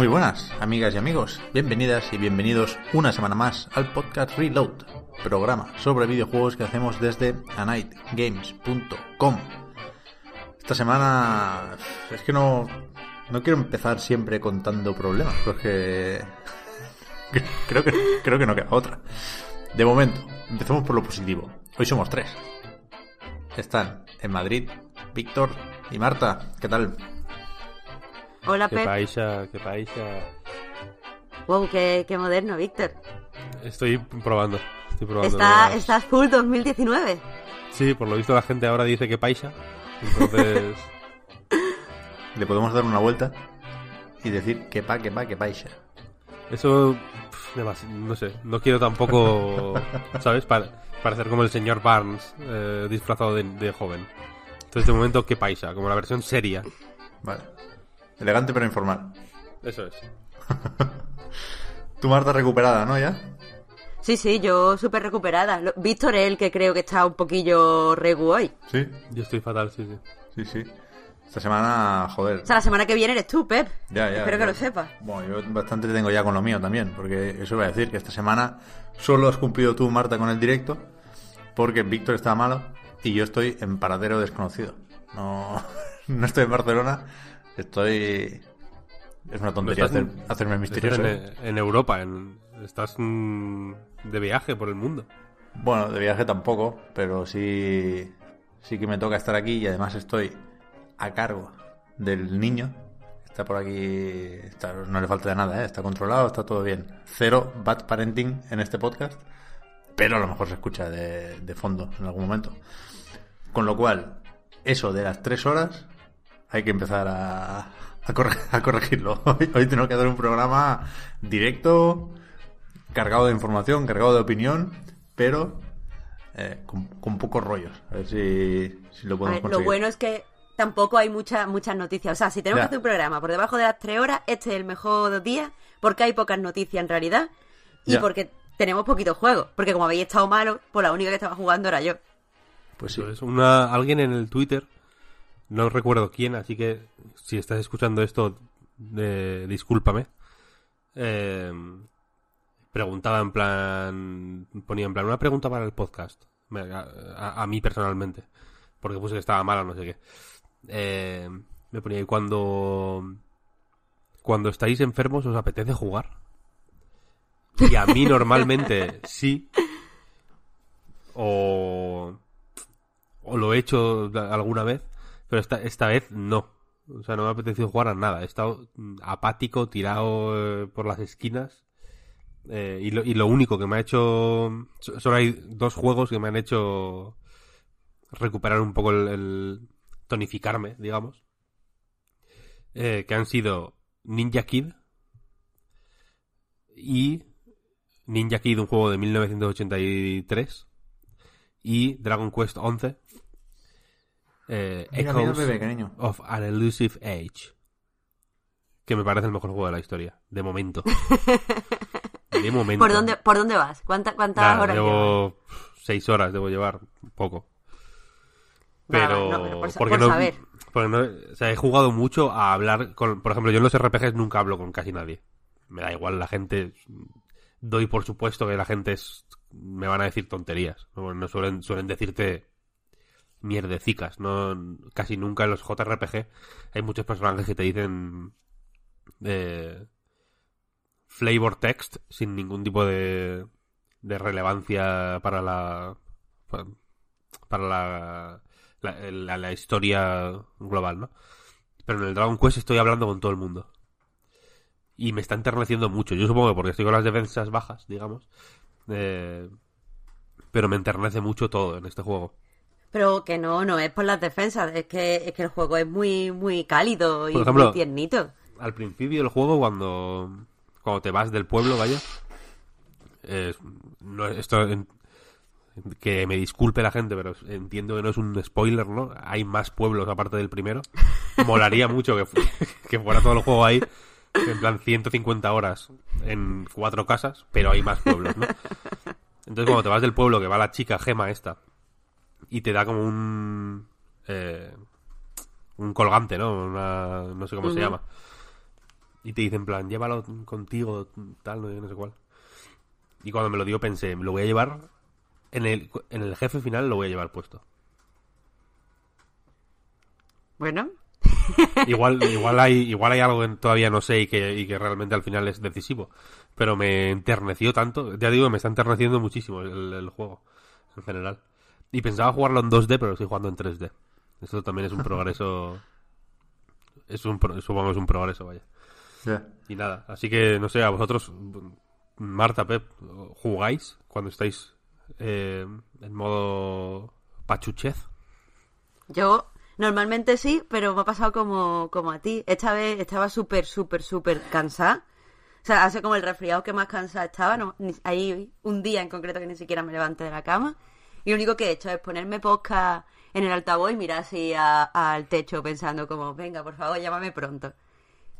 Muy buenas, amigas y amigos. Bienvenidas y bienvenidos una semana más al podcast Reload, programa sobre videojuegos que hacemos desde anightgames.com. Esta semana es que no no quiero empezar siempre contando problemas, porque creo que creo que no queda otra. De momento, empecemos por lo positivo. Hoy somos tres. Están en Madrid Víctor y Marta. ¿Qué tal? Hola, Qué Pep. paisa, qué paisa. Wow, qué, qué moderno, Víctor. Estoy probando. Estoy probando. Está, estás full 2019. Sí, por lo visto la gente ahora dice que paisa. Entonces, Le podemos dar una vuelta y decir que pa, que pa, que paisa. eso. pf, demas- no sé, no quiero tampoco. ¿Sabes? Pa- parecer como el señor Barnes eh, disfrazado de, de joven. Entonces, de momento, que paisa, como la versión seria. Vale. Elegante pero informal. Eso es. Tu Marta recuperada, ¿no? Ya. Sí, sí, yo súper recuperada. Lo- Víctor es el que creo que está un poquillo regu hoy. Sí, Yo estoy fatal, sí, sí. sí, sí. Esta semana, joder. O sea, la semana que viene eres tú, Pep. Ya, ya. Espero ya. que lo sepas. Bueno, yo bastante tengo ya con lo mío también, porque eso iba a decir que esta semana solo has cumplido tú, Marta, con el directo, porque Víctor está malo y yo estoy en paradero desconocido. No, no estoy en Barcelona, estoy... Es una tontería Estás hacer- en- hacerme misterioso. en, ¿eh? en Europa, en, estás mm, de viaje por el mundo. Bueno, de viaje tampoco, pero sí, sí que me toca estar aquí y además estoy a cargo del niño. Está por aquí, está- no le falta de nada, ¿eh? está controlado, está todo bien. Cero bad parenting en este podcast, pero a lo mejor se escucha de, de fondo en algún momento. Con lo cual, eso de las tres horas hay que empezar a, a, corre- a corregirlo. Hoy, hoy tengo que hacer un programa directo, cargado de información, cargado de opinión, pero eh, con, con pocos rollos. A ver si, si lo podemos ver, lo conseguir. bueno es que tampoco hay muchas muchas noticias. O sea, si tenemos Ya. que hacer un programa por debajo de las tres horas, este es el mejor día porque hay pocas noticias en realidad y Ya. porque tenemos poquitos juegos. Porque como habéis estado malos, pues la única que estaba jugando era yo. Pues sí. Es una, alguien en el Twitter, no recuerdo quién, así que si estás escuchando esto, eh, discúlpame. eh, preguntaba en plan, ponía en plan una pregunta para el podcast, me- a, a- a mí personalmente, porque puse que estaba mal o no sé qué. Eh, me ponía, ¿y cuando, cuando estáis enfermos os apetece jugar? Y a mí normalmente sí. O, o lo he hecho alguna vez, pero esta, esta vez no. O sea, no me ha apetecido jugar a nada. He estado apático, tirado eh, por las esquinas. Eh, y, lo, y lo único que me ha hecho... so- Solo hay dos juegos que me han hecho recuperar un poco el... el- tonificarme, digamos. Eh, que han sido Ninja Kid y Ninja Kid, un juego de 1983 y Dragon Quest 11 eh, Mira, mira, Echoes bebé, of an Elusive Age que me parece el mejor juego de la historia de momento de momento ¿Por dónde, por dónde vas? ¿Cuánta- ¿Cuántas Nada, horas llevas? llevo seis horas debo llevar poco pero, vale, no, pero por porque por no, saber. porque no- o sea, he jugado mucho a hablar con, por ejemplo, yo en los RPGs nunca hablo con casi nadie. Me da igual la gente, doy por supuesto que la gente es, me van a decir tonterías, no, suelen, suelen decirte mierdecicas, no, casi nunca en los JRPG hay muchos personajes que te dicen eh, flavor text sin ningún tipo de, de relevancia para la pa- para la, la, la- la historia global, ¿no? Pero en el Dragon Quest estoy hablando con todo el mundo. Y me está enterneciendo mucho. Yo supongo que porque estoy con las defensas bajas, digamos. Eh, pero me enternece mucho todo en este juego. Pero que no, no es por las defensas, es que, es que el juego es muy, muy cálido y ejemplo, muy tiernito. Al principio del juego, cuando, cuando te vas del pueblo, vaya. no, esto en- que me disculpe la gente, pero entiendo que no es un spoiler, ¿no? Hay más pueblos aparte del primero. Molaría mucho que, fu- que fuera todo el juego ahí, en plan 150 horas en cuatro casas, pero hay más pueblos, ¿no? Entonces cuando te vas del pueblo, que va la chica gema esta, y te da como un... eh, un colgante, ¿no? Una, no sé cómo se llama. Y te dicen, en plan, llévalo contigo, tal, no, sé cuál. Y cuando me lo dio pensé, lo voy a llevar en el, en el jefe final lo voy a llevar puesto. Bueno, Igual, igual hay, igual hay algo que todavía no sé y que, y que realmente al final es decisivo. Pero me enterneció tanto. Ya digo, me está enterneciendo muchísimo el, el juego, en general. Y pensaba jugarlo en 2D, pero lo estoy jugando en 3D. Esto también es un progreso. Es un, pro- supongo que es un progreso, vaya. Ya. Y nada, así que no sé, a vosotros, Marta, Pep, ¿jugáis cuando estáis eh, en modo pachuchez? yo normalmente sí, pero me ha pasado como, como a ti. Esta vez estaba súper, súper, súper cansada. O sea, hace como el resfriado que más cansada estaba. No, hay un día en concreto que ni siquiera me levanté de la cama. Y lo único que he hecho es ponerme podcast en el altavoz y mirar así al techo pensando como, venga, por favor, llámame pronto.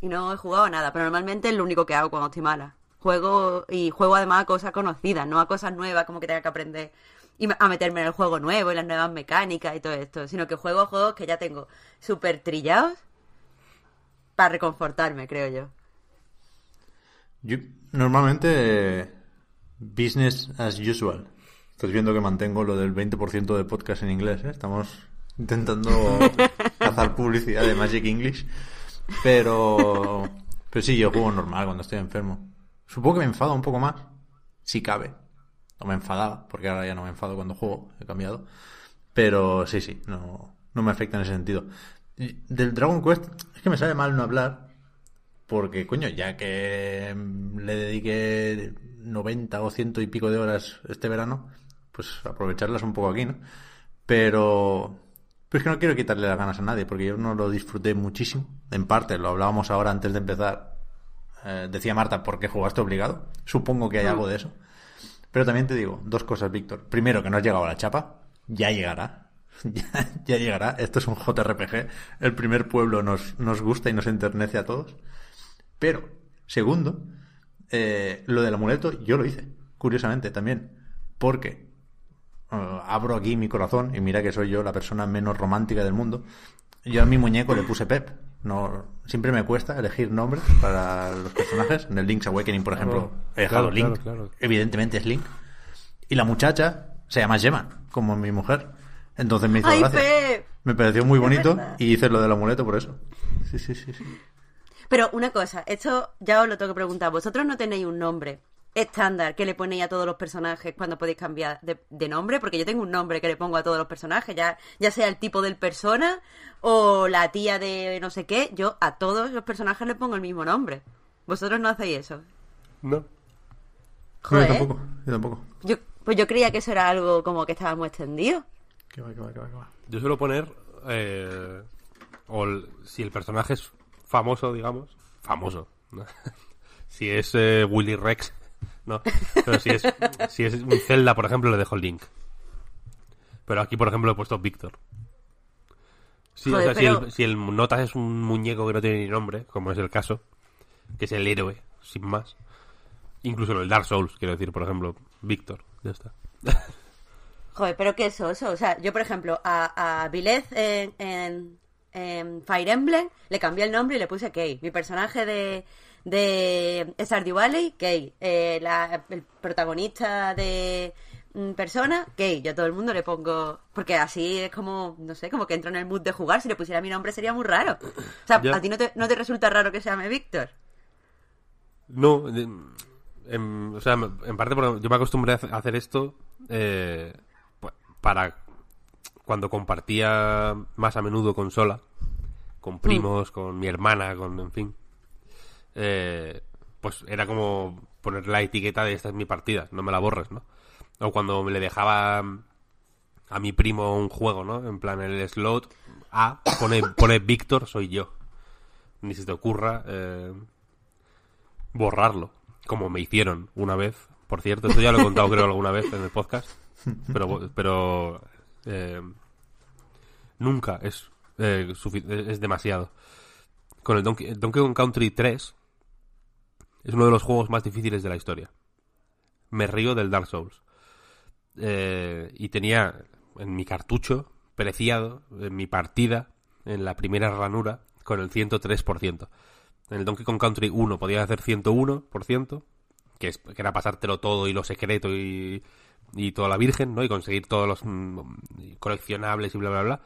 Y no he jugado nada, pero normalmente es lo único que hago cuando estoy mala. Juego y juego además a cosas conocidas, no a cosas nuevas como que tenga que aprender y a meterme en el juego nuevo y las nuevas mecánicas y todo esto, sino que juego a juegos que ya tengo súper trillados para reconfortarme, creo yo. Yo normalmente eh, business as usual. Estás viendo que mantengo lo del 20% de podcast en inglés, ¿eh? Estamos intentando cazar publicidad de Magic English. Pero, pero sí, yo juego normal cuando estoy enfermo. Supongo que me enfado un poco más, si cabe. No me enfadaba, porque ahora ya no me enfado cuando juego, he cambiado. Pero sí, sí, no, no me afecta en ese sentido. Del Dragon Quest, es que me sabe mal no hablar, porque, coño, ya que le dediqué 90 o ciento y pico de horas este verano, pues aprovecharlas un poco aquí, ¿no? Pero, pero es que no quiero quitarle las ganas a nadie, porque yo no lo disfruté muchísimo. En parte, lo hablábamos ahora antes de empezar. Eh, decía Marta, ¿por qué jugaste obligado? Supongo que hay algo de eso. Pero también te digo, dos cosas, Víctor. Primero, que no has llegado a la chapa. Ya llegará. Ya, ya llegará. Esto es un JRPG. El primer pueblo nos, nos gusta y nos enternece a todos. Pero, segundo, eh, lo del amuleto yo lo hice, curiosamente también. Porque eh, abro aquí mi corazón y mira que soy yo la persona menos romántica del mundo. Yo a mi muñeco le puse Pep. No, siempre me cuesta elegir nombres para los personajes. En el Link's Awakening, por ejemplo, he dejado claro, Link. claro, claro. Evidentemente es Link. Y la muchacha se llama Gemma, como mi mujer. Entonces me hizo ¡Ay, gracia. Me pareció muy bonito y hice lo del amuleto por eso. Sí, sí, sí, sí. Pero una cosa, esto ya os lo tengo que preguntar. ¿Vosotros no tenéis un nombre estándar que le ponéis a todos los personajes cuando podéis cambiar de, de nombre? Porque yo tengo un nombre que le pongo a todos los personajes, ya, ya sea el tipo del persona o la tía de no sé qué. Yo a todos los personajes le pongo el mismo nombre. ¿Vosotros no hacéis eso? No. Joder. No, yo tampoco, yo tampoco. Yo, pues yo creía que eso era algo como que estaba muy extendido. Qué va, qué va, qué va, qué va. Yo suelo poner. eh, o el- si el personaje es famoso, digamos. Famoso. ¿no? si es eh, Willy Rex. No. Pero si es, si es un Zelda, por ejemplo, le dejo el link. Pero aquí, por ejemplo, he puesto Víctor. Sí, Joder, o sea, si, el, si el Notas es un muñeco que no tiene ni nombre, como es el caso, que es el héroe, sin más. Incluso el Dark Souls, quiero decir, por ejemplo, Víctor. Ya está. Joder, pero ¿qué es eso? O sea, yo, por ejemplo, a, a Vilez en, en, en Fire Emblem le cambié el nombre y le puse Kay. Mi personaje de, de Stardew Valley, Kay. Eh, la- el protagonista de mm, Persona, Kay. Yo a todo el mundo le pongo... Porque así es como, no sé, como que entro en el mood de jugar. Si le pusiera mi nombre sería muy raro. O sea. ¿a ti no te, no te resulta raro que se llame Víctor? No, em, o sea, en parte porque yo me acostumbré a hace- a hacer esto eh, pa- para cuando compartía más a menudo consola, con primos, con mi hermana, con, en fin. Eh, pues era como poner la etiqueta de esta es mi partida, no me la borres, ¿no? O cuando le dejaba a mi primo un juego, ¿no? En plan, el slot A pone, pone Víctor, soy yo. Ni se te ocurra eh, borrarlo, como me hicieron una vez. Por cierto, esto ya lo he contado creo alguna vez en el podcast, pero, pero eh, nunca es, es demasiado. Con el Donkey, Donkey Kong Country 3 es uno de los juegos más difíciles de la historia. Me río del Dark Souls. Eh, y tenía en mi cartucho preciado, en mi partida, en la primera ranura, con el 103%. En el Donkey Kong Country 1 podía hacer 101%, que, es, que era pasártelo todo y lo secreto y, y toda la virgen, ¿no? Y conseguir todos los mm, coleccionables y bla, bla, bla.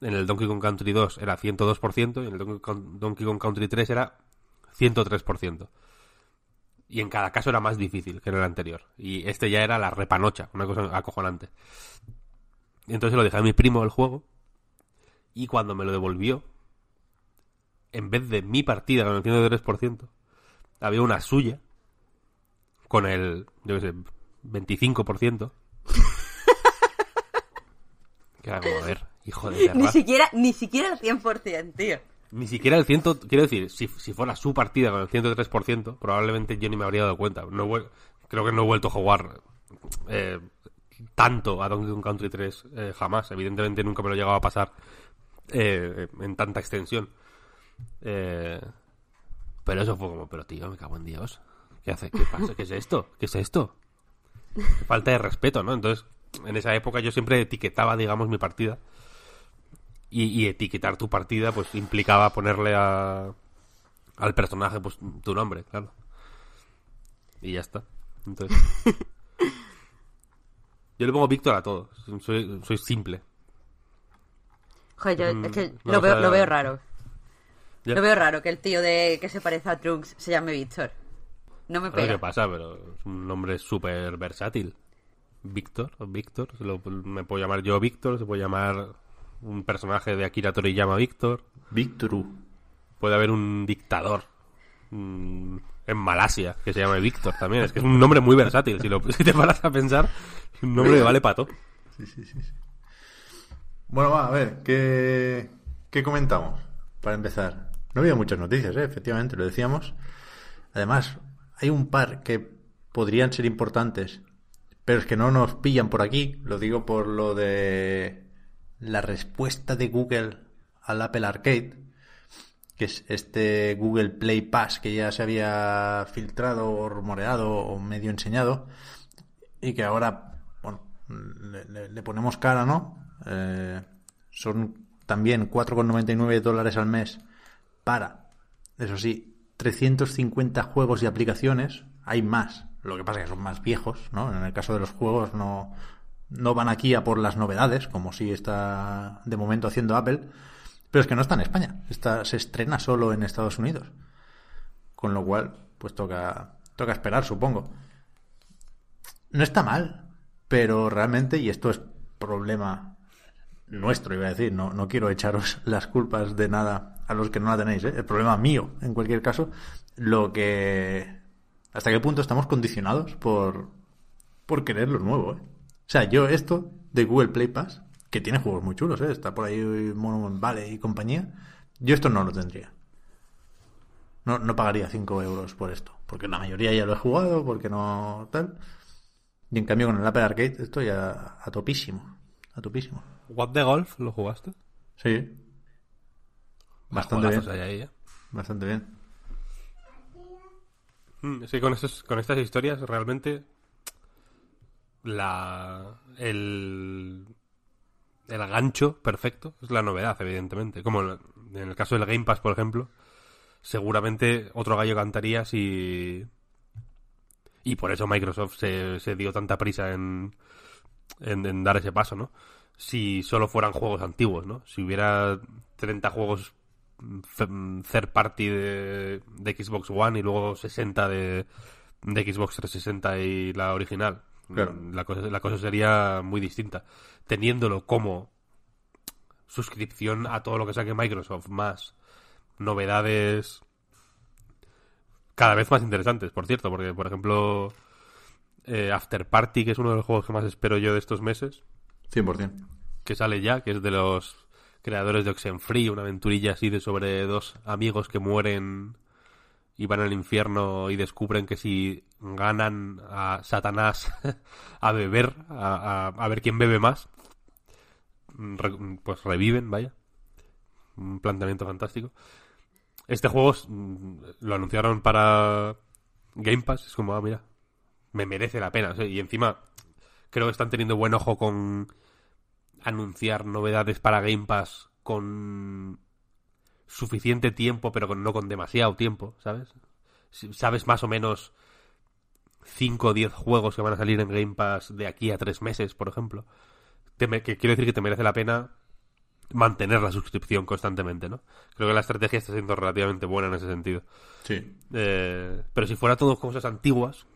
En el Donkey Kong Country 2 era 102% y en el Donkey Donkey Kong Country 3 era 103% y en cada caso era más difícil que en el anterior. Y este ya era la repanocha, una cosa acojonante. Y entonces lo dejé a mi primo el juego y cuando me lo devolvió, en vez de mi partida con el 103%, había una suya con el, yo qué sé, 25%. que era como, a ver, hijo de Ni siquiera, ni siquiera el 100%, tío. Ni siquiera el ciento, quiero decir, si, si fuera su partida con el 103%, probablemente yo ni me habría dado cuenta. No creo que no he vuelto a jugar eh, tanto a Donkey Kong Country 3 eh, jamás. Evidentemente nunca me lo he llegado a pasar eh, en tanta extensión. pero eso fue como, pero tío, me cago en Dios. ¿Qué hace? ¿Qué pasa? ¿Qué es esto? ¿Qué es esto? Falta de respeto, ¿no? Entonces, en esa época yo siempre etiquetaba, digamos, mi partida y, etiquetar tu partida, pues implicaba ponerle a, al personaje pues tu nombre, claro. Y ya está. Entonces. yo le pongo Víctor a todo. Soy, soy simple. Joder, yo, es que lo, veo, lo veo raro. Lo veo raro que el tío de que se parece a Trunks se llame Víctor. No me pega. qué pasa, pero es un nombre súper versátil. Víctor, Víctor, me puedo llamar yo Víctor, se puede llamar un personaje de Akira Toriyama Víctor. Víctor. Puede haber un dictador mm, en Malasia que se llame Víctor también. Es que es un nombre muy versátil. Si, lo, si te paras a pensar, un nombre vale pato. Sí, sí, sí. Bueno, va, a ver, ¿qué, ¿qué comentamos? Para empezar. No había muchas noticias, ¿eh? efectivamente, lo decíamos. Además, hay un par que podrían ser importantes, pero es que no nos pillan por aquí. Lo digo por lo de la respuesta de Google al Apple Arcade, que es este Google Play Pass que ya se había filtrado o rumoreado o medio enseñado y que ahora, bueno, le, ponemos cara, ¿no? Eh, son también 4,99 dólares al mes para, eso sí, 350 juegos y aplicaciones. Hay más, lo que pasa es que son más viejos, ¿no? En el caso de los juegos no, no van aquí a por las novedades, como si está de momento haciendo Apple, pero es que no está en España, está, se estrena solo en Estados Unidos. Con lo cual, pues toca, toca esperar, supongo. No está mal, pero realmente, y esto es problema nuestro, iba a decir, no, no quiero echaros las culpas de nada a los que no la tenéis, ¿eh? el problema mío, en cualquier caso, lo que... ¿Hasta qué punto estamos condicionados por, por querer lo nuevo? ¿eh? O sea, yo esto de Google Play Pass, que tiene juegos muy chulos, ¿eh? está por ahí Monument Valley y compañía, yo esto no lo tendría. No, no pagaría 5 euros por esto, porque la mayoría ya lo he jugado, porque no tal. Y en cambio con el Apple Arcade estoy a, a topísimo, a topísimo. ¿What the Golf lo jugaste? Sí. Bastante bien. ¿eh? Bastante bien. Mm, sí, con, con estas historias realmente la el, el gancho perfecto es la novedad, evidentemente. Como en el caso del Game Pass, por ejemplo, seguramente otro gallo cantaría si... Y por eso Microsoft se, se dio tanta prisa en, en, dar ese paso, ¿no? Si solo fueran juegos antiguos, ¿no? Si hubiera 30 juegos third party de, de Xbox One y luego 60 de, de Xbox 360 y la original la, cosa, la cosa sería muy distinta. Teniéndolo como suscripción a todo lo que saque Microsoft, más novedades cada vez más interesantes, por cierto, porque, por ejemplo, eh, After Party, que es uno de los juegos que más espero yo de estos meses, 100%. que sale ya, que es de los creadores de Oxenfree, una aventurilla así de sobre dos amigos que mueren y van al infierno y descubren que si ganan a Satanás a beber, a, a- ver quién bebe más, pues reviven, vaya. Un planteamiento fantástico. Este juego mm, lo anunciaron para Game Pass, es como, ah, mira, me merece la pena. y encima creo que están teniendo buen ojo con anunciar novedades para Game Pass con suficiente tiempo, pero no con demasiado tiempo, ¿sabes? Sabes más o menos 5 o 10 juegos que van a salir en Game Pass de aquí a 3 meses, por ejemplo. Te me- que quiero decir que te merece la pena mantener la suscripción constantemente, ¿no? Creo que la estrategia está siendo relativamente buena en ese sentido. Sí. Eh, pero si fuera todo cosas antiguas,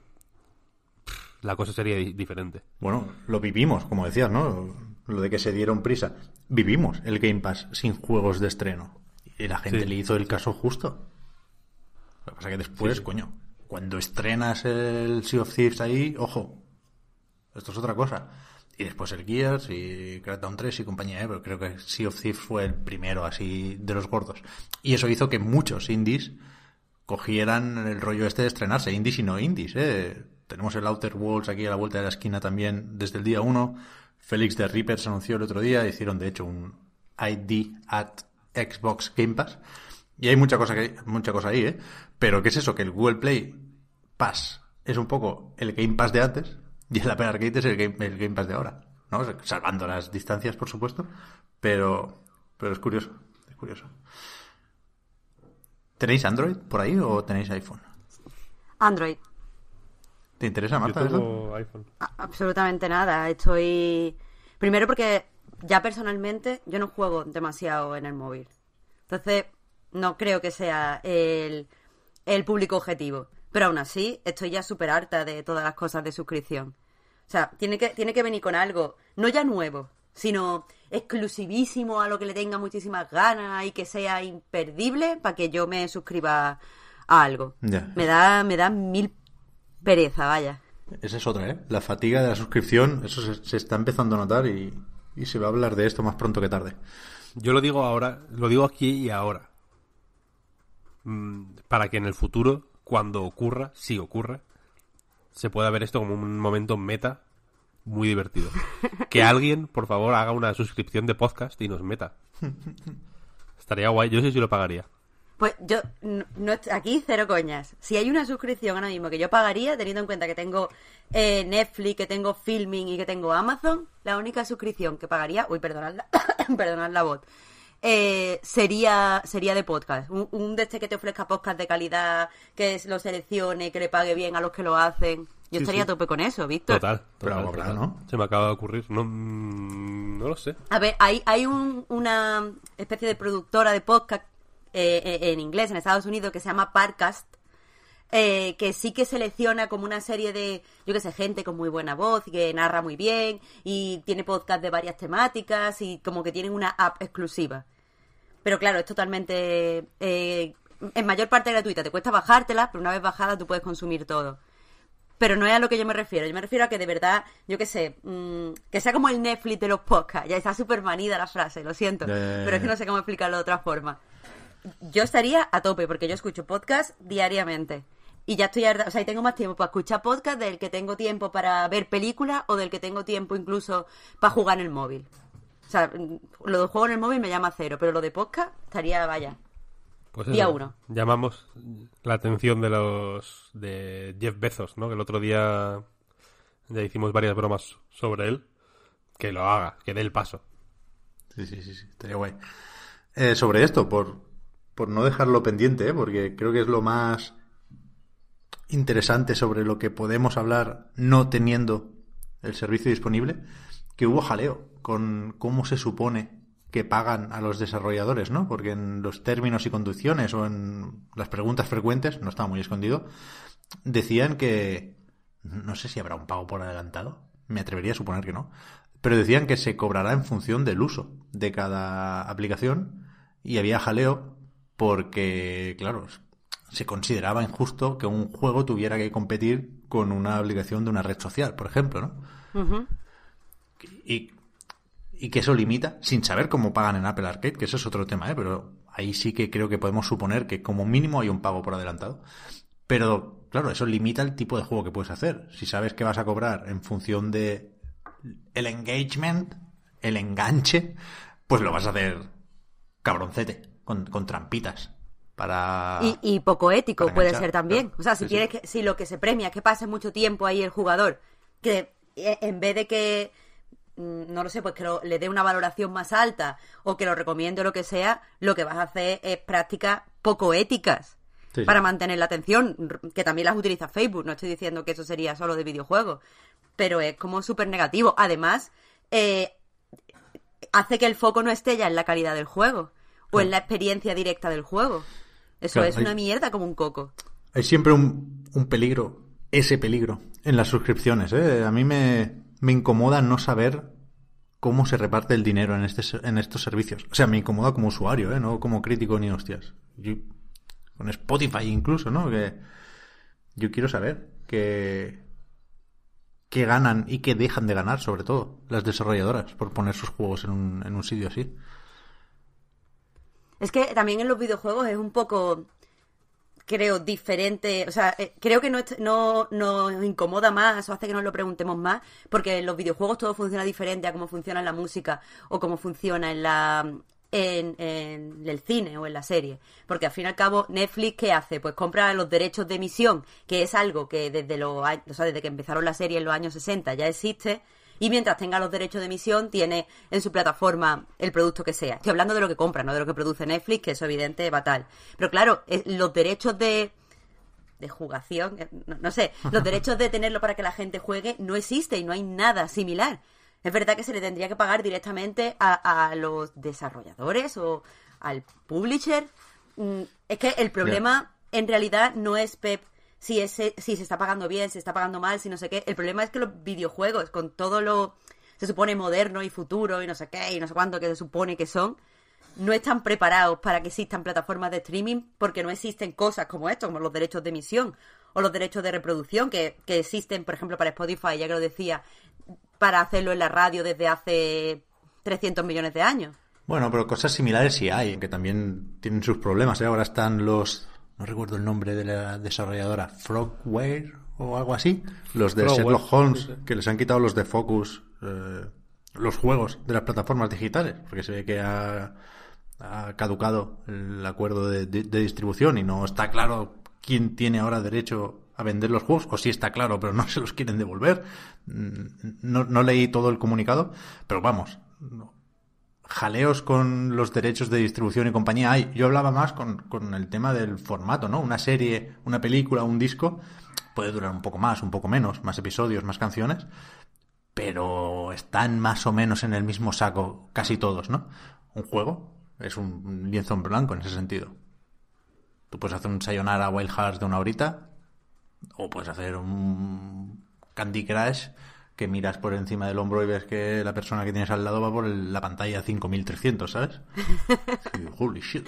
la cosa sería di- diferente. Bueno, lo vivimos, como decías, ¿no? Lo de que se dieron prisa. Vivimos el Game Pass sin juegos de estreno. Y la gente Sí. le hizo el caso justo. Lo que pasa que después, coño, cuando estrenas el Sea of Thieves ahí, ojo, esto es otra cosa. Y después el Gears y Crackdown 3 y compañía, ¿eh? pero creo que Sea of Thieves fue el primero así de los gordos. Y eso hizo que muchos indies cogieran el rollo este de estrenarse, indies y no indies, ¿eh? Tenemos el Outer Worlds aquí a la vuelta de la esquina también desde el día 1. Félix de Reaper se anunció el otro día, hicieron de hecho un ID at Xbox Game Pass. Y hay mucha cosa, que, mucha cosa ahí, ¿eh? Pero ¿qué es eso? Que el Google Play Pass es un poco el Game Pass de antes y el Apple Arcade es el Game, el Game Pass de ahora, ¿no? Salvando las distancias, por supuesto, pero, pero es curioso, es curioso. ¿Tenéis Android por ahí o tenéis iPhone? Android. ¿Te interesa, Yo Marta, eso? iPhone. A- absolutamente nada. Estoy. Primero porque ya personalmente yo no juego demasiado en el móvil. Entonces, no creo que sea el, el público objetivo. Pero aún así, estoy ya súper harta de todas las cosas de suscripción. O sea, tiene que, tiene que venir con algo, no ya nuevo, sino exclusivísimo a lo que le tenga muchísimas ganas y que sea imperdible para que yo me suscriba a algo. Ya. Me da, me da mil pereza, vaya. Esa es otra, ¿eh? La fatiga de la suscripción, eso se, se está empezando a notar y, y se va a hablar de esto más pronto que tarde. Yo lo digo ahora, lo digo aquí y ahora. Mm, Para que en el futuro, cuando ocurra, si ocurra, se pueda ver esto como un momento meta muy divertido. Que alguien, por favor, haga una suscripción de podcast y nos meta. Estaría guay, yo sé si lo pagaría. Pues yo, no, aquí cero coñas. Si hay una suscripción ahora mismo que yo pagaría, teniendo en cuenta que tengo eh, Netflix, que tengo Filming y que tengo Amazon, la única suscripción que pagaría, uy, perdonad la, perdonad la voz, eh, sería sería de podcast. Un, un de este que te ofrezca podcast de calidad, que es- lo seleccione, que le pague bien a los que lo hacen. Yo Sí, estaría sí. a tope con eso, Víctor. Total, Pero total, total. ¿no? Se me acaba de ocurrir. No, mm, no lo sé. A ver, hay, hay un- una especie de productora de podcast eh, eh, en inglés en Estados Unidos que se llama Parcast, eh, que sí que selecciona como una serie de, yo qué sé, gente con muy buena voz que narra muy bien y tiene podcast de varias temáticas y como que tienen una app exclusiva. Pero claro, es totalmente, eh, en mayor parte gratuita. Te cuesta bajártela, pero una vez bajada tú puedes consumir todo. Pero no es a lo que yo me refiero. Yo me refiero a que de verdad, yo qué sé, mm, que sea como el Netflix de los podcasts. Ya está súper manida la frase, lo siento. Pero es que no sé cómo explicarlo de otra forma. Yo estaría a tope porque yo escucho podcast diariamente. Y ya estoy harta, o sea, y tengo más tiempo para escuchar podcast del que tengo tiempo para ver películas o del que tengo tiempo incluso para jugar en el móvil. O sea, mm, lo de juego en el móvil me llama cero, pero lo de podcast estaría, vaya. Pues Día eso, uno. Llamamos la atención de los de Jeff Bezos, ¿no? Que el otro día ya hicimos varias bromas sobre él. Que lo haga, que dé el paso. Sí, sí, sí, sí, estaría guay. Eh, sobre esto, por, por no dejarlo pendiente, ¿eh? porque creo que es lo más interesante sobre lo que podemos hablar no teniendo el servicio disponible, que hubo jaleo con cómo se supone que pagan a los desarrolladores, ¿no? Porque en los términos y condiciones o en las preguntas frecuentes, no estaba muy escondido, decían que no sé si habrá un pago por adelantado, me atrevería a suponer que no, pero decían que se cobrará en función del uso de cada aplicación y había jaleo porque, claro, se consideraba injusto que un juego tuviera que competir con una obligación de una red social, por ejemplo, ¿no? y, y que eso limita, sin saber cómo pagan en Apple Arcade, que eso es otro tema, ¿eh? pero ahí sí que creo que podemos suponer que como mínimo hay un pago por adelantado. Pero claro, eso limita el tipo de juego que puedes hacer. Si sabes que vas a cobrar en función de el engagement, el enganche, pues lo vas a hacer cabroncete, con, con trampitas. Para, Y, y poco ético puede enganchar, ser también. claro. O sea, si Sí, sí. quieres que, si lo que se premia es que pase mucho tiempo ahí el jugador, que eh, en vez de que mm, no lo sé, pues que lo- le dé una valoración más alta o que lo recomiende o lo que sea, lo que vas a hacer es prácticas poco éticas Sí, para mantener la atención, que también las utiliza Facebook. No estoy diciendo que eso sería solo de videojuegos, pero es como súper negativo. Además, eh, hace que el foco no esté ya en la calidad del juego o en la experiencia directa del juego. Eso Claro, es hay- una mierda como un coco. Hay siempre un, un peligro, ese peligro, en las suscripciones. ¿eh? A mí me, me incomoda no saber cómo se reparte el dinero en, este, en estos servicios. O sea, me incomoda como usuario, ¿eh? no como crítico ni hostias. Yo- con Spotify incluso, ¿no? Que yo quiero saber qué, qué ganan y qué dejan de ganar, sobre todo, las desarrolladoras, por poner sus juegos en un, en un sitio así. Es que también en los videojuegos es un poco, creo, diferente. O sea, eh, creo que no, no nos incomoda más o hace que nos lo preguntemos más, porque en los videojuegos todo funciona diferente a cómo funciona en la música o cómo funciona en la en, en el cine o en la serie. Porque al fin y al cabo, Netflix, ¿qué hace? Pues compra los derechos de emisión, que es algo que desde los o sea, desde que empezaron la serie en los años 60 ya existe. Y mientras tenga los derechos de emisión, tiene en su plataforma el producto que sea. Estoy hablando de lo que compra, no de lo que produce Netflix, que eso evidente va tal. Pero claro, es- los derechos de, de jugación, eh, no, no sé, los derechos de tenerlo para que la gente juegue no existe y no hay nada similar. Es verdad que se le tendría que pagar directamente a, a los desarrolladores o al publisher. Mm, Es que el problema en realidad no es Pep si, ese, si se está pagando bien, si se está pagando mal, si no sé qué. El problema es que los videojuegos, con todo lo se supone moderno y futuro y no sé qué y no sé cuánto que se supone que son, no están preparados para que existan plataformas de streaming porque no existen cosas como esto, como los derechos de emisión o los derechos de reproducción que, que existen, por ejemplo, para Spotify, ya que lo decía, para hacerlo en la radio desde hace 300 millones de años. Bueno, pero cosas similares sí hay, que también tienen sus problemas. ¿eh? Ahora están los, no recuerdo el nombre de la desarrolladora, Frogware o algo así, los de Frogware, Sherlock Holmes, que les han quitado los de Focus, eh, los juegos de las plataformas digitales, porque se ve que ha, ha caducado el acuerdo de, de- de distribución y no está claro quién tiene ahora derecho a vender los juegos, o sí está claro, pero no se los quieren devolver. Mm, No, no leí todo el comunicado, pero vamos, jaleos con los derechos de distribución y compañía hay. Yo hablaba más con, con el tema del formato, ¿no? Una serie, una película, un disco puede durar un poco más, un poco menos, más episodios, más canciones, pero están más o menos en el mismo saco casi todos, ¿no? Un juego es un lienzo en blanco en ese sentido. Tú puedes hacer un Sayonara Wild Hearts de una horita o puedes hacer un Candy Crush que miras por encima del hombro y ves que la persona que tienes al lado va por el- la pantalla 5300, ¿sabes? Sí, holy shit.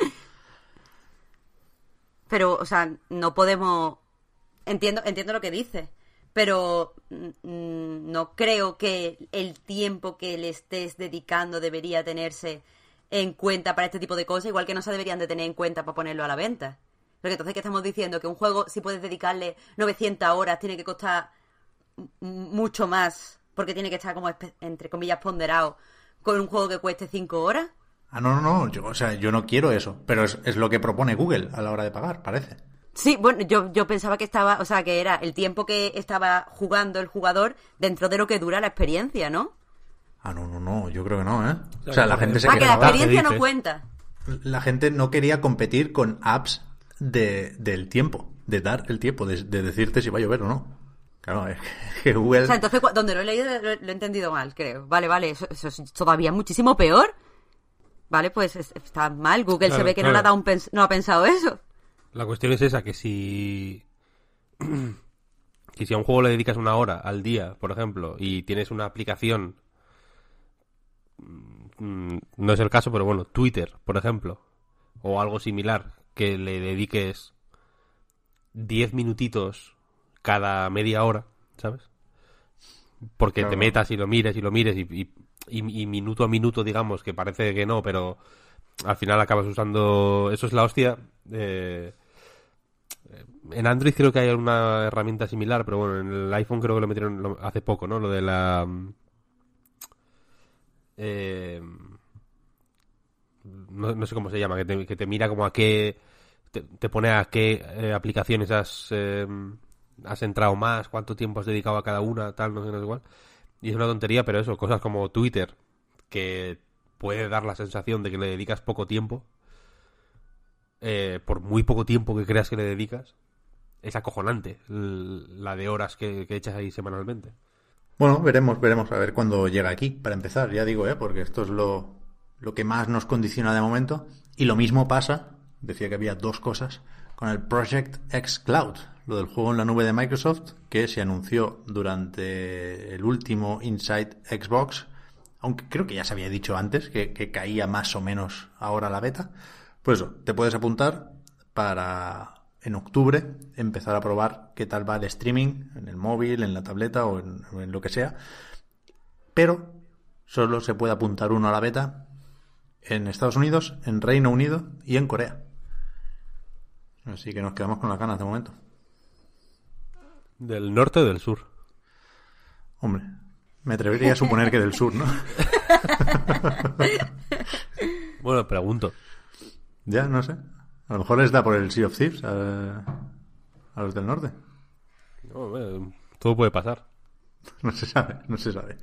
Pero, o sea, no podemos. Entiendo, entiendo lo que dice, pero mm, no creo que el tiempo que le estés dedicando debería tenerse en cuenta para este tipo de cosas, igual que no se deberían de tener en cuenta para ponerlo a la venta. Porque entonces, ¿qué estamos diciendo? Que un juego, si puedes dedicarle 900 horas, tiene que costar mucho más, porque tiene que estar como, entre comillas, ponderado, con un juego que cueste 5 horas. Ah, no, no, no, yo, o sea, yo no quiero eso, pero es, es lo que propone Google a la hora de pagar, parece. Sí, bueno, yo, yo pensaba que estaba, o sea, que era el tiempo que estaba jugando el jugador dentro de lo que dura la experiencia, ¿no? Ah, no, no, no, yo creo que no, ¿eh? O sea, la gente se Ah, que la experiencia no cuenta. La gente no quería competir con apps de, del tiempo, de dar el tiempo, de, de decirte si va a llover o no. Claro, es que Google... O sea, entonces, donde lo he leído, lo, lo he entendido mal, creo. Vale, vale, eso, eso es todavía muchísimo peor. Vale, pues es- está mal. Google se ve que no, le ha dado un pens- no ha pensado eso. La cuestión es esa, que si... que si a un juego le dedicas una hora al día, por ejemplo, y tienes una aplicación... mm, No es el caso, pero bueno, Twitter, por ejemplo, o algo similar, que le dediques 10 minutitos cada media hora, ¿sabes? Porque Claro. te metas y lo mires y lo mires y, y- y- y minuto a minuto, digamos, que parece que no, pero al final acabas usando... Eso es la hostia. eh, en Android creo que hay una herramienta similar, pero bueno, en el iPhone creo que lo metieron lo- hace poco, ¿no? Lo de la... eh, no, no sé cómo se llama, que te, que te mira como a qué... Te, te pone a qué eh, aplicaciones has, eh, has entrado más, cuánto tiempo has dedicado a cada una, tal, no sé, no sé igual. Y es una tontería, pero eso, cosas como Twitter, que puede dar la sensación de que le dedicas poco tiempo, eh, por muy poco tiempo que creas que le dedicas, es acojonante la de horas que, que echas ahí semanalmente. Bueno, veremos, veremos a ver cuándo llega aquí, para empezar, ya digo, ¿eh? porque esto es lo, lo que más nos condiciona de momento. Y lo mismo pasa, decía que había dos cosas, con el Project X Cloud, lo del juego en la nube de Microsoft, que se anunció durante el último Inside Xbox, aunque creo que ya se había dicho antes que, caía más o menos ahora la beta. Pues eso, te puedes apuntar para en octubre empezar a probar qué tal va el streaming en el móvil, en la tableta o en, en lo que sea. Pero solo se puede apuntar uno a la beta en Estados Unidos, en Reino Unido y en Corea. Así que nos quedamos con las ganas de momento. ¿Del norte o del sur? Hombre, me atrevería a suponer que del sur, ¿no? Bueno, pregunto. ya, no sé. A lo mejor les da por el Sea of Thieves a, a los del norte. No, todo puede pasar. No se sabe, no se sabe.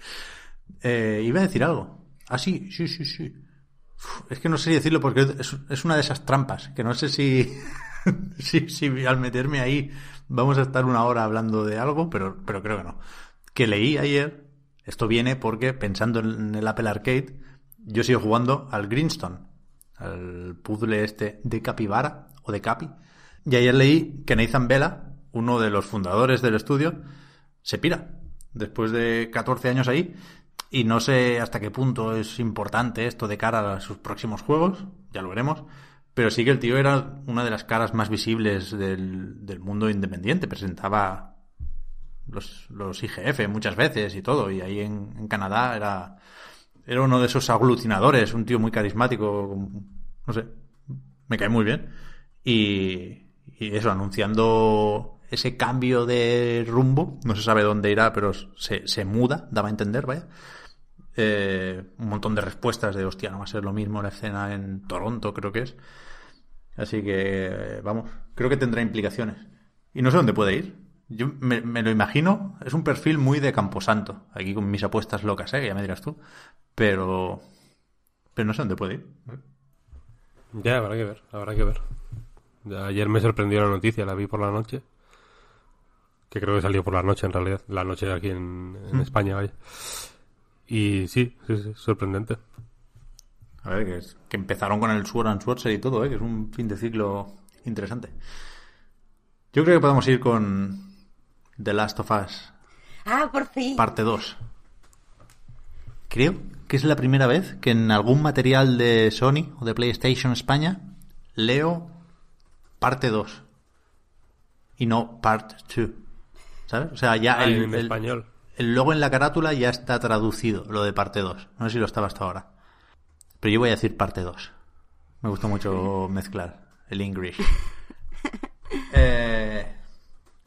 Eh, iba a decir algo. Ah, sí, sí, sí, sí. Uf, es que no sé si decirlo porque es, es una de esas trampas, que no sé si, si, si al meterme ahí vamos a estar una hora hablando de algo, pero, pero creo que no. Que leí ayer, esto viene porque pensando en el Apple Arcade, yo sigo jugando al Greenstone, al puzzle este de Capybara o de Capi. Y ayer leí que Nathan Vela, uno de los fundadores del estudio, se pira después de 14 años ahí y no sé hasta qué punto es importante esto de cara a sus próximos juegos, ya lo veremos, pero sí que el tío era una de las caras más visibles del, del mundo independiente, presentaba los, los IGF muchas veces y todo, y ahí en, Canadá era, era uno de esos aglutinadores, un tío muy carismático, no sé, me cae muy bien. Y, y eso, anunciando ese cambio de rumbo, no se sabe dónde irá, pero se, se muda, daba a entender, vaya. Eh, un montón de respuestas de, hostia, no va a ser lo mismo la escena en Toronto, creo que es. Así que, vamos, creo que tendrá implicaciones. Y no sé dónde puede ir. Yo me, me lo imagino, es un perfil muy de Camposanto, aquí con mis apuestas locas, ¿eh? que ya me dirás tú. Pero, pero no sé dónde puede ir. Ya, habrá que ver, habrá que ver. Ya, Ayer me sorprendió la noticia, la vi por la noche. Que creo que salió por la noche en realidad. La noche aquí en, en España, vaya. Y sí, sí, sí, sorprendente. A ver, que, es- que empezaron con el Sword and Sword y todo, ¿eh? que es un fin de ciclo interesante. Yo creo que podemos ir con The Last of Us, Ah, por fin. parte 2. Creo que es la primera vez que en algún material de Sony o de PlayStation España leo parte 2 y no part 2. ¿Sabes? O sea, ya Ah, el, en el- español. El logo en la carátula ya está traducido, lo de parte 2. No sé si lo estaba hasta ahora. Pero yo voy a decir parte 2. Me gusta mucho mezclar el English. Eh,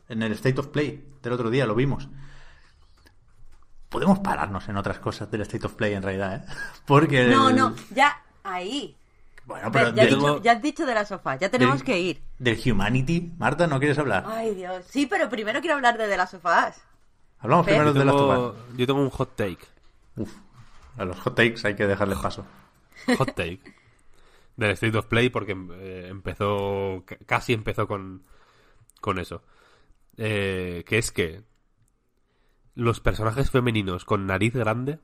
en el State of Play del otro día lo vimos. Podemos pararnos en otras cosas del State of Play en realidad, ¿eh? Porque... No, el- no, ya ahí. Bueno, Pero ya, del, dicho, ya has dicho de la sofá, ya tenemos del- que ir. del Humanity, Marta, ¿no quieres hablar? Ay, Dios. Sí, pero primero quiero hablar de, de las sofás. Hablamos Fer. primero Yo de las tengo, yo tengo un hot take. Uf, a los hot takes hay que dejarle paso. Hot take. Del State of Play porque eh, empezó, ca- casi empezó con, con eso. Eh, que es que los personajes femeninos con nariz grande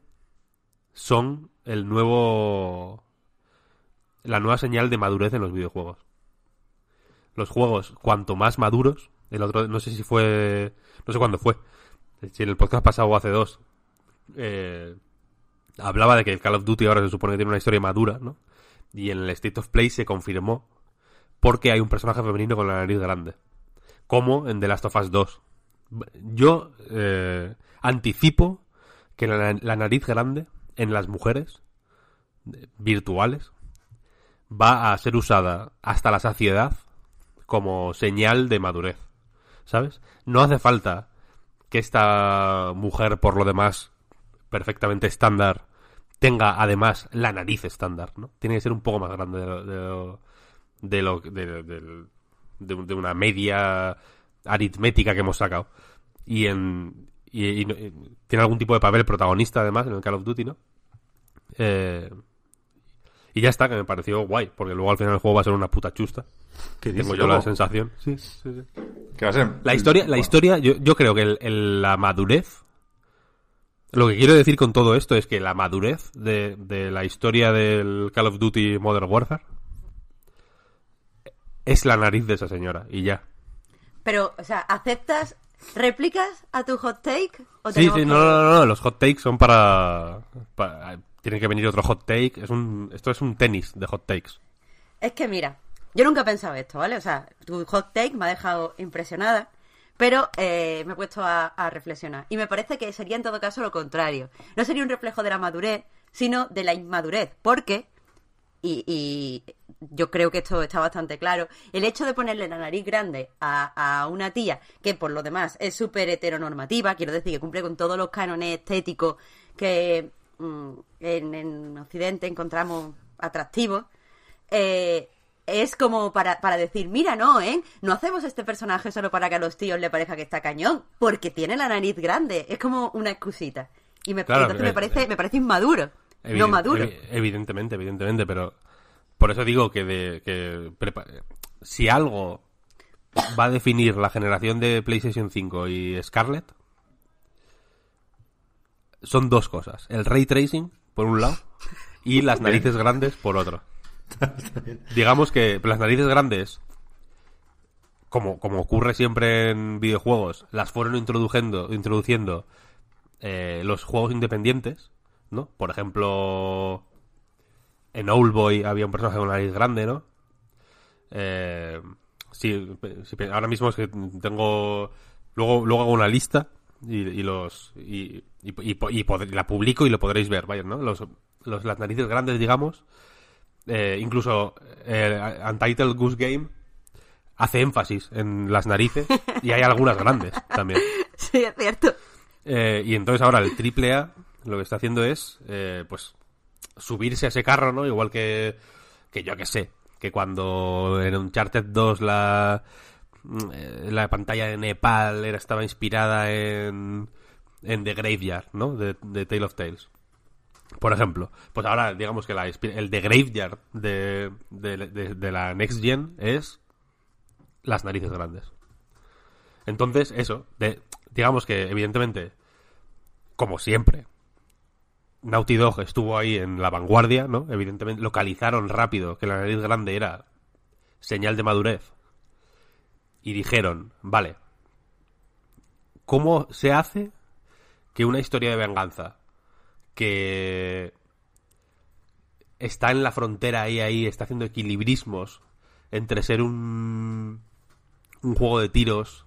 son el nuevo la nueva señal de madurez en los videojuegos. Los juegos, cuanto más maduros, el otro, no sé si fue, no sé cuándo fue, en el podcast pasado o hace dos, eh, hablaba de que el Call of Duty ahora se supone que tiene una historia madura, ¿no? Y en el State of Play se confirmó porque hay un personaje femenino con la nariz grande. como en The Last of Us 2. Yo eh, anticipo que la, nariz grande en las mujeres virtuales va a ser usada hasta la saciedad como señal de madurez. ¿Sabes? No hace falta que esta mujer, por lo demás, perfectamente estándar, tenga además la nariz estándar, ¿no? Tiene que ser un poco más grande de lo, de lo- de, lo- de- de- una media aritmética que hemos sacado. Y en y, y tiene algún tipo de papel protagonista además en el Call of Duty, ¿no? Eh, y ya está, que me pareció guay, porque luego al final el juego va a ser una puta chusta. ¿Qué Tengo yo la sensación. Sí, sí, sí. ¿Qué va a ser? La historia, la historia, yo, yo creo que el- el- la madurez. Lo que quiero decir con todo esto es que la madurez de, de la historia del Call of Duty Modern Warfare es la nariz de esa señora y ya. Pero, o sea, ¿aceptas réplicas a tu hot take? ¿O Sí, sí, que- no, no, no, no, los hot takes son para, para- tiene que venir otro hot take. Esto es un tenis de hot takes. Es que mira, yo nunca he pensado esto, ¿vale? O sea, tu hot take me ha dejado impresionada, pero eh, me he puesto a, reflexionar. Y me parece que sería en todo caso lo contrario. No sería un reflejo de la madurez, sino de la inmadurez. Porque, y, yo creo que esto está bastante claro, el hecho de ponerle la nariz grande a, a una tía que por lo demás es súper heteronormativa, quiero decir que cumple con todos los cánones estéticos que en, en Occidente encontramos atractivos, eh, es como para, para decir, mira, no, ¿eh? No hacemos este personaje solo para que a los tíos le parezca que está cañón, porque tiene la nariz grande. Es como una excusita. Y me, Claro, entonces eh, me parece, eh, me parece inmaduro. no maduro. evi- evidentemente, evidentemente, pero por eso digo que, de, que si algo va a definir la generación de PlayStation 5 y Scarlett, son dos cosas. El ray tracing, por un lado, y las narices grandes, por otro. Digamos que las narices grandes, como, como ocurre siempre en videojuegos, las fueron introduciendo, introduciendo eh, los juegos independientes, ¿no? Por ejemplo, en Owlboy había un personaje con nariz grande, ¿no? Eh, sí, sí, ahora mismo es que tengo... Luego, luego hago una lista y, y los... Y, y, la publico y lo podréis ver, vaya, ¿no? Los, los- las narices grandes, digamos. Eh, incluso eh, Untitled Goose Game hace énfasis en las narices y hay algunas grandes también. Sí, es cierto. Eh, y entonces ahora el triple A lo que está haciendo es, eh, pues, subirse a ese carro, ¿no? Igual que, que yo que sé, que cuando en Uncharted 2 la, la pantalla de Nepal era, estaba inspirada en, en The Graveyard, ¿no? De, Tale of Tales. Por ejemplo, pues ahora digamos que la, el The Graveyard de, de, de- de la Next Gen es las narices grandes. Entonces, eso, de, digamos que evidentemente, como siempre, Naughty Dog estuvo ahí en la vanguardia, ¿no? Evidentemente localizaron rápido que la nariz grande era señal de madurez. Y dijeron, vale, ¿cómo se hace que una historia de venganza que está en la frontera ahí, ahí, está haciendo equilibrismos entre ser un, un juego de tiros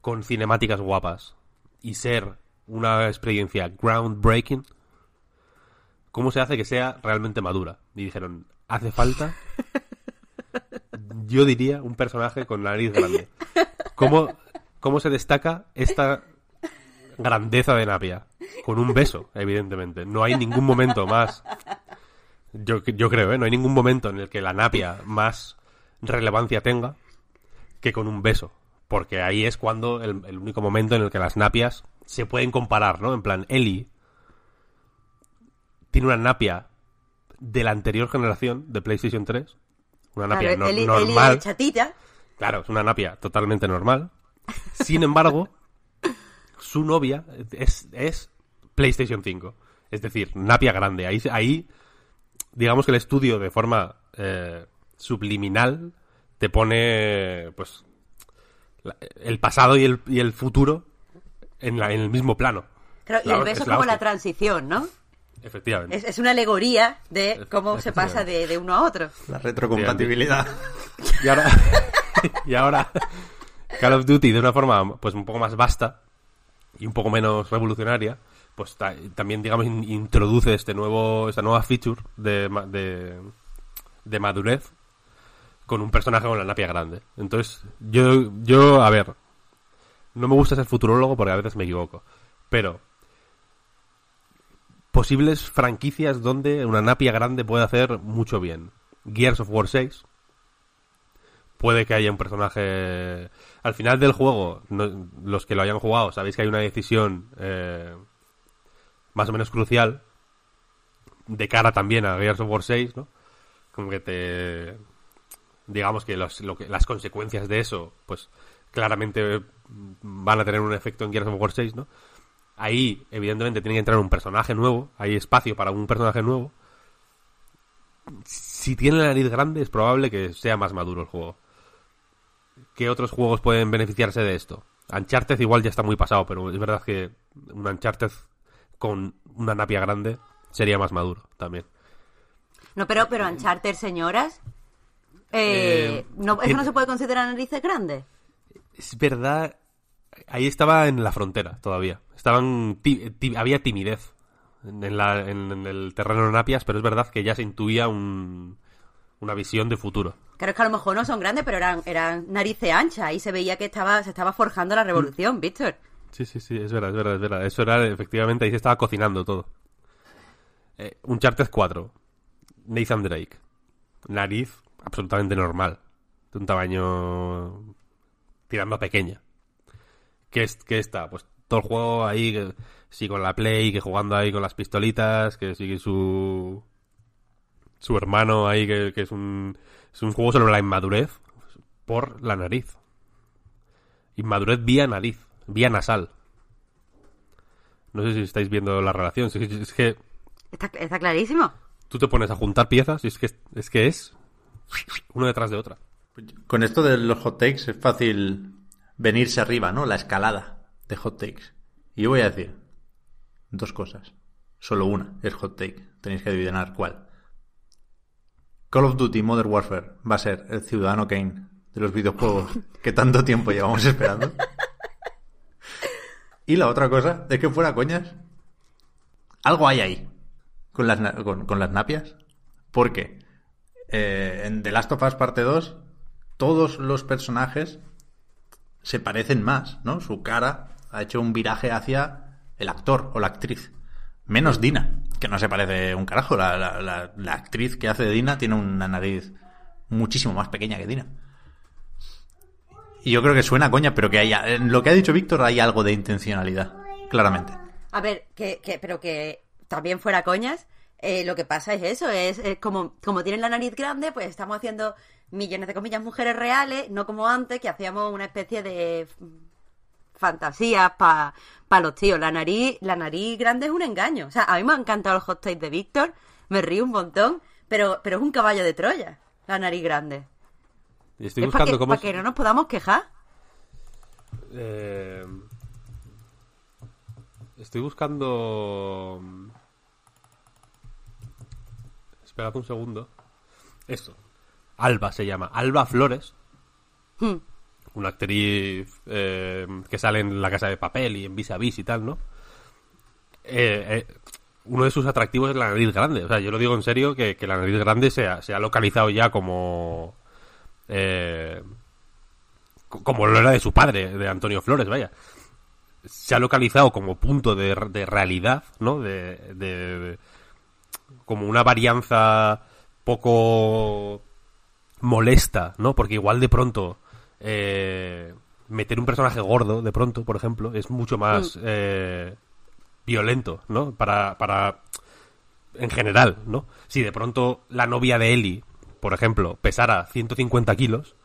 con cinemáticas guapas y ser una experiencia groundbreaking, ¿cómo se hace que sea realmente madura? Y dijeron, hace falta, yo diría, un personaje con nariz grande. ¿Cómo, cómo se destaca esta grandeza de Napia? Con un beso, evidentemente. No hay ningún momento más. Yo, yo creo, ¿eh? No hay ningún momento en el que la Napia más relevancia tenga que con un beso. Porque ahí es cuando el, el único momento en el que las napias se pueden comparar, ¿no? En plan, Ellie tiene una napia de la anterior generación de PlayStation 3. Una napia no- Eli- normal. chatita. Claro, es una napia totalmente normal. Sin embargo, su novia es, es PlayStation 5. Es decir, napia grande. Ahí, ahí digamos que el estudio de forma eh, subliminal te pone pues la- el pasado y el, y el futuro en, la- en el mismo plano. Claro, y el beso es como la transición, ¿no? Efectivamente. Es, es una alegoría de cómo se pasa de, de uno a otro. La retrocompatibilidad. Y ahora, y ahora Call of Duty de una forma pues un poco más vasta y un poco menos revolucionaria, pues ta- también digamos in- introduce este nuevo esta nueva feature de, ma- de, de madurez con un personaje con la napia grande. Entonces, yo yo a ver, no me gusta ser futurólogo porque a veces me equivoco, pero posibles franquicias donde una napia grande puede hacer mucho bien. Gears of War 6. Puede que haya un personaje... Al final del juego, no- los que lo hayan jugado, sabéis que hay una decisión eh, más o menos crucial de cara también a Gears of War 6, ¿no? Como que te... Digamos que, lo que las consecuencias de eso, pues claramente van a tener un efecto en Gears of War 6, ¿no? Ahí, evidentemente, tiene que entrar un personaje nuevo. Hay espacio para un personaje nuevo. Si tiene la nariz grande, es probable que sea más maduro el juego. ¿Qué otros juegos pueden beneficiarse de esto? Uncharted igual ya está muy pasado, pero es verdad que un Uncharted con una napia grande sería más maduro también. No, pero, pero Uncharted, señoras. Eh, Eh, no, ¿Eso tiene- no se puede considerar narices grandes? Es verdad, ahí estaba en la frontera todavía. Estaban ti- ti- había timidez en, la- en- en el terreno de napias, pero es verdad que ya se intuía un- una visión de futuro. Claro, es que a lo mejor no son grandes, pero eran, eran narices anchas y se veía que estaba, se estaba forjando la revolución, Víctor. Sí, sí, sí, es verdad, es verdad, es verdad. Eso era, efectivamente, ahí se estaba cocinando todo. Eh, Uncharted 4. Nathan Drake. Nariz absolutamente normal. De un tamaño tirando a pequeña. ¿Qué, es, qué está? Pues todo el juego ahí, que, sí con la Play, que jugando ahí con las pistolitas, que sigue su... Su hermano ahí, que, que es un... Es un juego sobre la inmadurez por la nariz. Inmadurez vía nariz, vía nasal. No sé si estáis viendo la relación. Es que, es que Está, está clarísimo. tú te pones a juntar piezas y es que es, que es uno detrás de otra. Con esto de los hot takes es fácil venirse arriba, ¿no? La escalada de hot takes. Y yo voy a decir dos cosas. Solo una es hot take. Tenéis que adivinar cuál. Call of Duty Modern Warfare va a ser el ciudadano Kane de los videojuegos que tanto tiempo llevamos esperando. Y la otra cosa es que fuera coñas, algo hay ahí con las, con, con las napias. Porque eh, en The Last of Us parte 2 todos los personajes se parecen más, ¿no? Su cara ha hecho un viraje hacia el actor o la actriz. Menos Dina, que no se parece un carajo. La, la- la- actriz que hace de Dina tiene una nariz muchísimo más pequeña que Dina. Y yo creo que suena coña, pero que hay, en lo que ha dicho Víctor hay algo de intencionalidad, claramente. A ver, que, que, pero que también fuera coñas, eh, lo que pasa es eso, es, es como, como tienen la nariz grande, pues estamos haciendo millones de comillas mujeres reales, no como antes, que hacíamos una especie de fantasías para los tíos. La nariz, la nariz grande es un engaño. O sea, a mí me ha encantado el hot take de Víctor, me río un montón, pero, pero es un caballo de Troya, la nariz grande. Y estoy es para buscando que, cómo... pa' que no nos podamos quejar. Eh, Estoy buscando... Esperad un segundo. Esto. Alba se llama. Alba Flores. Hmm. Una actriz eh, que sale en La Casa de Papel y en Vis a Vis y tal, ¿no? Eh, eh, uno de sus atractivos es la nariz grande. O sea, yo lo digo en serio que, que la nariz grande se ha, se ha localizado ya como... eh, co- como lo era de su padre, de Antonio Flores, vaya. Se ha localizado como punto de, de realidad, ¿no? De- como una varianza poco molesta, ¿no? Porque igual de pronto eh, meter un personaje gordo, de pronto, por ejemplo, es mucho más eh, violento, ¿no? Para, para en general, ¿no? Si de pronto la novia de Ellie, por ejemplo, pesara 150 kilos,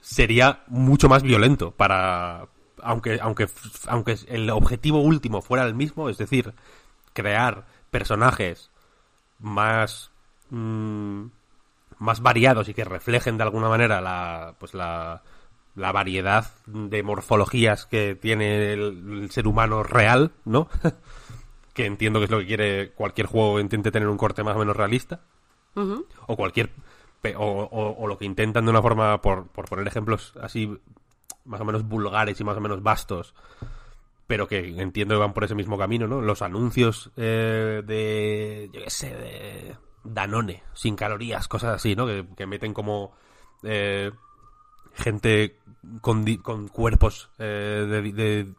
sería mucho más violento para aunque aunque aunque el objetivo último fuera el mismo es decir crear personajes más mm, más variados y que reflejen de alguna manera la pues la la variedad de morfologías que tiene el, el ser humano real no que entiendo que es lo que quiere cualquier juego intente tener un corte más o menos realista. O cualquier o, o- o lo que intentan de una forma, por, por poner ejemplos así más o menos vulgares y más o menos vastos, pero que entiendo que van por ese mismo camino, ¿no? Los anuncios eh, de, yo qué sé, de Danone, sin calorías, cosas así, ¿no? Que, meten como eh, gente con, cuerpos eh, de,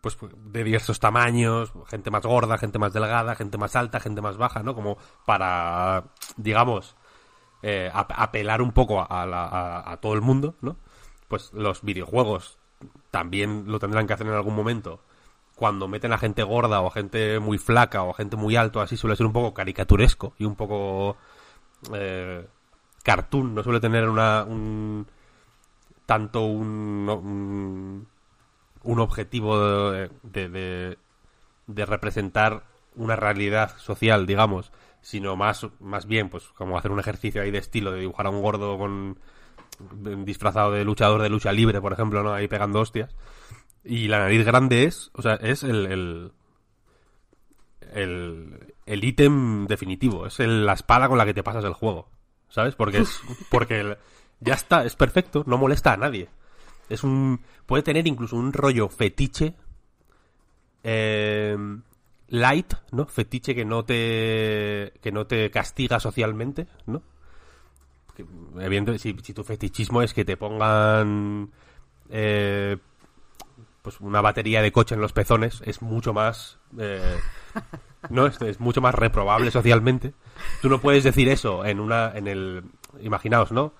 pues de diversos tamaños, gente más gorda, gente más delgada, gente más alta, gente más baja, ¿no? Como para, digamos, eh, ap- apelar un poco a, la- a todo el mundo, ¿no? Pues los videojuegos también lo tendrán que hacer en algún momento. Cuando meten a gente gorda o a gente muy flaca o a gente muy alto, así suele ser un poco caricaturesco y un poco eh, cartoon, no suele tener una, un, tanto un, un, un objetivo de, de, de- de representar una realidad social, digamos, sino más, más bien, pues, como hacer un ejercicio ahí de estilo, de dibujar a un gordo con disfrazado de luchador de lucha libre, por ejemplo, ¿no? Ahí pegando hostias. Y la nariz grande es, o sea, es el, el, el, el ítem definitivo, es el- la espada con la que te pasas el juego, ¿sabes? Porque es, porque el- ya está, es perfecto, no molesta a nadie. Es un, puede tener incluso un rollo fetiche, eh, light, ¿no? Fetiche que no te, que no te castiga socialmente, ¿no? Si, tu fetichismo es que te pongan eh, pues una batería de coche en los pezones, es mucho más eh, no es, mucho más reprobable socialmente. Tú no puedes decir eso en una en el imaginaos, ¿no?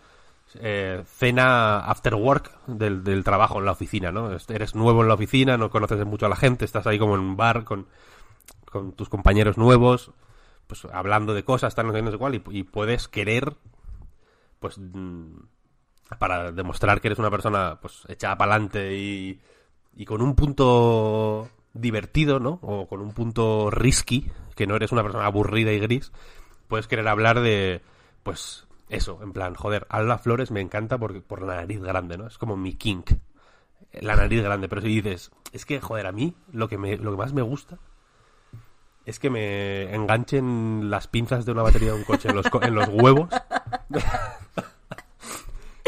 Eh, cena after work del, del trabajo en la oficina, ¿no? Eres nuevo en la oficina, no conoces mucho a la gente, estás ahí como en un bar con, con tus compañeros nuevos, pues hablando de cosas, tal, no sé, cuál, y puedes querer pues mm, para demostrar que eres una persona pues echada para adelante y, y con un punto divertido, ¿no? O con un punto risky, que no eres una persona aburrida y gris, puedes querer hablar de pues eso, en plan, joder, Alba Flores me encanta por, por la nariz grande, ¿no? Es como mi kink. La nariz grande, pero si dices, es que, joder, a mí lo que, me, lo que más me gusta es que me enganchen las pinzas de una batería de un coche en los, en los huevos.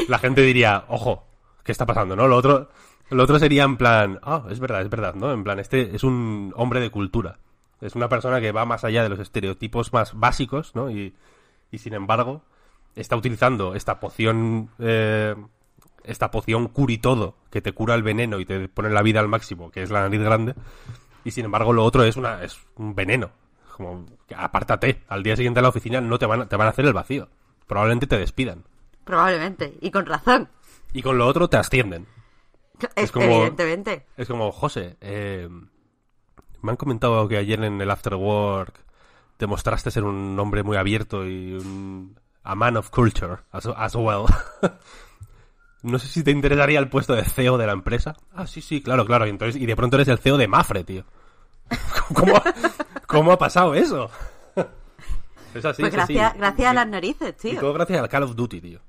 La gente diría, ojo, ¿qué está pasando? ¿No? Lo otro, lo otro sería en plan, ah, es verdad, es verdad, ¿no? En plan, este es un hombre de cultura. Es una persona que va más allá de los estereotipos más básicos, ¿no? Y, y sin embargo, está utilizando esta poción, eh, esta poción curi todo, que te cura el veneno y te pone la vida al máximo, que es la nariz grande. Y sin embargo, lo otro es una, es un veneno. Como, apártate, al día siguiente a la oficina no te van, te van a hacer el vacío. Probablemente te despidan. Probablemente. Y con razón. Y con lo otro te ascienden. Es como- Evidentemente. Es como, José, eh, me han comentado que ayer en el After Work demostraste ser un hombre muy abierto y un a man of culture as, as well. no sé si te interesaría el puesto de CEO de la empresa. Ah, sí, sí, claro, claro. Y, entonces, y de pronto eres el CEO de Mafre, tío. ¿Cómo, ha- cómo ha pasado eso? es así, pues es así. gracias, gracias a Y- las narices, Y tío. todo gracias al Call of Duty, tío.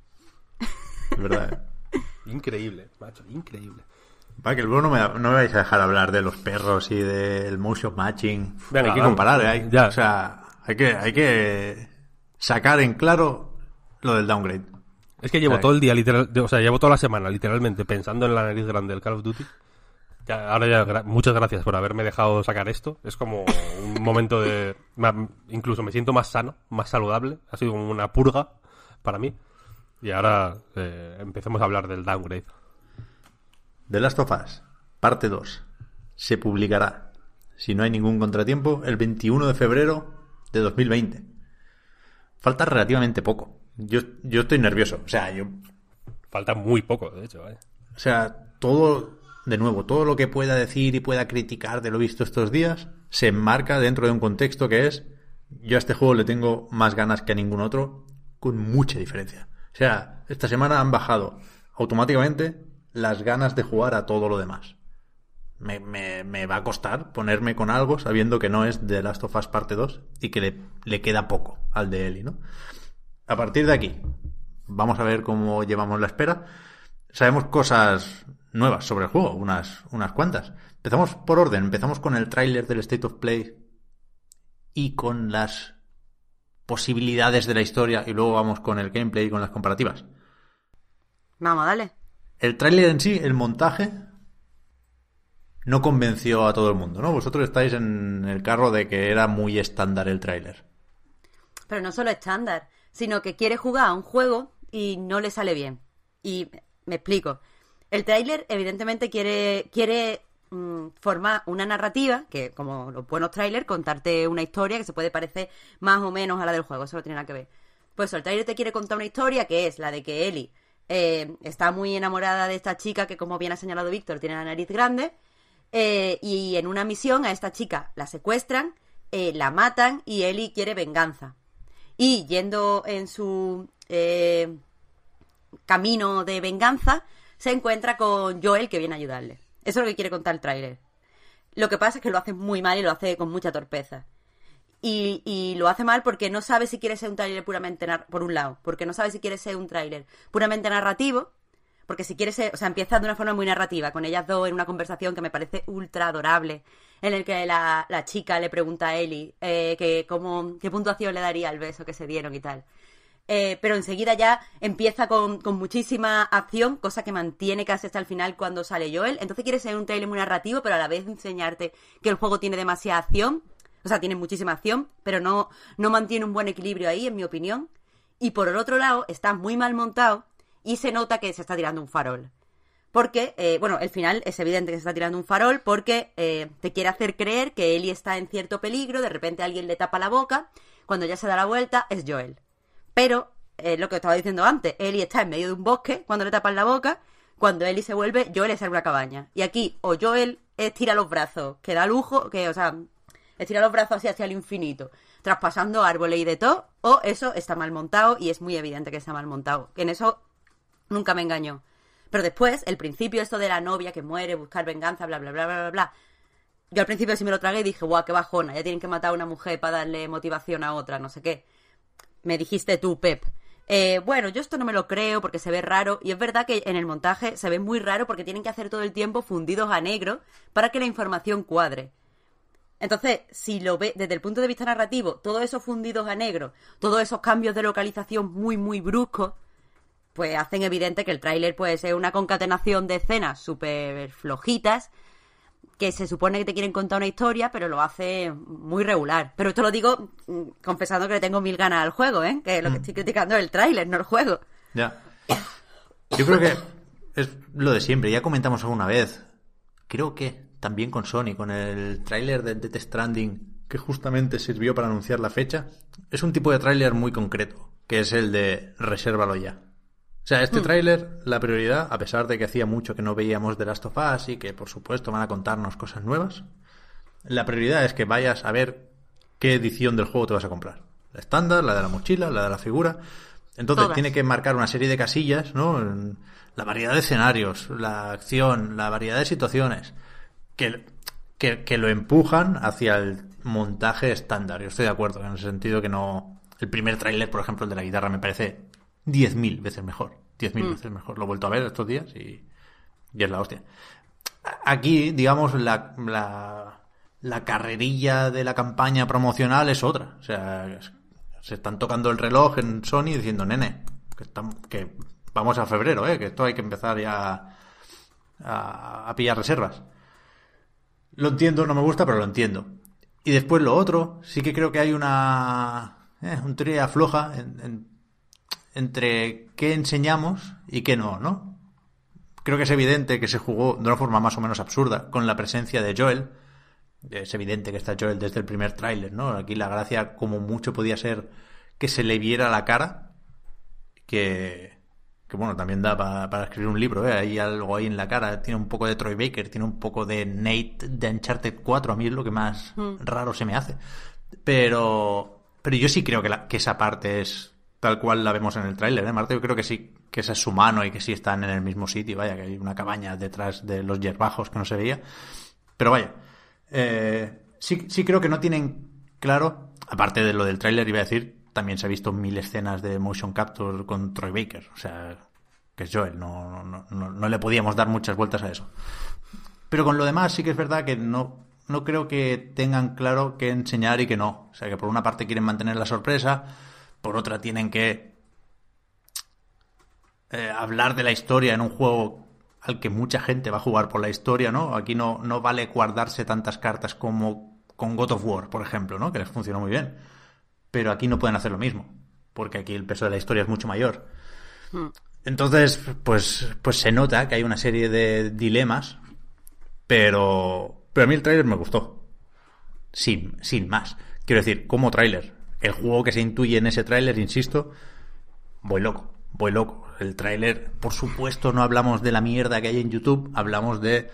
Es verdad, ¿eh? Increíble, macho, increíble. Va, que luego no me, no me vais a dejar hablar de los perros y del motion matching. Venga, hay que comparar, ¿eh? Hay- Ya. O sea, hay que, hay que sacar en claro lo del downgrade. Es que llevo todo el día, literal, o sea, llevo toda la semana, literalmente, pensando en la nariz grande del Call of Duty. Ya, ahora ya, gra- muchas gracias por haberme dejado sacar esto. Es como un momento de... Incluso me siento más sano, más saludable. Ha sido como una purga para mí. Y ahora eh, empecemos a hablar del downgrade. The Last of Us, parte 2, se publicará, si no hay ningún contratiempo, el 21 de febrero de 2020. Falta relativamente poco. Yo, yo estoy nervioso. O sea, yo Falta muy poco, de hecho. ¿eh? O sea, todo, de nuevo, todo lo que pueda decir y pueda criticar de lo visto estos días se enmarca dentro de un contexto que es, yo a este juego le tengo más ganas que a ningún otro, con mucha diferencia. O sea, esta semana han bajado automáticamente las ganas de jugar a todo lo demás. Me, me- me va a costar ponerme con algo sabiendo que no es The Last of Us parte 2 y que le, le queda poco al de Eli, ¿no? A partir de aquí, vamos a ver cómo llevamos la espera. Sabemos cosas nuevas sobre el juego, unas, unas cuantas. Empezamos por orden, empezamos con el tráiler del State of Play y con las posibilidades de la historia y luego vamos con el gameplay y con las comparativas. Vamos, dale. El tráiler en sí, el montaje, no convenció a todo el mundo, ¿no? Vosotros estáis en el carro de que era muy estándar el tráiler. Pero no solo estándar, sino que quiere jugar a un juego y no le sale bien. Y me explico. El tráiler evidentemente quiere, quiere mm, formar una narrativa, que como los buenos trailers, contarte una historia que se puede parecer más o menos a la del juego, eso no tiene nada que ver. Pues el tráiler te quiere contar una historia que es la de que Ellie eh, está muy enamorada de esta chica que, como bien ha señalado Víctor, tiene la nariz grande. eh, y en una misión a esta chica la secuestran, eh, la matan y Ellie quiere venganza. Y yendo en su camino de venganza, se encuentra con Joel que viene a ayudarle. Eso es lo que quiere contar el tráiler. Lo que pasa es que lo hace muy mal y lo hace con mucha torpeza. Y, y lo hace mal porque no sabe si quiere ser un tráiler puramente, por un lado, porque no sabe si quiere ser un tráiler puramente narrativo, porque si quiere ser, o sea, empieza de una forma muy narrativa, con ellas dos en una conversación que me parece ultra adorable, en el que la, la chica le pregunta a Ellie eh, que cómo, qué puntuación le daría al beso que se dieron y tal. Eh, pero enseguida ya empieza con, muchísima acción, cosa que mantiene casi hasta el final cuando sale Joel. Entonces quiere ser un trailer muy narrativo, pero a la vez enseñarte que el juego tiene demasiada acción. O sea, tiene muchísima acción, pero no, no mantiene un buen equilibrio ahí, en mi opinión. Y por el otro lado, está muy mal montado y se nota que se está tirando un farol. Porque, eh, bueno, el final es evidente que se está tirando un farol porque eh, te quiere hacer creer que Ellie está en cierto peligro, de repente alguien le tapa la boca, cuando ya se da la vuelta es Joel. Pero, eh, lo que estaba diciendo antes, Ellie está en medio de un bosque cuando le tapan la boca, cuando Ellie se vuelve, Joel está en una cabaña. Y aquí, o Joel estira los brazos, que da lujo, que, o sea, estira los brazos así hacia el infinito, traspasando árboles y de todo, o eso está mal montado y es muy evidente que está mal montado. En eso nunca me engañó. Pero después, el principio, esto de la novia que muere, buscar venganza, bla, bla, bla, bla, bla, bla. Yo al principio sí me lo tragué y dije, guau, qué bajona, ya tienen que matar a una mujer para darle motivación a otra, no sé qué. Me dijiste tú, Pep. Eh, bueno, yo esto no me lo creo porque se ve raro. Y es verdad que en el montaje se ve muy raro porque tienen que hacer todo el tiempo fundidos a negro para que la información cuadre. Entonces, si lo ve desde el punto de vista narrativo, todos esos fundidos a negro, todos esos cambios de localización muy, muy bruscos, pues hacen evidente que el tráiler puede ser una concatenación de escenas súper flojitas, que se supone que te quieren contar una historia, pero lo hace muy regular. Pero esto lo digo mm, confesando que le tengo mil ganas al juego, ¿eh? Que lo que estoy criticando es el tráiler, no el juego. Ya. Yo creo que es lo de siempre. Ya comentamos alguna vez. Creo que también con Sony, con el tráiler de Death Stranding, que justamente sirvió para anunciar la fecha. Es un tipo de tráiler muy concreto, que es el de resérvalo ya. O sea, este tráiler, la prioridad, a pesar de que hacía mucho que no veíamos The Last of Us y que por supuesto van a contarnos cosas nuevas, la prioridad es que vayas a ver qué edición del juego te vas a comprar. La estándar, la de la mochila, la de la figura. Entonces Todas. tiene que marcar una serie de casillas, ¿no? La variedad de escenarios, la acción, la variedad de situaciones, que, que, que lo empujan hacia el montaje estándar. Yo estoy de acuerdo en el sentido que no... El primer tráiler, por ejemplo, el de la guitarra, me parece 10.000 veces mejor. 10.000 veces mejor. Lo he vuelto a ver estos días y, y es la hostia. Aquí, digamos, la, la, la carrerilla de la campaña promocional es otra. O sea, se están tocando el reloj en Sony diciendo, nene, que, estamos, que vamos a febrero, ¿eh? que esto hay que empezar ya a, a pillar reservas. Lo entiendo, no me gusta, pero lo entiendo. Y después lo otro, sí que creo que hay una... Eh, un tría floja en- en- entre qué enseñamos y qué no, ¿no? Creo que es evidente que se jugó de una forma más o menos absurda con la presencia de Joel. Es evidente que está Joel desde el primer tráiler, ¿no? Aquí la gracia como mucho podía ser que se le viera la cara, que, que bueno, también da pa- para escribir un libro, ¿eh? Hay algo ahí en la cara, tiene un poco de Troy Baker, tiene un poco de Nate de Uncharted 4, a mí es lo que más raro se me hace. Pero, pero yo sí creo que, la- que esa parte es tal cual la vemos en el tráiler, ¿eh, Marta? Yo creo que sí, que esa es su mano y que sí están en el mismo sitio, vaya, que hay una cabaña detrás de los yerbajos que no se veía. Pero vaya, eh, sí, sí creo que no tienen claro, aparte de lo del tráiler, iba a decir, también se ha visto mil escenas de motion capture con Troy Baker, o sea, que es Joel, no, no, no, no le podíamos dar muchas vueltas a eso. Pero con lo demás sí que es verdad que no, no creo que tengan claro qué enseñar y qué no. O sea, que por una parte quieren mantener la sorpresa, por otra tienen que eh, hablar de la historia en un juego al que mucha gente va a jugar por la historia, ¿no? Aquí no, no vale guardarse tantas cartas como con God of War, por ejemplo, ¿no? Que les funcionó muy bien. Pero aquí no pueden hacer lo mismo, porque aquí el peso de la historia es mucho mayor. Hmm. Entonces, pues, pues se nota que hay una serie de dilemas, pero, pero a mí el tráiler me gustó. Sin, sin más. Quiero decir, como tráiler. El juego que se intuye en ese tráiler, insisto, voy loco, voy loco. El tráiler, por supuesto, no hablamos de la mierda que hay en YouTube, hablamos de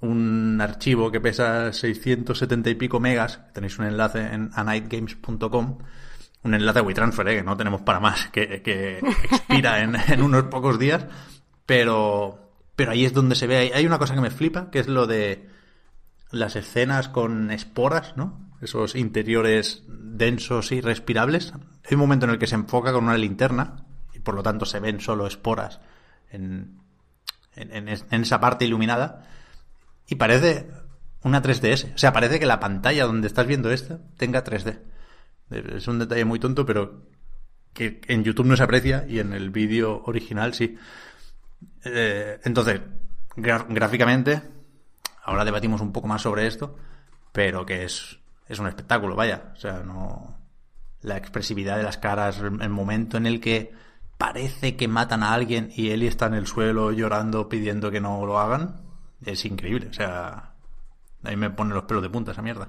un archivo que pesa 670 y pico megas. Tenéis un enlace en anightgames.com un enlace a WeTransfer, ¿eh? que no tenemos para más, que, expira en, en, unos pocos días, pero, pero ahí es donde se ve, hay una cosa que me flipa, que es lo de las escenas con esporas, ¿no? Esos interiores densos y respirables. Hay un momento en el que se enfoca con una linterna y por lo tanto se ven solo esporas en, en, esa parte iluminada y parece una 3DS. O sea, parece que la pantalla donde estás viendo esta tenga 3D. Es un detalle muy tonto, pero que en YouTube no se aprecia y en el vídeo original sí. Eh, entonces, gráficamente, ahora debatimos un poco más sobre esto, pero que es, es un espectáculo, vaya. O sea, no. La expresividad de las caras, el momento en el que parece que matan a alguien y Eli está en el suelo llorando pidiendo que no lo hagan, es increíble. O sea, ahí me pone los pelos de punta esa mierda.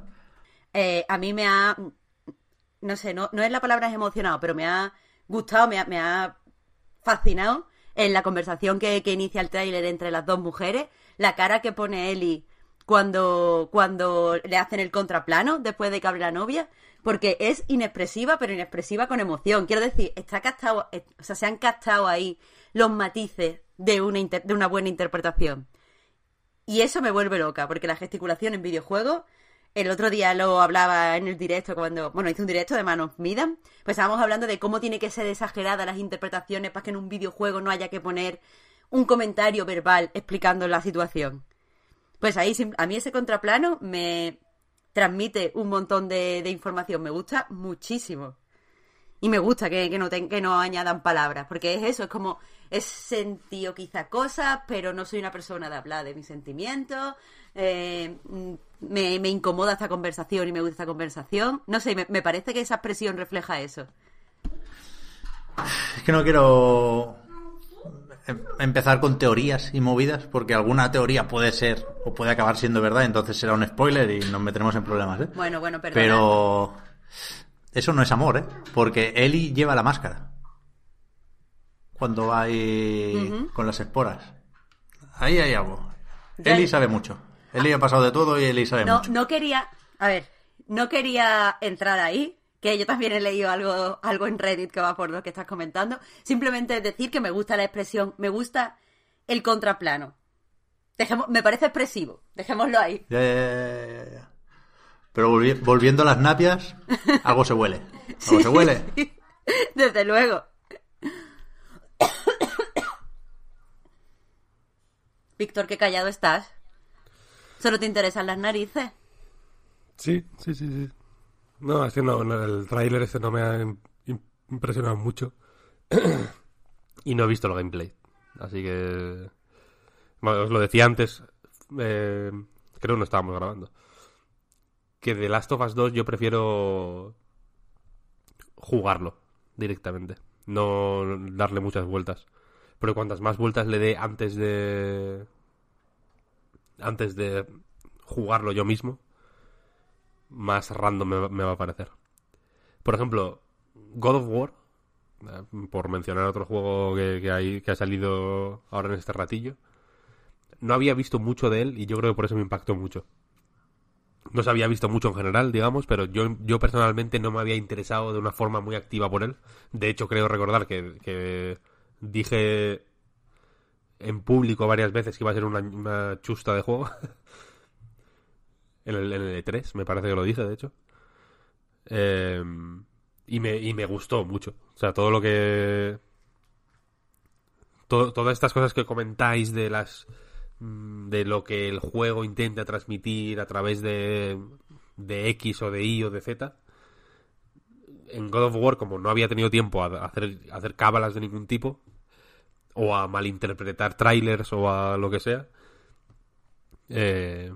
Eh, a mí me ha no sé, no, no es la palabra emocionado, pero me ha gustado, me ha, me ha fascinado en la conversación que, que inicia el tráiler entre las dos mujeres, la cara que pone Eli cuando, cuando le hacen el contraplano después de que hable la novia, porque es inexpresiva, pero inexpresiva con emoción. Quiero decir, está castado, o sea, se han castado ahí los matices de una, de una buena interpretación. Y eso me vuelve loca, porque la gesticulación en videojuegos el otro día lo hablaba en el directo cuando, bueno, hice un directo de Man of Medan, pues estábamos hablando de cómo tiene que ser exagerada las interpretaciones para que en un videojuego no haya que poner un comentario verbal explicando la situación. Pues ahí a mí ese contraplano me transmite un montón de, información, me gusta muchísimo. Y me gusta que, no, que no añadan palabras, porque es eso, es como, he sentido quizá cosas, pero no soy una persona de hablar de mis sentimientos, eh, me, me, incomoda esta conversación y me gusta esta conversación. No sé, me, me, parece que esa expresión refleja eso. Es que no quiero empezar con teorías y movidas, porque alguna teoría puede ser o puede acabar siendo verdad, entonces será un spoiler y nos meteremos en problemas, ¿eh? Bueno, bueno. Pero eso no es amor, ¿eh? Porque Eli lleva la máscara cuando va ahí uh -huh. con las esporas. Ahí hay algo. Ya Eli sabe mucho. Eli ha pasado de todo y Eli sabe no, mucho. No quería, a ver, no quería entrar ahí, que yo también he leído algo, algo en Reddit que va por lo que estás comentando. Simplemente decir que me gusta la expresión, me gusta el contraplano. Dejemos, me parece expresivo, dejémoslo ahí. Ya, ya, ya, Pero volvi volviendo a las napias, algo se huele. Algo sí, se huele. Sí. Desde luego. Víctor, qué callado estás. ¿Solo te interesan las narices? Sí, sí, sí, sí. No, es que no, el tráiler este no me ha impresionado mucho. y no he visto el gameplay. Así que... Bueno, os lo decía antes. Eh, creo que no estábamos grabando. Que de Last of Us 2 yo prefiero jugarlo directamente. No darle muchas vueltas. Pero cuantas más vueltas le dé antes de antes de jugarlo yo mismo, más random me, me va a parecer. Por ejemplo, God of War, eh, por mencionar otro juego que, que, ha salido ahora en este ratillo, no había visto mucho de él y yo creo que por eso me impactó mucho. No se había visto mucho en general, digamos, pero yo, yo personalmente no me había interesado de una forma muy activa por él. De hecho, creo recordar que, que dije en público varias veces que iba a ser una chusta de juego. en, el, en el E3, me parece que lo dije, de hecho. Eh, y, me, y me gustó mucho. O sea, todo lo que... Todo, todas estas cosas que comentáis de las mm, de lo que el juego intenta transmitir a través de, de X o de Y o de Z. En God of War, como no había tenido tiempo a hacer, a hacer cábalas de ningún tipo, o a malinterpretar trailers o a lo que sea, eh,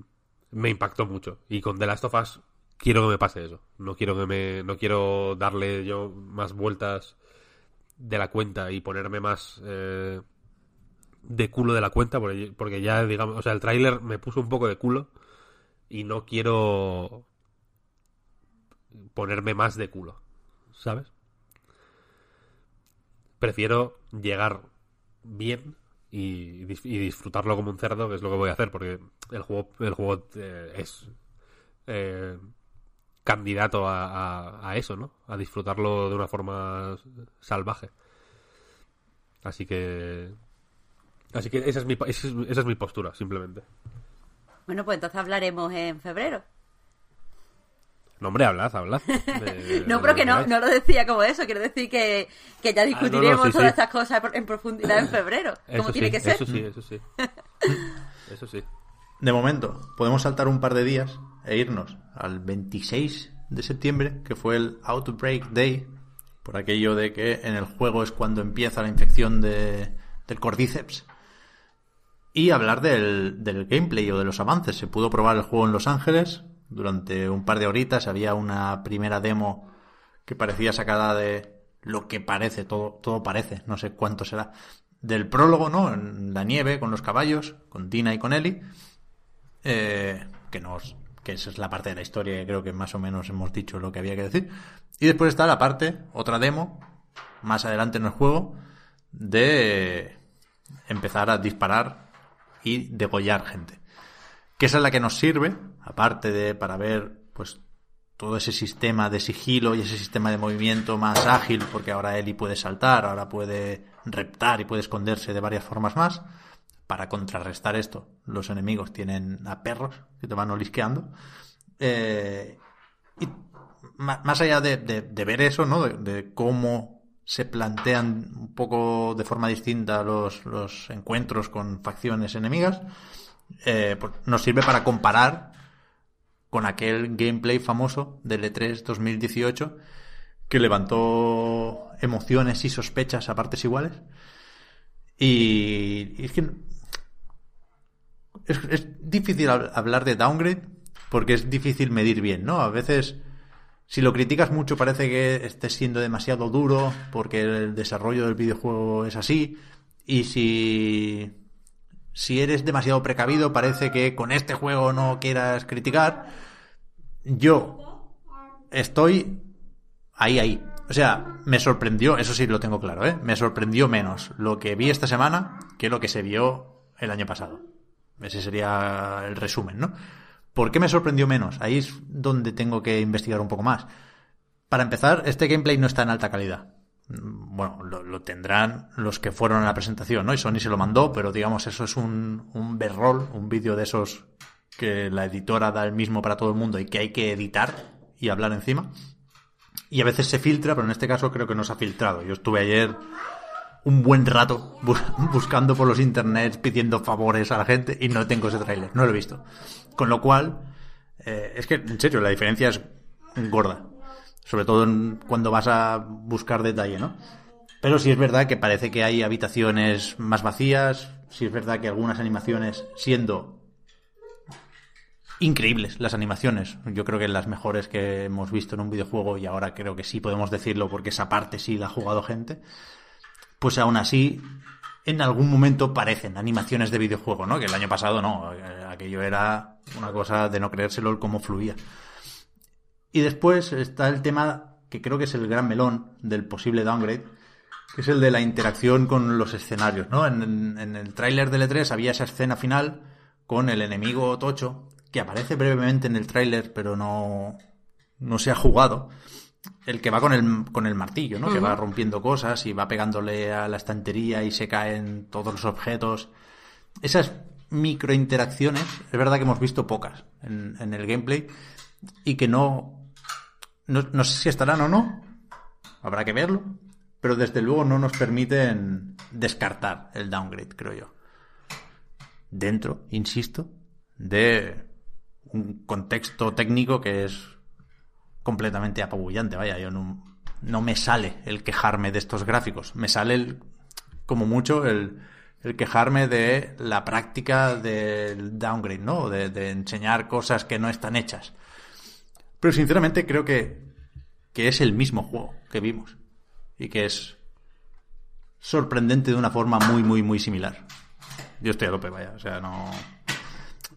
me impactó mucho. Y con The Last of Us quiero que me pase eso. No quiero que me, no quiero darle yo más vueltas de la cuenta y ponerme más eh, de culo de la cuenta porque, porque ya digamos, o sea, el tráiler me puso un poco de culo y no quiero ponerme más de culo, ¿sabes? Prefiero llegar bien y, disfrutarlo como un cerdo, que es lo que voy a hacer, porque el juego, el juego eh, es eh, candidato a, eso, ¿no? A disfrutarlo de una forma salvaje. Así que. Así que esa es mi, esa es, mi postura, simplemente. Bueno, pues entonces hablaremos en febrero. No, hombre, hablad, hablad. no, pero que no, no lo decía como eso. Quiero decir que, que ya discutiremos todas estas cosas en profundidad en febrero. Como tiene que ser. Eso sí, eso sí. eso sí. De momento, podemos saltar un par de días e irnos al 26 de septiembre, que fue el Outbreak Day, por aquello de que en el juego es cuando empieza la infección de, del cordíceps, y hablar del, del gameplay o de los avances. Se pudo probar el juego en Los Ángeles durante un par de horitas, había una primera demo que parecía sacada de lo que parece, todo, todo parece, no sé cuánto será, del prólogo, ¿no? En la nieve, con los caballos, con Dina y con Ellie, eh, que nos que esa es la parte de la historia que creo que más o menos hemos dicho lo que había que decir. Y después está la parte, otra demo, más adelante en el juego, de empezar a disparar y degollar gente. Que esa es la que nos sirve, aparte de para ver pues todo ese sistema de sigilo y ese sistema de movimiento más ágil, porque ahora Eli puede saltar, ahora puede reptar y puede esconderse de varias formas más para contrarrestar esto, los enemigos tienen a perros que te van olisqueando. Eh, y más allá de, ver eso, ¿no? De, cómo se plantean un poco de forma distinta los, encuentros con facciones enemigas, eh, pues nos sirve para comparar con aquel gameplay famoso del E3 2018 que levantó emociones y sospechas a partes iguales. Y, es que es, difícil hablar de downgrade porque es difícil medir bien, ¿no? A veces, si lo criticas mucho, parece que estés siendo demasiado duro porque el desarrollo del videojuego es así. Y si, si eres demasiado precavido, parece que con este juego no quieras criticar. Yo estoy ahí, ahí. O sea, me sorprendió, eso sí lo tengo claro, ¿eh? Me sorprendió menos lo que vi esta semana que lo que se vio el año pasado. Ese sería el resumen, ¿no? ¿Por qué me sorprendió menos? Ahí es donde tengo que investigar un poco más. Para empezar, este gameplay no está en alta calidad. Bueno, lo, tendrán los que fueron a la presentación, ¿no? Y Sony se lo mandó, pero digamos, eso es un, un roll un vídeo de esos que la editora da el mismo para todo el mundo y que hay que editar y hablar encima. Y a veces se filtra, pero en este caso creo que no se ha filtrado. Yo estuve ayer un buen rato buscando por los internets, pidiendo favores a la gente y no tengo ese tráiler, no lo he visto. Con lo cual, eh, es que, en serio, la diferencia es gorda. Sobre todo cuando vas a buscar detalle, ¿no? Pero sí es verdad que parece que hay habitaciones más vacías, sí es verdad que algunas animaciones, siendo increíbles las animaciones, yo creo que las mejores que hemos visto en un videojuego y ahora creo que sí podemos decirlo porque esa parte sí la ha jugado gente, pues aún así en algún momento parecen animaciones de videojuego, ¿no? Que el año pasado no, eh, aquello era una cosa de no creérselo el cómo fluía. Y después está el tema que creo que es el gran melón del posible downgrade, que es el de la interacción con los escenarios, ¿no? En, el tráiler del E3 había esa escena final con el enemigo Tocho, que aparece brevemente en el tráiler, pero no, no se ha jugado el que va con el, con el martillo, ¿no? Que va rompiendo cosas y va pegándole a la estantería y se caen todos los objetos. Esas microinteracciones, es verdad que hemos visto pocas en, en el gameplay y que no, no, no sé si estarán o no, habrá que verlo, pero desde luego no nos permiten descartar el downgrade, creo yo. dentro, insisto, de un contexto técnico que es completamente apabullante. Vaya, yo no, no me sale el quejarme de estos gráficos. Me sale el, como mucho el, el quejarme de la práctica del downgrade, ¿no? De, enseñar cosas que no están hechas. Pero sinceramente creo que, que es el mismo juego que vimos. Y que es sorprendente de una forma muy, muy, muy similar. Yo estoy a tope, vaya. O sea, no.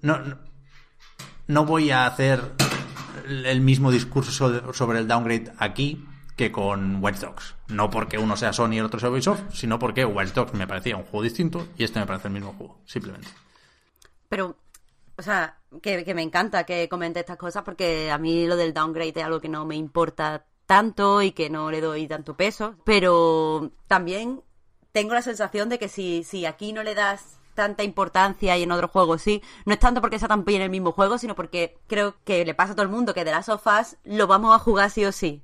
No, no, no voy a hacer el mismo discurso sobre el downgrade aquí que con Watch Dogs. No porque uno sea Sony y el otro sea Ubisoft, sino porque Watch Dogs me parecía un juego distinto y este me parece el mismo juego, simplemente. Pero, o sea, que, me encanta que comente estas cosas porque a mí lo del downgrade es algo que no me importa tanto y que no le doy tanto peso, pero también tengo la sensación de que si, si aquí no le das tanta importancia y en otros juegos sí. No es tanto porque sea tan bien el mismo juego, sino porque creo que le pasa a todo el mundo que de las sofás lo vamos a jugar sí o sí.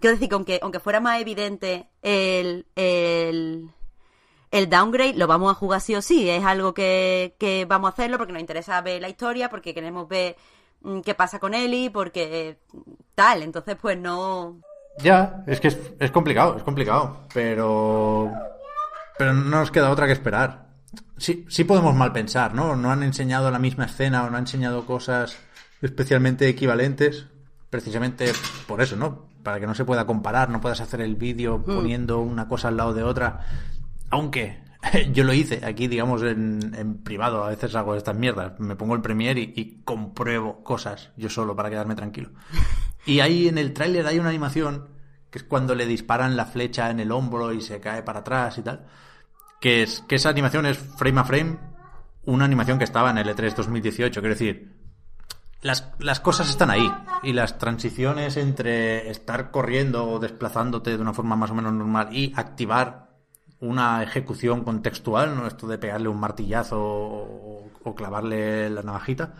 Quiero decir que aunque, aunque fuera más evidente el, el, el downgrade, lo vamos a jugar sí o sí. Es algo que, que vamos a hacerlo porque nos interesa ver la historia, porque queremos ver mm, qué pasa con Ellie, porque tal. Entonces, pues no. Ya, es que es, es complicado, es complicado. Pero. Pero no nos queda otra que esperar sí, sí podemos mal pensar, ¿no? No han enseñado la misma escena o no han enseñado cosas especialmente equivalentes, precisamente por eso, ¿no? Para que no se pueda comparar, no puedas hacer el vídeo poniendo una cosa al lado de otra. Aunque yo lo hice aquí, digamos, en, en privado, a veces hago estas mierdas. Me pongo el Premiere y, y compruebo cosas yo solo para quedarme tranquilo. Y ahí en el tráiler hay una animación que es cuando le disparan la flecha en el hombro y se cae para atrás y tal que, es, que esa animación es frame a frame, una animación que estaba en el E3 2018. Quiero decir, las, las cosas están ahí y las transiciones entre estar corriendo o desplazándote de una forma más o menos normal y activar una ejecución contextual, ¿no? Esto de pegarle un martillazo o, o clavarle la navajita,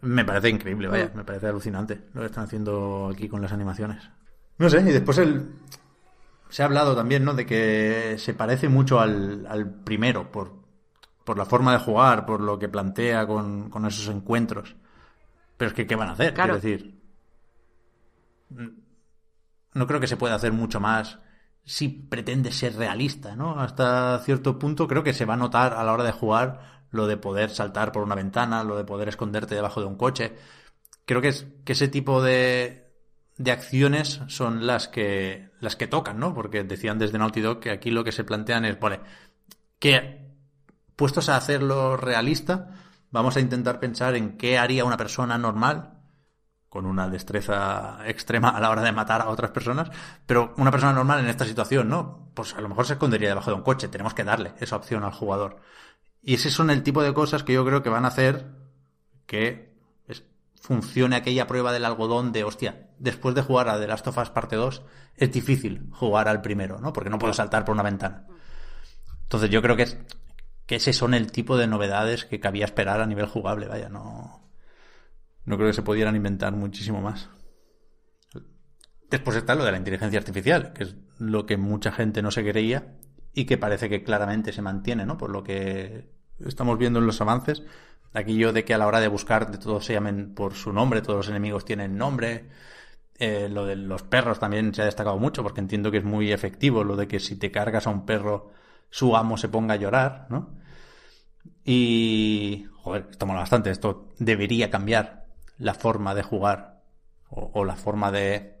me parece increíble, vaya, me parece alucinante lo que están haciendo aquí con las animaciones. No sé, y después el, se ha hablado también, ¿no? De que se parece mucho al, al primero por, por la forma de jugar, por lo que plantea con, con esos encuentros. Pero es que, ¿qué van a hacer? Claro. Quiero decir, no creo que se pueda hacer mucho más si pretende ser realista, ¿no? Hasta cierto punto creo que se va a notar a la hora de jugar lo de poder saltar por una ventana, lo de poder esconderte debajo de un coche. Creo que, es, que ese tipo de, de acciones son las que las que tocan, ¿no? Porque decían desde Naughty Dog que aquí lo que se plantean es, vale, que puestos a hacerlo realista, vamos a intentar pensar en qué haría una persona normal con una destreza extrema a la hora de matar a otras personas, pero una persona normal en esta situación, ¿no? Pues a lo mejor se escondería debajo de un coche, tenemos que darle esa opción al jugador. Y ese son el tipo de cosas que yo creo que van a hacer que funcione aquella prueba del algodón de, hostia, después de jugar a The Last of Us parte 2, es difícil jugar al primero, ¿no? Porque no puedo saltar por una ventana. Entonces yo creo que, es, que ese son el tipo de novedades que cabía esperar a nivel jugable, vaya, no... No creo que se pudieran inventar muchísimo más. Después está lo de la inteligencia artificial, que es lo que mucha gente no se creía y que parece que claramente se mantiene, ¿no? Por lo que estamos viendo en los avances, Aquello de que a la hora de buscar de todos se llamen por su nombre, todos los enemigos tienen nombre. Eh, lo de los perros también se ha destacado mucho porque entiendo que es muy efectivo lo de que si te cargas a un perro su amo se ponga a llorar, ¿no? Y... Joder, esto mola bastante. Esto debería cambiar la forma de jugar o, o la forma de,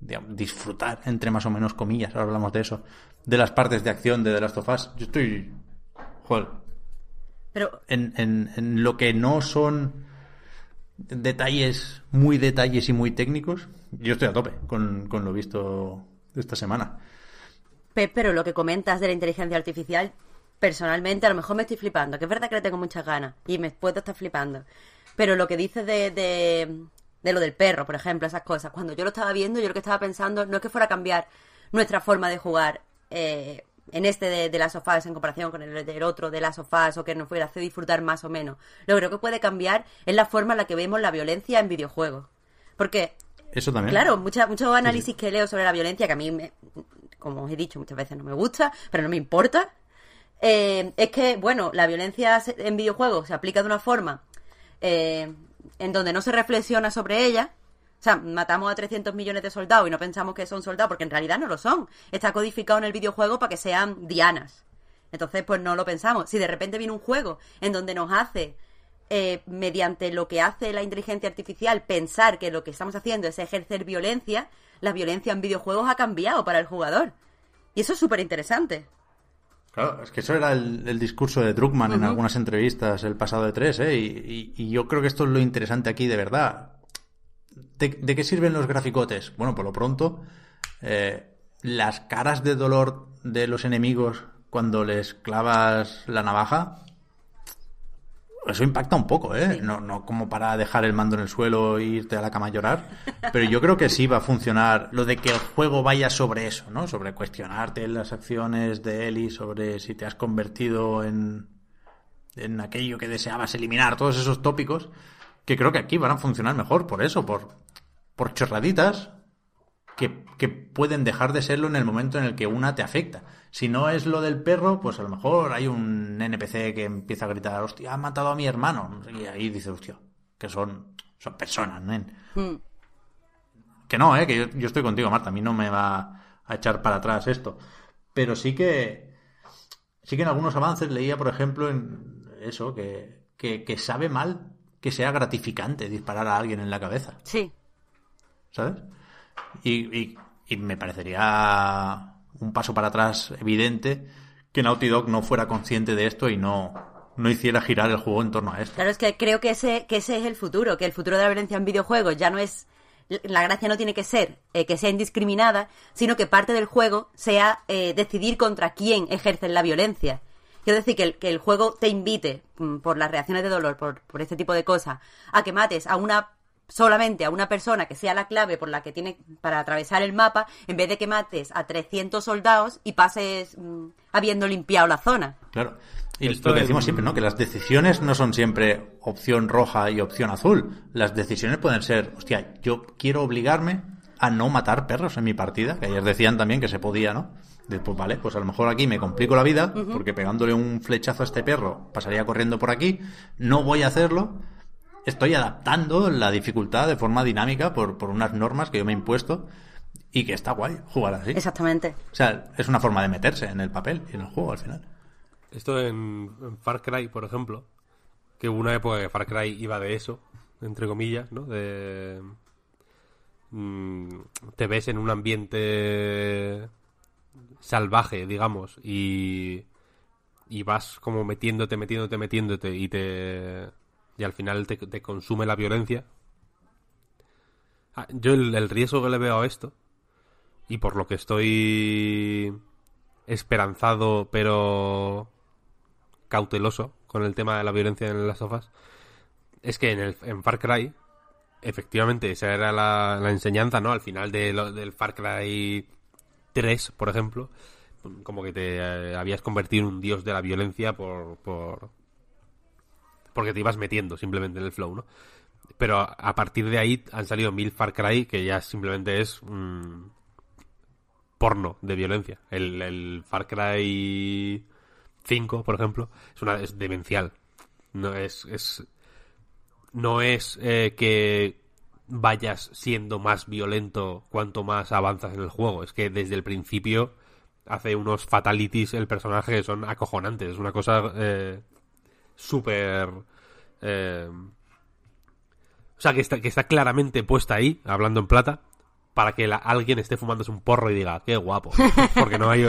de, disfrutar, entre más o menos comillas, ahora hablamos de eso, de las partes de acción de The Last of Us. Yo estoy... Joder, pero... En, en, en, lo que no son detalles, muy detalles y muy técnicos, yo estoy a tope con, con lo visto esta semana. Pero lo que comentas de la inteligencia artificial, personalmente a lo mejor me estoy flipando, que es verdad que le tengo muchas ganas y me puedo estar flipando. Pero lo que dices de, de, de lo del perro, por ejemplo, esas cosas, cuando yo lo estaba viendo, yo lo que estaba pensando no es que fuera a cambiar nuestra forma de jugar eh, en este de, de las sofás en comparación con el del otro de las sofás o que nos fuera hace disfrutar más o menos. Lo que creo que puede cambiar es la forma en la que vemos la violencia en videojuegos. Porque, Eso también. claro, mucha, muchos análisis sí, sí. que leo sobre la violencia, que a mí, me, como os he dicho muchas veces, no me gusta, pero no me importa. eh, es que, bueno, la violencia en videojuegos se aplica de una forma eh, en donde no se reflexiona sobre ella. O sea, matamos a 300 millones de soldados y no pensamos que son soldados porque en realidad no lo son. Está codificado en el videojuego para que sean dianas. Entonces, pues no lo pensamos. Si de repente viene un juego en donde nos hace, eh, mediante lo que hace la inteligencia artificial, pensar que lo que estamos haciendo es ejercer violencia, la violencia en videojuegos ha cambiado para el jugador. Y eso es súper interesante. Claro, es que eso era el, el discurso de Druckmann en algunas entrevistas el pasado de tres, ¿eh? Y, y- y yo creo que esto es lo interesante aquí, de verdad. ¿De, de qué sirven los graficotes? Bueno, por lo pronto, eh, las caras de dolor de los enemigos cuando les clavas la navaja, eso impacta un poco, ¿eh? No, no como para dejar el mando en el suelo e irte a la cama a llorar, pero yo creo que sí va a funcionar lo de que el juego vaya sobre eso, ¿no? Sobre cuestionarte las acciones de Eli, sobre si te has convertido en, en aquello que deseabas eliminar, todos esos tópicos, que creo que aquí van a funcionar mejor por eso, por, por chorraditas que, que pueden dejar de serlo en el momento en el que una te afecta. Si no es lo del perro, pues a lo mejor hay un NPC que empieza a gritar, hostia, ha matado a mi hermano. Y ahí dice, hostia, que son, son personas, nen. Hmm. Que no, eh, que yo, yo estoy contigo, Marta. A mí no me va a echar para atrás esto. Pero sí que. Sí que en algunos avances leía, por ejemplo, en eso, que, que, que sabe mal que sea gratificante disparar a alguien en la cabeza. Sí. ¿sabes? Y, y- y me parecería un paso para atrás evidente que Naughty Dog no fuera consciente de esto y no, no hiciera girar el juego en torno a esto. Claro, es que creo que ese, que ese es el futuro, que el futuro de la violencia en videojuegos ya no es... La gracia no tiene que ser eh, que sea indiscriminada, sino que parte del juego sea eh, decidir contra quién ejercen la violencia. Quiero decir, que el, que el juego te invite, mm, por las reacciones de dolor, por, por este tipo de cosas, a que mates a una solamente a una persona que sea la clave por la que tiene para atravesar el mapa, en vez de que mates a 300 soldados y pases mm, habiendo limpiado la zona. Claro. Y Esto lo que es- decimos siempre, ¿no? Que las decisiones no son siempre opción roja y opción azul. Las decisiones pueden ser, hostia, yo quiero obligarme a no matar perros en mi partida, que ayer decían también que se podía, ¿no? Después, vale, pues a lo mejor aquí me complico la vida, porque pegándole un flechazo a este perro pasaría corriendo por aquí, no voy a hacerlo, estoy adaptando la dificultad de forma dinámica por, por unas normas que yo me he impuesto y que está guay jugar así. Exactamente. O sea, es una forma de meterse en el papel y en el juego al final. Esto en, en Far Cry, por ejemplo, que hubo una época que Far Cry iba de eso, entre comillas, ¿no? De... mm, te ves en un ambiente salvaje, digamos, y, y vas como metiéndote, metiéndote, metiéndote y te... y al final te, consume la violencia. Ah, yo el, riesgo que le veo a esto, y por lo que estoy esperanzado pero cauteloso con el tema de la violencia en las sofás es que en, el, Far Cry efectivamente esa era la, la enseñanza no al final de del Far Cry 3 por ejemplo como que te eh, habías convertido en un dios de la violencia por, por porque te ibas metiendo simplemente en el flow no pero a, partir de ahí han salido mil Far Cry que ya simplemente es mm, porno de violencia. El, el Far Cry 5, por ejemplo, es una es demencial. No es, es no es eh, que vayas siendo más violento cuanto más avanzas en el juego. Es que desde el principio hace unos fatalities el personaje que son acojonantes. Es una cosa eh, súper... eh, o sea, que está, que está claramente puesta ahí, hablando en plata, para que la- alguien esté fumándose un porro y diga, qué guapo. Porque no hay,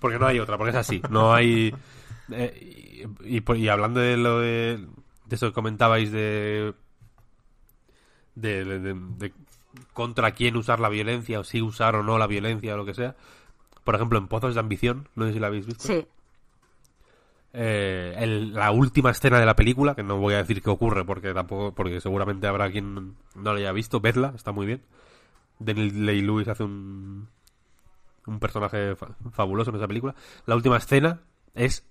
porque no hay otra, porque es así. No hay... eh, y, y- y hablando de lo de, de eso que comentabais de, de, de- de- de contra quién usar la violencia, o si usar o no la violencia o lo que sea. Por ejemplo, en Pozos de Ambición, no sé si la habéis visto. Sí. Eh, el- la última escena de la película, que no voy a decir qué ocurre porque tampoco, porque seguramente habrá quien no la haya visto, vedla, está muy bien. Daniel Ley Lewis hace un un personaje fa- fabuloso en esa película. La última escena es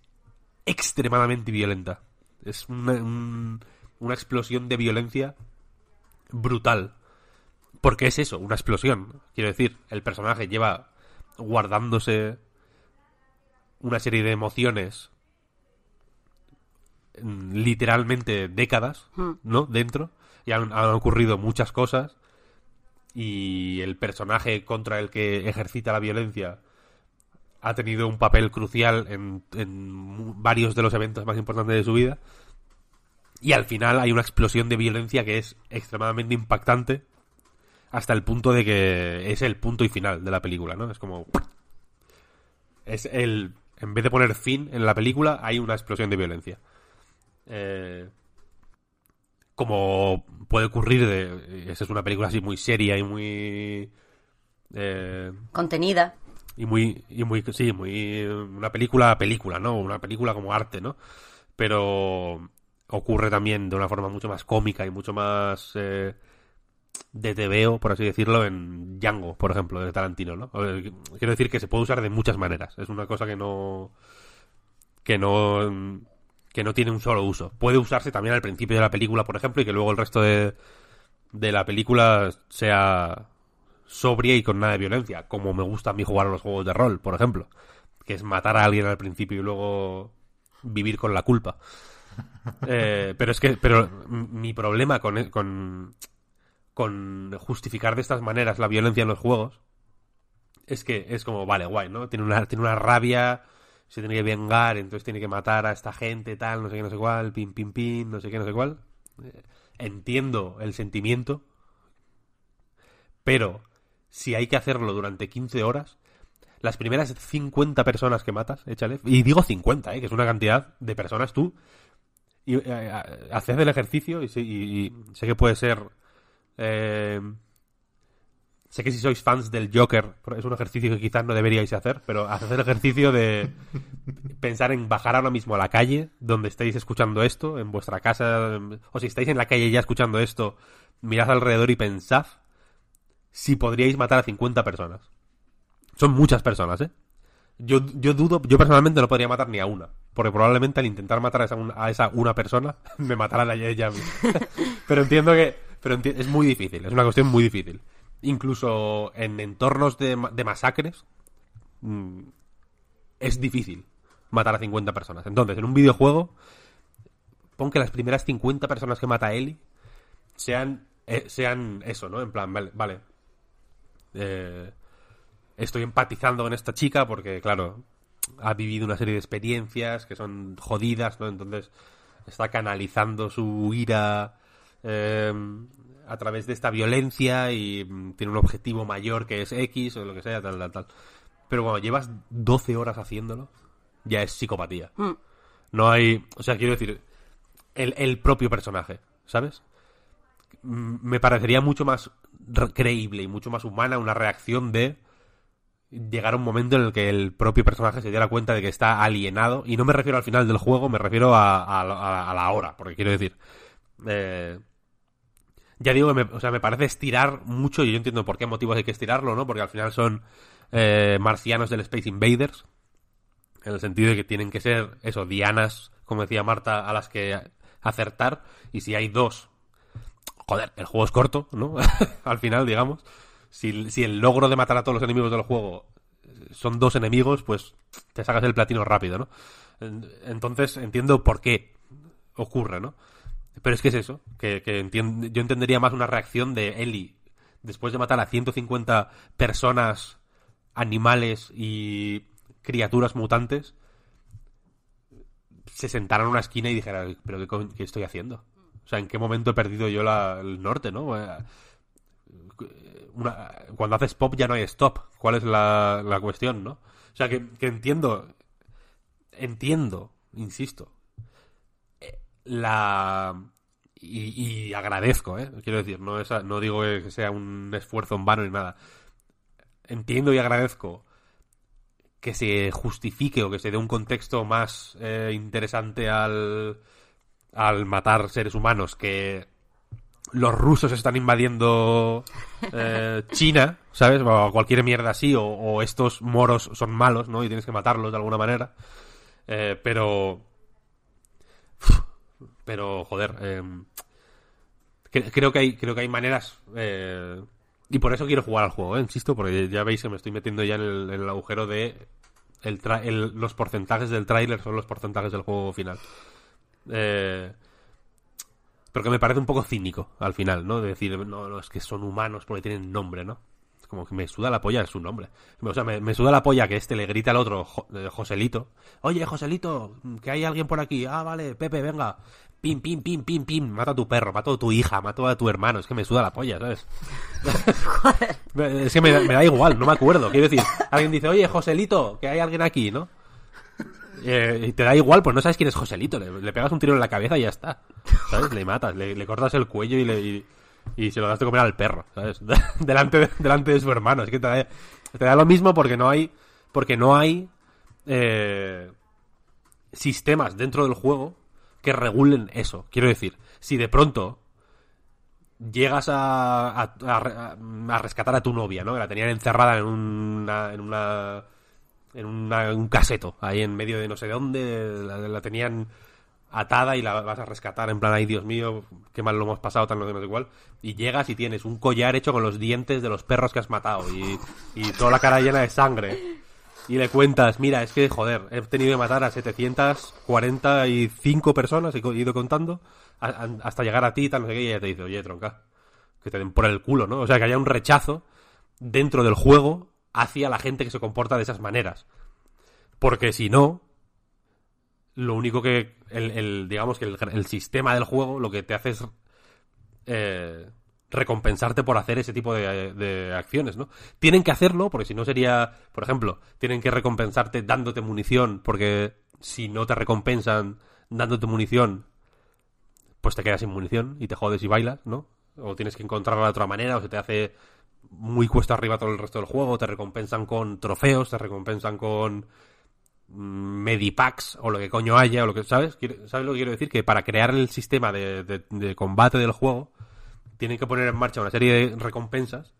extremadamente violenta. Es una, un- una explosión de violencia brutal. Porque es eso, una explosión. Quiero decir, el personaje lleva guardándose una serie de emociones mm, literalmente décadas, Hmm. ¿no? Dentro. Y han, han ocurrido muchas cosas. Y el personaje contra el que ejercita la violencia ha tenido un papel crucial en, varios de los eventos más importantes de su vida. Y al final hay una explosión de violencia que es extremadamente impactante hasta el punto de que es el punto y final de la película, ¿no? Es como... Es el... En vez de poner fin en la película, hay una explosión de violencia. Eh, como puede ocurrir de... Esa es una película así muy seria y muy... eh, Contenida. y muy y muy sí muy una película película no una película como arte no pero ocurre también de una forma mucho más cómica y mucho más eh, de tebeo por así decirlo en Django por ejemplo de Tarantino no Eh, quiero decir que se puede usar de muchas maneras. Es una cosa que no que no que no tiene un solo uso. Puede usarse también al principio de la película por ejemplo y que luego el resto de de la película sea sobria y con nada de violencia, como me gusta a mí jugar a los juegos de rol, por ejemplo, que es matar a alguien al principio y luego vivir con la culpa. Eh, pero es que, pero mi problema con, con, con justificar de estas maneras la violencia en los juegos es que es como, vale, guay, ¿no? Tiene una, tiene una rabia, se tiene que vengar, entonces tiene que matar a esta gente, tal, no sé qué, no sé cuál, pin, pin, pin, no sé qué, no sé cuál. Eh, entiendo el sentimiento, pero si hay que hacerlo durante 15 horas, las primeras 50 personas que matas, échale, y digo 50, ¿eh? que es una cantidad de personas tú, y eh, haced el ejercicio, y- y sé que puede ser... eh, sé que si sois fans del Joker, es un ejercicio que quizás no deberíais hacer, pero haced el ejercicio de pensar en bajar ahora mismo a la calle, donde estéis escuchando esto, en vuestra casa, o si estáis en la calle ya escuchando esto, mirad alrededor y pensad si podríais matar a 50 personas. Son muchas personas, ¿eh? Yo, yo dudo, yo personalmente no podría matar ni a una. Porque probablemente al intentar matar a esa, un- a esa una persona, me matará a ella misma. pero entiendo que pero enti- es muy difícil, es una cuestión muy difícil. Incluso en entornos de, de masacres, mm, es difícil matar a 50 personas. Entonces, en un videojuego, pon que las primeras 50 personas que mata Ellie sean, eh, sean eso, ¿no? En plan, vale, vale. Eh, estoy empatizando con esta chica porque, claro, ha vivido una serie de experiencias que son jodidas, ¿no? Entonces está canalizando su ira eh, a través de esta violencia y mm, tiene un objetivo mayor que es X o lo que sea, tal, tal, tal. Pero cuando llevas 12 horas haciéndolo, ya es psicopatía. Mm. No hay. O sea, quiero decir, el, el propio personaje, ¿sabes? Mm, Me parecería mucho más re- creíble y mucho más humana una reacción de llegar un momento en el que el propio personaje se diera cuenta de que está alienado. Y no me refiero al final del juego, me refiero a- a la hora, porque quiero decir. eh, ya digo que me, o sea, me parece estirar mucho, y yo entiendo por qué motivos hay que estirarlo, ¿no? Porque al final son eh, marcianos del Space Invaders, en el sentido de que tienen que ser, eso, dianas, como decía Marta, a las que acertar, y si hay dos, joder, el juego es corto, ¿no? al final, digamos, si, si el logro de matar a todos los enemigos del juego son dos enemigos, pues te sacas el platino rápido, ¿no? En- Entonces entiendo por qué ocurre, ¿no? Pero es que es eso, que, que yo entendería más una reacción de Ellie después de matar a 150 personas, animales y criaturas mutantes, se sentara en una esquina y dijera, pero ¿qué, co- qué estoy haciendo? O sea, ¿en qué momento he perdido yo la- el norte, no? Eh, cuando haces pop ya no hay stop. ¿Cuál es la, la cuestión, no? O sea, que, entiendo, entiendo, insisto, eh, la... Y, agradezco, ¿eh? Quiero decir, no digo que sea un esfuerzo en vano ni nada. Entiendo y agradezco que se justifique o que se dé un contexto más eh, interesante al, al matar seres humanos que los rusos están invadiendo eh, China, ¿sabes? O cualquier mierda así, o, estos moros son malos, ¿no? Y tienes que matarlos de alguna manera. Eh, pero... Pero, joder, cre- creo que hay creo que hay maneras... eh, y por eso quiero jugar al juego, ¿eh? insisto, porque ya veis que me estoy metiendo ya en el, agujero de el el- los porcentajes del tráiler son los porcentajes del juego final. Eh, pero que me parece un poco cínico al final, ¿no? De decir, no, no, es que son humanos porque tienen nombre, ¿no? Es como que me suda la polla su nombre. O sea, me, me suda la polla que este le grita al otro, Jo- eh, Joselito. Oye, Joselito, que hay alguien por aquí. Ah, vale, Pepe, venga. Pim, pim, pim, pim, pim. Mata a tu perro, mato a tu hija, mato a tu hermano. Es que me suda la polla, ¿sabes? Es que me, da- me da igual, no me acuerdo. Quiero decir, alguien dice, oye, Joselito, que hay alguien aquí, ¿no? Eh, y te da igual, pues no sabes quién es Joselito. Le, pegas un tiro en la cabeza y ya está. ¿Sabes? Le matas, le, cortas el cuello y, le, y, se lo das de comer al perro, ¿sabes? delante, de, delante de su hermano. Es que te da, te da lo mismo porque no hay. Porque no hay. eh, sistemas dentro del juego que regulen eso. Quiero decir, si de pronto llegas a, a rescatar a tu novia, ¿no? Que la tenían encerrada en una, en una en un caseto, ahí en medio de no sé dónde, la, tenían atada y la vas a rescatar en plan, ay Dios mío, qué mal lo hemos pasado, tal, no sé, cuál. Y llegas y tienes un collar hecho con los dientes de los perros que has matado y, y toda la cara llena de sangre. Y le cuentas, mira, es que, joder, he tenido que matar a 745 personas, he ido contando, hasta llegar a ti, tal, no sé qué, y ella te dice, oye, tronca, que te den por el culo, ¿no? O sea, que haya un rechazo dentro del juego hacia la gente que se comporta de esas maneras. Porque si no, lo único que, el, el- digamos que el, sistema del juego lo que te hace es eh, recompensarte por hacer ese tipo de, de acciones, ¿no? Tienen que hacerlo, porque si no sería, por ejemplo, tienen que recompensarte dándote munición, porque si no te recompensan dándote munición, pues te quedas sin munición y te jodes y bailas, ¿no? O tienes que encontrarla de otra manera, o se te hace muy cuesta arriba todo el resto del juego, te recompensan con trofeos, te recompensan con mm, medipacks o lo que coño haya, o lo que, ¿sabes? ¿Sabes lo que quiero decir? Que para crear el sistema de, de- combate del juego, tienen que poner en marcha una serie de recompensas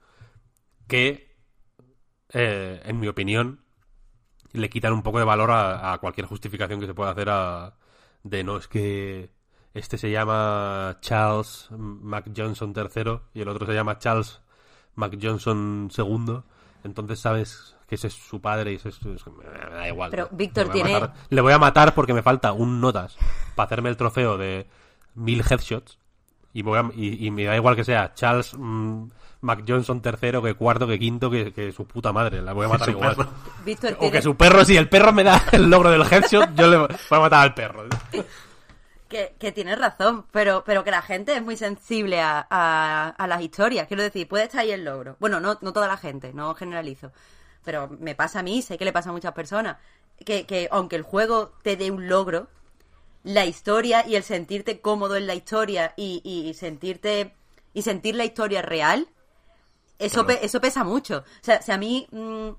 que, eh, en mi opinión, le quitan un poco de valor a, cualquier justificación que se pueda hacer a, de no es que este se llama Charles McJohnson III y el otro se llama Charles McJohnson II. Entonces sabes que ese es su padre y ese es, es- me da igual. Pero. Víctor, Le voy a tiene- matar- le voy a matar porque me falta un notas para hacerme el trofeo de mil headshots y, voy a- y, y me da igual que sea Charles mm, McJohnson III, que cuarto, que quinto, que, que su puta madre. La voy a matar igual. Víctor, O tiene- que su perro, si el perro me da el logro del headshot, yo le voy a matar al perro. que, que tienes razón, pero, pero que la gente es muy sensible a, a, a las historias. Quiero decir, puede estar ahí el logro. Bueno, no, no toda la gente, no generalizo. Pero me pasa a mí, sé que le pasa a muchas personas. Que, que aunque el juego te dé un logro, la historia y el sentirte cómodo en la historia y, y sentirte y sentir la historia real, eso, pe- eso pesa mucho. O sea, si a mí mm,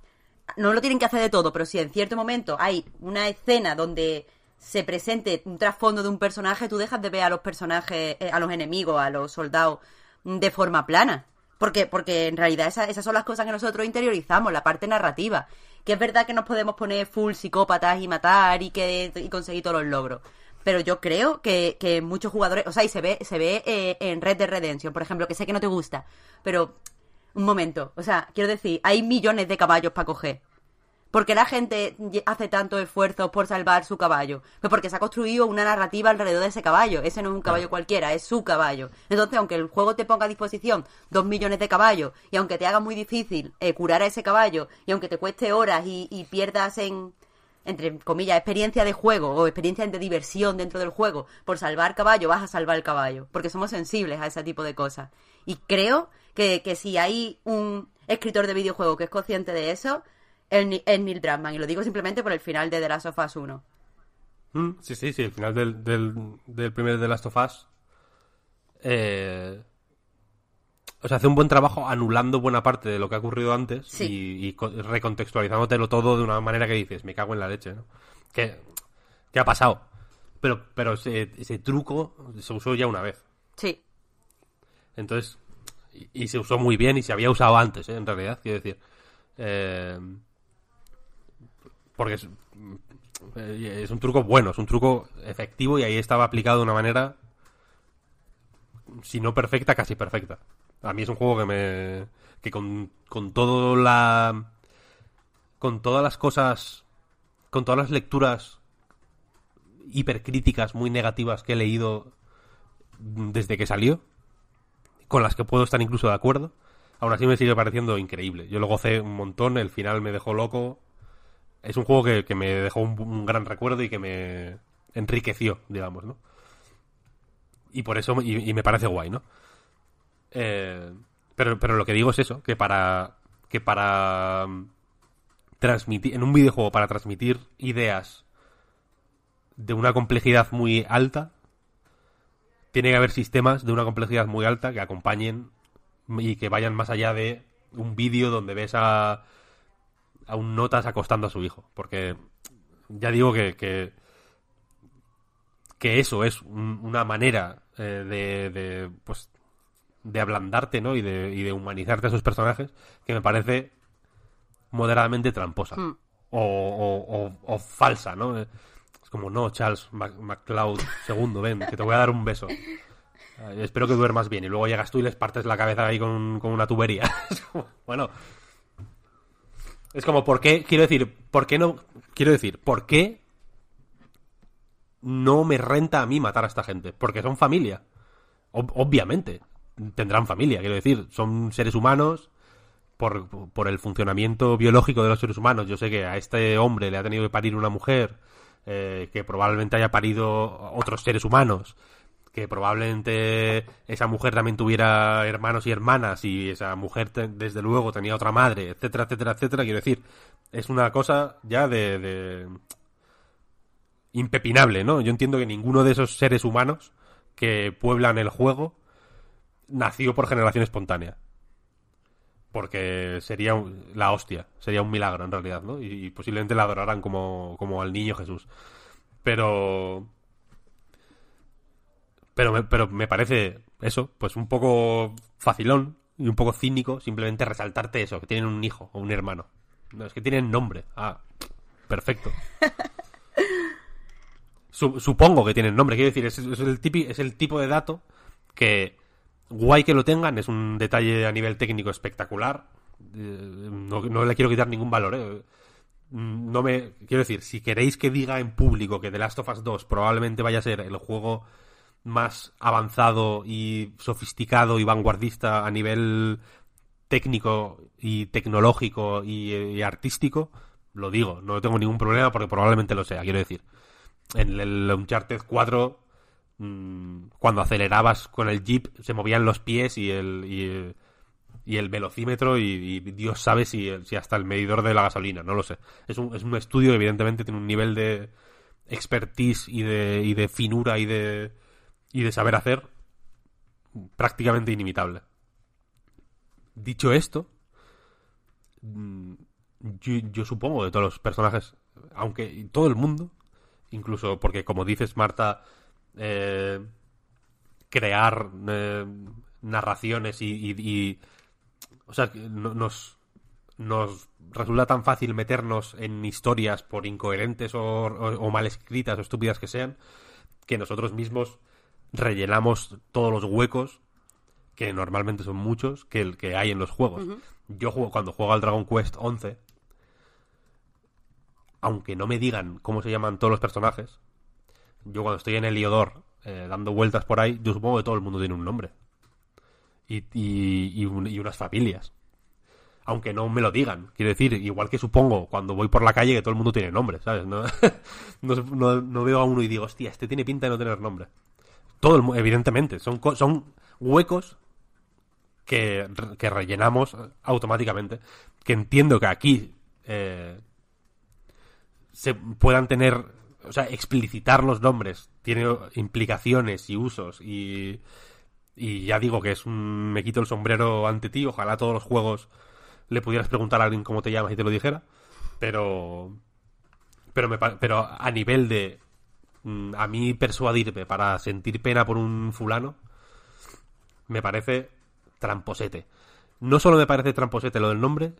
no lo tienen que hacer de todo, pero si en cierto momento hay una escena donde se presente un trasfondo de un personaje, tú dejas de ver a los personajes, eh, a los enemigos, a los soldados mm, de forma plana. Porque, porque en realidad esa- esas son las cosas que nosotros interiorizamos, la parte narrativa. Que es verdad que nos podemos poner full psicópatas y matar y que y conseguir todos los logros. Pero yo creo que, que muchos jugadores, o sea, y se ve, se ve eh, en Red Dead Redemption, por ejemplo, que sé que no te gusta, pero un momento, o sea, quiero decir, hay millones de caballos para coger. ¿Por qué la gente hace tanto esfuerzo por salvar su caballo? Pues porque se ha construido una narrativa alrededor de ese caballo. Ese no es un caballo cualquiera, es su caballo. Entonces, aunque el juego te ponga a disposición dos millones de caballos, y aunque te haga muy difícil eh, curar a ese caballo, y aunque te cueste horas y, y pierdas en, entre comillas, experiencia de juego o experiencia de diversión dentro del juego, por salvar caballo, vas a salvar el caballo. Porque somos sensibles a ese tipo de cosas. Y creo que, que si hay un escritor de videojuego que es consciente de eso, es Ni- es Neil Druckmann. Y lo digo simplemente por el final de The Last of Us 1. Mm, Sí, sí, sí, el final del, del, del primer The Last of Us. eh, o sea, hace un buen trabajo anulando buena parte de lo que ha ocurrido antes Sí. y, y co- recontextualizándotelo todo de una manera que dices, me cago en la leche, ¿no? ¿Qué, qué ha pasado? Pero, pero ese, ese truco se usó ya una vez. Sí. Entonces, y, y se usó muy bien y se había usado antes, ¿eh? en realidad, quiero decir. Eh, porque es, eh, es un truco bueno, es un truco efectivo y ahí estaba aplicado de una manera, si no perfecta, casi perfecta. A mí es un juego que me. que con, con todo la. con todas las cosas con todas las lecturas hipercríticas muy negativas que he leído desde que salió, con las que puedo estar incluso de acuerdo, aún así me sigue pareciendo increíble. Yo lo gocé un montón, el final me dejó loco. Es un juego que, me dejó un, gran recuerdo y que me enriqueció, digamos, ¿no? Y por eso, y, me parece guay, ¿no? Eh, pero, pero lo que digo es eso, que para, que para mm, transmitir, en un videojuego, para transmitir ideas de una complejidad muy alta, tiene que haber sistemas de una complejidad muy alta que acompañen y que vayan más allá de un vídeo donde ves a, a un notas acostando a su hijo. Porque ya digo que, que, eso es una manera eh, de, de, pues, de ablandarte ¿no? y, de, y de humanizarte a esos personajes que me parece moderadamente tramposa. Hmm. O, o, falsa, ¿no? como, no, Charles McCloud segundo, ven, que te voy a dar un beso. espero que duermas bien. Y luego llegas tú y les partes la cabeza ahí con, una tubería. bueno. Es como, ¿por qué? Quiero decir, ¿por qué no? Quiero decir, ¿por qué no me renta a mí matar a esta gente? Porque son familia. obviamente. Tendrán familia, quiero decir. Son seres humanos. Por, por el funcionamiento biológico de los seres humanos. Yo sé que a este hombre le ha tenido que parir una mujer eh, que probablemente haya parido otros seres humanos, que probablemente esa mujer también tuviera hermanos y hermanas y esa mujer desde luego tenía otra madre, etcétera, etcétera, etcétera. Quiero decir, es una cosa ya de, de... impepinable, ¿no? Yo entiendo que ninguno de esos seres humanos que pueblan el juego nació por generación espontánea porque sería la hostia, sería un milagro en realidad, ¿no? Y, posiblemente la adorarán como, como al niño Jesús. Pero... Pero me, pero me parece eso, pues un poco facilón y un poco cínico simplemente resaltarte eso, que tienen un hijo o un hermano. No, es que tienen nombre. Ah, perfecto. supongo que tienen nombre, quiero decir, es, el es el tipo de dato que guay que lo tengan, es un detalle a nivel técnico espectacular. Eh, no, le quiero quitar ningún valor, ¿eh? No me. Quiero decir, si queréis que diga en público que The Last of Us 2 probablemente vaya a ser el juego más avanzado y sofisticado y vanguardista a nivel técnico y tecnológico y, artístico, lo digo, no tengo ningún problema porque probablemente lo sea, quiero decir. En el Uncharted 4 Mm, cuando acelerabas con el jeep se movían los pies y el, y, el velocímetro y, Dios sabe si, si, hasta el medidor de la gasolina, no lo sé. Es un, es un estudio que evidentemente tiene un nivel de expertise y de, y de finura y de, y de saber hacer prácticamente inimitable. Dicho esto, mm, yo, supongo de todos los personajes, aunque todo el mundo, incluso porque como dices Marta, eh, crear eh, narraciones y, o sea, nos, nos resulta tan fácil meternos en historias por incoherentes o, mal escritas o estúpidas que sean, que nosotros mismos rellenamos todos los huecos, que normalmente son muchos, que el que hay en los juegos. Yo juego, cuando juego al Dragon Quest 11, aunque no me digan cómo se llaman todos los personajes, yo cuando estoy en Heliodor eh, dando vueltas por ahí, yo supongo que todo el mundo tiene un nombre. Y, y, unas familias. Aunque no me lo digan. Quiero decir, igual que supongo cuando voy por la calle que todo el mundo tiene nombre, ¿sabes? No, no, veo a uno y digo, hostia, este tiene pinta de no tener nombre. Todo evidentemente, son, son huecos que, que rellenamos automáticamente. Que entiendo que aquí eh, se puedan tener o sea, explicitar los nombres tiene implicaciones y usos y, y ya digo que es un me quito el sombrero ante ti, ojalá todos los juegos le pudieras preguntar a alguien cómo te llamas y te lo dijera, pero pero me, pero a nivel de a mí persuadirme para sentir pena por un fulano me parece tramposete. No solo me parece tramposete lo del nombre,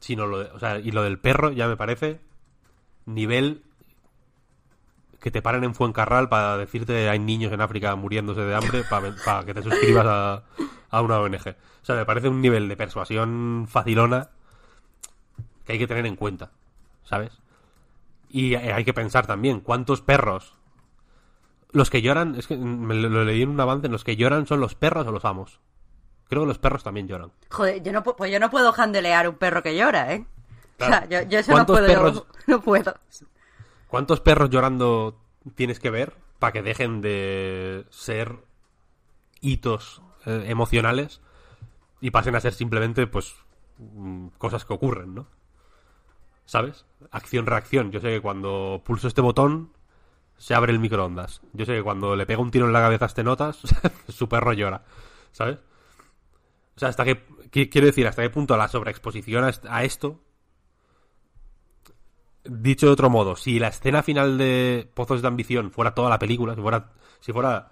sino lo de, o sea, y lo del perro ya me parece nivel que te paren en Fuencarral para decirte hay niños en África muriéndose de hambre para, que te suscribas a, a, una ONG. O sea, me parece un nivel de persuasión facilona que hay que tener en cuenta, ¿sabes? Y eh, hay que pensar también, ¿cuántos perros? Los que lloran, es que me lo, leí en un avance, los que lloran son los perros o los amos. Creo que los perros también lloran. Joder, yo no, pu- pues yo no puedo handelear un perro que llora, ¿eh? Claro. O sea, yo, yo eso no ¿Cuántos puedo. perros- No puedo. ¿Cuántos perros llorando tienes que ver para que dejen de ser hitos eh, emocionales y pasen a ser simplemente, pues, mm, cosas que ocurren, ¿no? ¿Sabes? Acción-reacción. Yo sé que cuando pulso este botón se abre el microondas. Yo sé que cuando le pego un tiro en la cabeza a este notas, su perro llora. ¿Sabes? O sea, hasta qué... qui- Quiero decir, hasta qué punto la sobreexposición a est- a esto Dicho de otro modo, si la escena final de Pozos de Ambición fuera toda la película, si fuera, si fuera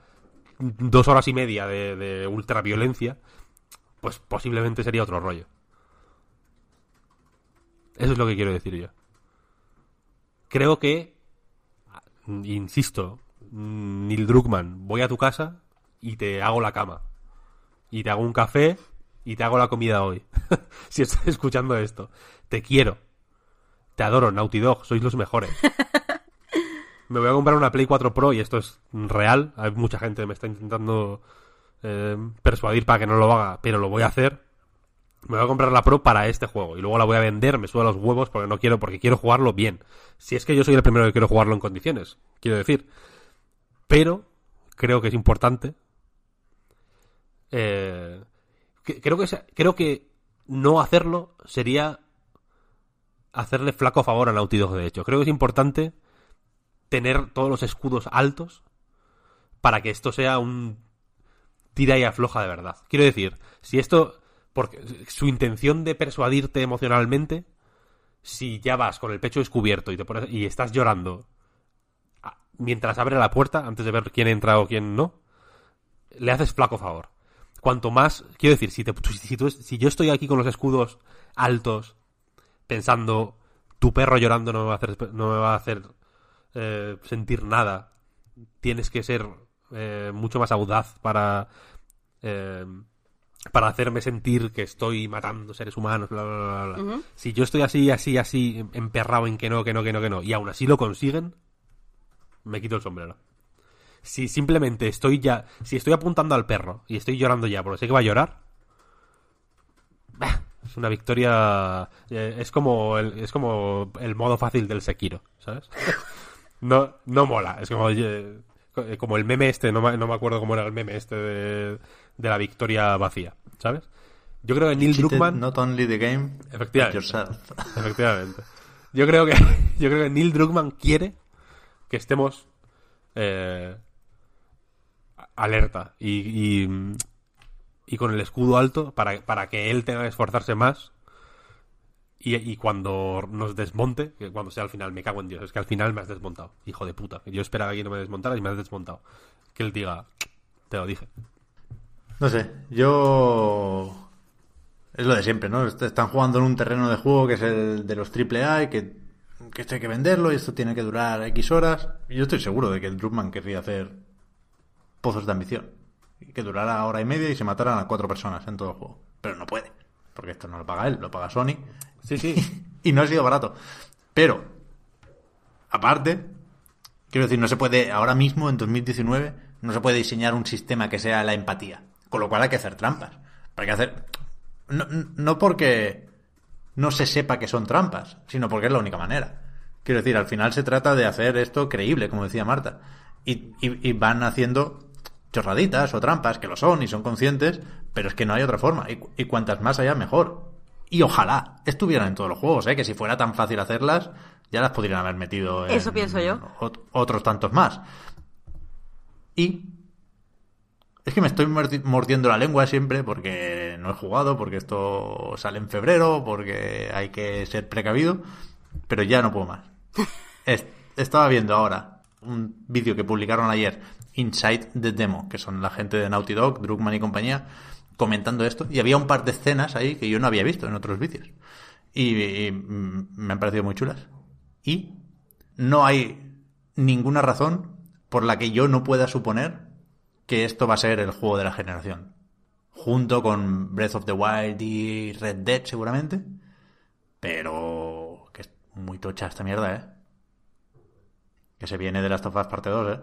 dos horas y media de, de ultraviolencia, pues posiblemente sería otro rollo. Eso es lo que quiero decir yo. Creo que, insisto, Neil Druckmann, voy a tu casa y te hago la cama. Y te hago un café y te hago la comida hoy. si estás escuchando esto. Te quiero. Te adoro, Naughty Dog, sois los mejores. me voy a comprar una Play 4 Pro y esto es real. Hay mucha gente que me está intentando eh, persuadir para que no lo haga, pero lo voy a hacer. Me voy a comprar la Pro para este juego y luego la voy a vender, me subo a los huevos porque no quiero, porque quiero jugarlo bien. Si es que yo soy el primero que quiero jugarlo en condiciones, quiero decir. Pero creo que es importante. eh, creo que creo que no hacerlo sería hacerle flaco favor a Naughty Dog, de hecho. Creo que es importante tener todos los escudos altos para que esto sea un tira y afloja de verdad. Quiero decir, si esto, porque su intención de persuadirte emocionalmente, si ya vas con el pecho descubierto y te pones y estás llorando mientras abre la puerta antes de ver quién entra o quién no, le haces flaco favor. Cuanto más, quiero decir, si, te, si, si yo estoy aquí con los escudos altos pensando tu perro llorando no me va a hacer no me va a hacer eh, sentir nada tienes que ser eh, mucho más audaz para eh, para hacerme sentir que estoy matando seres humanos bla bla bla, bla, si yo estoy así así así emperrado en que no que no que no que no y aún así lo consiguen me quito el sombrero si simplemente estoy ya si estoy apuntando al perro y estoy llorando ya porque sé que va a llorar bah, es una victoria. eh, es como el, es como el modo fácil del Sekiro, ¿sabes? No, no mola. Es como, eh, como el meme este, no me, no me acuerdo cómo era el meme este de, de la victoria vacía, ¿sabes? Yo creo que Neil Druckmann. Not only the game, Efectivamente. yourself. Efectivamente. Yo creo que yo creo que Neil Druckmann quiere que estemos eh, alerta y, y, y con el escudo alto para, para que él tenga que esforzarse más y, y cuando nos desmonte, que cuando sea al final, me cago en Dios, es que al final me has desmontado, hijo de puta. Yo esperaba que no me desmontaras y me has desmontado. Que él diga, te lo dije. No sé, yo... Es lo de siempre, ¿no? Est- Están jugando en un terreno de juego que es el de los AAA y que, que esto hay que venderlo y esto tiene que durar X horas. Y yo estoy seguro de que el Druckmann querría hacer pozos de ambición. Y que durara hora y media y se mataran a cuatro personas en todo el juego. Pero no puede, porque esto no lo paga él, lo paga Sony. Sí, sí. y no ha sido barato. Pero, aparte, quiero decir, no se puede, ahora mismo, en 2019, no se puede diseñar un sistema que sea la empatía. Con lo cual hay que hacer trampas. Hay que hacer. No, no porque no se sepa que son trampas, sino porque es la única manera. Quiero decir, al final se trata de hacer esto creíble, como decía Marta. Y, y- y van haciendo chorraditas o trampas, que lo son y son conscientes, pero es que no hay otra forma. Y, cu- y cuantas más haya, mejor. Y ojalá estuvieran en todos los juegos, ¿eh? que si fuera tan fácil hacerlas, ya las podrían haber metido en Eso pienso yo. ot- otros tantos más. Y es que me estoy mordi- mordiendo la lengua siempre porque no he jugado, porque esto sale en febrero, porque hay que ser precavido, pero ya no puedo más. Es- estaba viendo ahora un vídeo que publicaron ayer, Inside the Demo, que son la gente de Naughty Dog, Druckmann y compañía, comentando esto, y había un par de escenas ahí que yo no había visto en otros vídeos. Y, y, mm, me han parecido muy chulas. Y no hay ninguna razón por la que yo no pueda suponer que esto va a ser el juego de la generación. Junto con Breath of the Wild y Red Dead seguramente. Pero que es muy tocha esta mierda, ¿eh? Que se viene de Last of Us parte 2, ¿eh?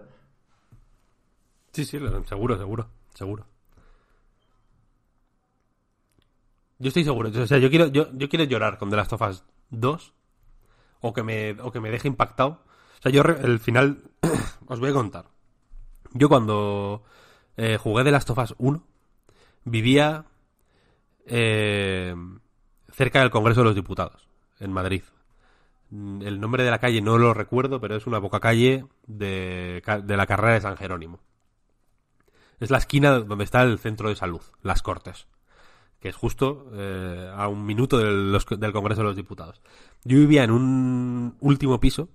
Sí, sí, seguro, seguro, seguro. Yo estoy seguro. O sea, yo quiero, yo, yo quiero llorar con The Last of Us 2 o que me, o que me deje impactado. O sea, yo el final os voy a contar. Yo cuando eh, jugué The Last of Us 1 vivía eh, cerca del Congreso de los Diputados, en Madrid. El nombre de la calle no lo recuerdo, pero es una boca calle de, de la carrera de San Jerónimo. Es la esquina donde está el centro de salud, Las Cortes que es justo eh, a un minuto del, Congreso de los Diputados. Yo vivía en un último piso,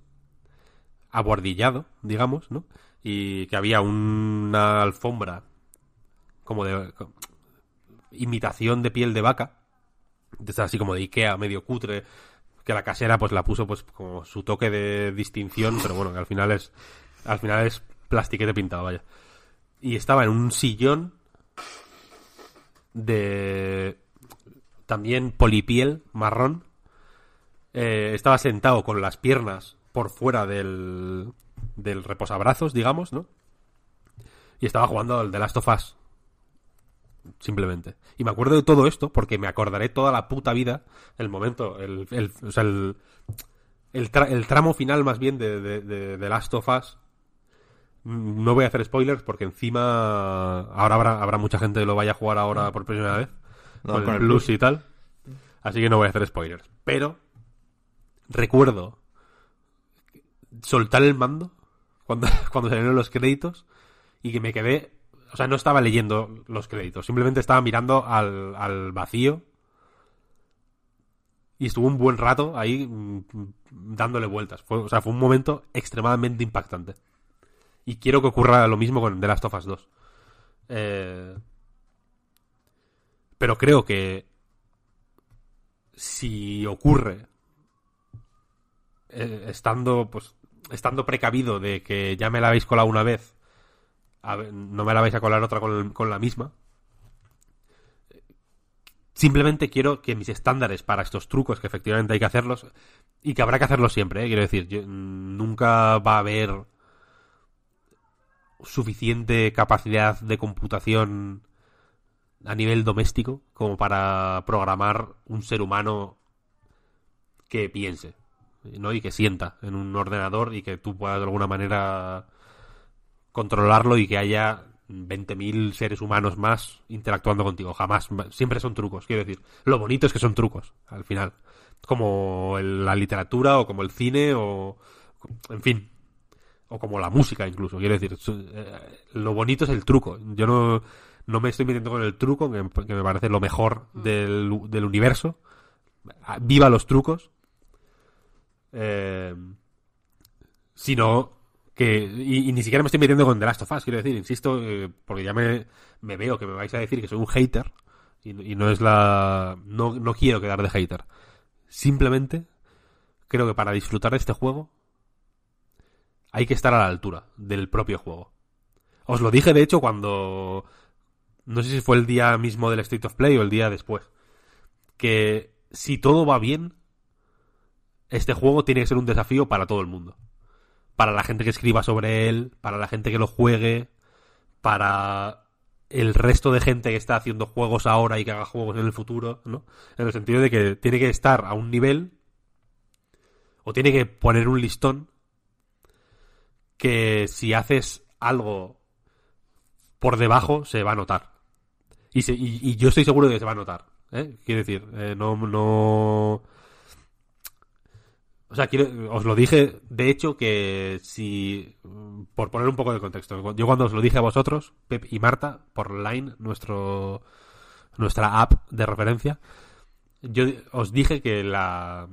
abuardillado, digamos, ¿no? Y que había una alfombra como de imitación de piel de vaca, así como de Ikea, medio cutre, que la casera pues la puso pues como su toque de distinción, pero bueno, que al final es al final es plastiquete pintado, vaya. Y estaba en un sillón de también polipiel marrón. Eh, estaba sentado con las piernas por fuera del, del reposabrazos, digamos, ¿no? Y estaba jugando al The Last of Us. Simplemente. Y me acuerdo de todo esto porque me acordaré toda la puta vida el momento, el, el, o sea, el, el, tramo final más bien de, de, de, de Last of Us no voy a hacer spoilers porque encima ahora habrá, habrá mucha gente que lo vaya a jugar ahora por primera vez. con, el, plus, y tal. Así que no voy a hacer spoilers. Pero recuerdo soltar el mando cuando, cuando salieron los créditos y que me quedé. O sea, no estaba leyendo los créditos, simplemente estaba mirando al, al vacío. Y estuvo un buen rato ahí mm, dándole vueltas. O sea, fue un momento extremadamente impactante. Y quiero que ocurra lo mismo con The Last of Us 2. Eh, pero creo que si ocurre eh, estando pues estando precavido de que ya me la habéis colado una vez no me la vais a colar otra con, con, la misma simplemente quiero que mis estándares para estos trucos que efectivamente hay que hacerlos y que habrá que hacerlos siempre ¿eh? quiero decir nunca va a haber suficiente capacidad de computación a nivel doméstico como para programar un ser humano que piense ¿no? y que sienta en un ordenador y que tú puedas de alguna manera controlarlo y que haya 20.000 seres humanos más interactuando contigo. Jamás. Siempre son trucos, quiero decir. Lo bonito es que son trucos, al final. Como la literatura o como el cine o... En fin, o como la música incluso, quiero decir, eh, lo bonito es el truco. Yo no, no me estoy metiendo con el truco, que, me parece lo mejor mm. del, del universo. Viva los trucos. Eh, sino que y, ni siquiera me estoy metiendo con The Last of Us, quiero decir, insisto, eh, porque ya me, veo que me vais a decir que soy un hater y, y no es la no, no quiero quedar de hater. Simplemente creo que para disfrutar de este juego hay que estar a la altura del propio juego. Os lo dije, de hecho, cuando... No sé si fue el día mismo del State of Play o el día después. Que si todo va bien, este juego tiene que ser un desafío para todo el mundo. Para la gente que escriba sobre él, para la gente que lo juegue, para el resto de gente que está haciendo juegos ahora y que haga juegos en el futuro, ¿no? En el sentido de que tiene que estar a un nivel o tiene que poner un listón que si haces algo por debajo se va a notar. Y, y, yo estoy seguro de que se va a notar. ¿eh? Quiero decir, eh, no... O sea, quiero, os lo dije, de hecho, que si... Por poner un poco de contexto. Yo cuando os lo dije a vosotros, Pep y Marta, por Line, nuestro, nuestra app de referencia, yo os dije que la...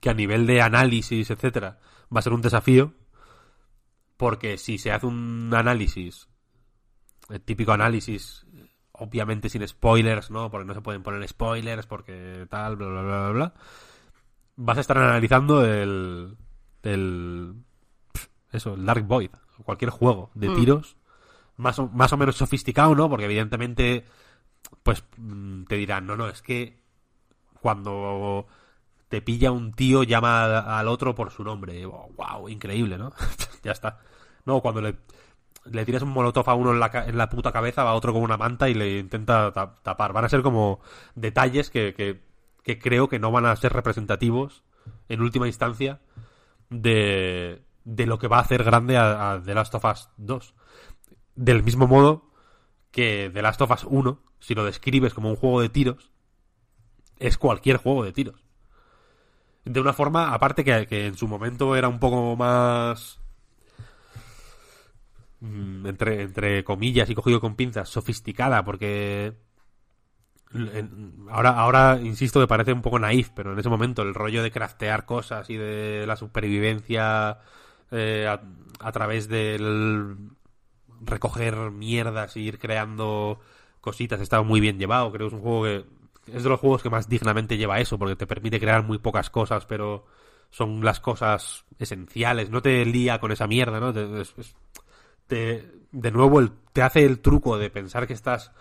que a nivel de análisis, etcétera, va a ser un desafío porque si se hace un análisis, el típico análisis, obviamente sin spoilers, ¿no? Porque no se pueden poner spoilers, porque tal, bla, bla, bla, bla, vas a estar analizando el, el, eso, el Dark Void, cualquier juego de mm. tiros, más o, más o menos sofisticado, ¿no? Porque evidentemente, pues, mm, te dirán, no, no, es que cuando te pilla un tío, llama al, otro por su nombre. wow, increíble, ¿no? ya está. No, cuando le, le tiras un molotov a uno en la, en la puta cabeza, va otro con una manta y le intenta ta- tapar. Van a ser como detalles que, que, que creo que no van a ser representativos, en última instancia, de, de lo que va a hacer grande a, The Last of Us 2. Del mismo modo que The Last of Us 1, si lo describes como un juego de tiros, es cualquier juego de tiros. De una forma, aparte que, que en su momento era un poco más mm, entre, entre comillas y cogido con pinzas, sofisticada, porque ahora, ahora insisto que parece un poco naif, pero en ese momento el rollo de craftear cosas y de la supervivencia eh, a, través del recoger mierdas y ir creando cositas estaba muy bien llevado. Creo que es un juego que es de los juegos que más dignamente lleva eso, porque te permite crear muy pocas cosas, pero son las cosas esenciales. No te lía con esa mierda, ¿no? De nuevo, te hace el truco de pensar que estás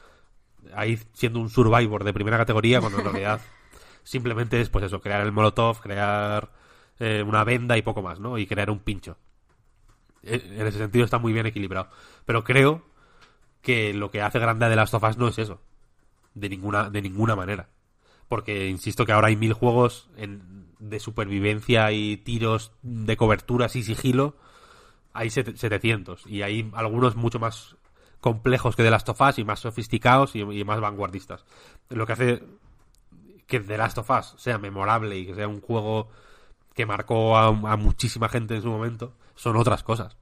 ahí siendo un survivor de primera categoría, cuando en realidad simplemente es, pues eso, crear el molotov, crear eh, una venda y poco más, ¿no? Y crear un pincho. Eh, En ese sentido está muy bien equilibrado. Pero creo que lo que hace grande a The Last of Us no es eso. De ninguna, de ninguna manera. Porque insisto que ahora hay mil juegos de supervivencia y tiros de coberturas y sigilo. Hay set- 700. Y hay algunos mucho más complejos que The Last of Us y más sofisticados y, más vanguardistas. Lo que hace que The Last of Us sea memorable y que sea un juego que marcó a, muchísima gente en su momento son otras cosas.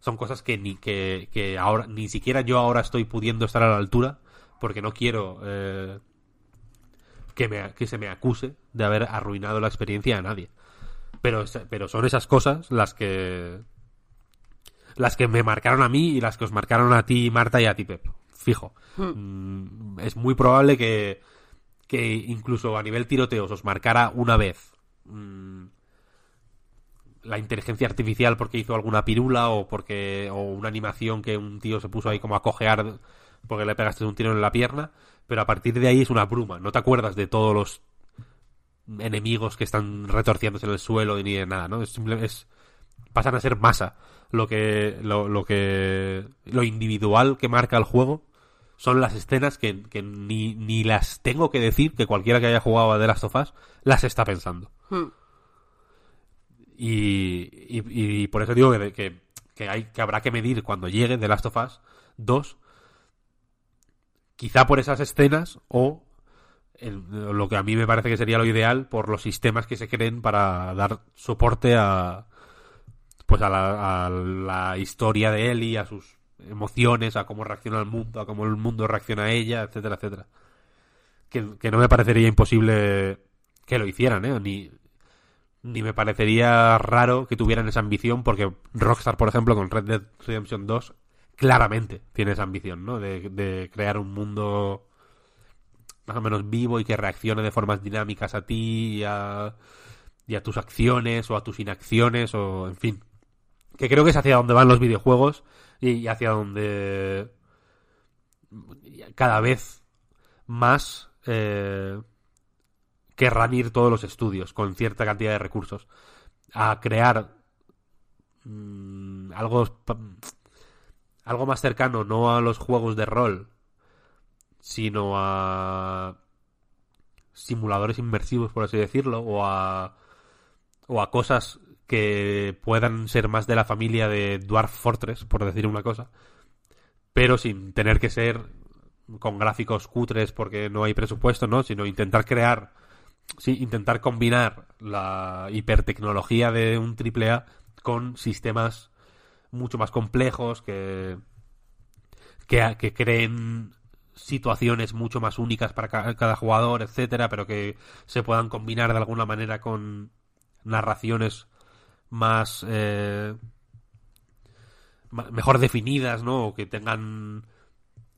Son cosas que ni que, que ahora ni siquiera yo ahora estoy pudiendo estar a la altura porque no quiero eh, que, me, que se me acuse de haber arruinado la experiencia a nadie. Pero, pero son esas cosas las que las que me marcaron a mí y las que os marcaron a ti, Marta, y a ti, Pep. Fijo. Mm, es muy probable que, que incluso a nivel tiroteos os marcara una vez mm, la inteligencia artificial porque hizo alguna pirula o porque o una animación que un tío se puso ahí como a cojear porque le pegaste un tiro en la pierna, pero a partir de ahí es una bruma. No te acuerdas de todos los enemigos que están retorciéndose en el suelo ni de nada, ¿no? Es simple- es pasan a ser masa. Lo que lo, lo que lo individual que marca el juego son las escenas que, que ni, ni las tengo que decir que cualquiera que haya jugado a The Last of Us las está pensando. Hmm. Y, y, y por eso digo que, que, que hay, que habrá que medir cuando llegue The Last of Us 2, quizá por esas escenas o el- lo que a mí me parece que sería lo ideal por los sistemas que se creen para dar soporte a pues a la, a la historia de Ellie, a sus emociones, a cómo reacciona el mundo, a cómo el mundo reacciona a ella, etcétera, etcétera. Que, no me parecería imposible que lo hicieran, ¿eh? Ni, ni me parecería raro que tuvieran esa ambición, porque Rockstar, por ejemplo, con Red Dead Redemption 2, claramente tiene esa ambición, ¿no? De, crear un mundo más o menos vivo y que reaccione de formas dinámicas a ti y a tus acciones o a tus inacciones o, en fin. Que creo que es hacia donde van los videojuegos y, hacia donde cada vez más eh, querrán ir todos los estudios con cierta cantidad de recursos a crear mm, algo algo más cercano no a los juegos de rol sino a simuladores inmersivos por así decirlo o a o a cosas que puedan ser más de la familia de Dwarf Fortress por decir una cosa pero sin tener que ser con gráficos cutres porque no hay presupuesto, ¿no? Sino intentar crear, sí, intentar combinar la hipertecnología de un AAA con sistemas mucho más complejos que, que, creen situaciones mucho más únicas para ca- cada jugador, etcétera, pero que se puedan combinar de alguna manera con narraciones más eh, mejor definidas, ¿no? O que tengan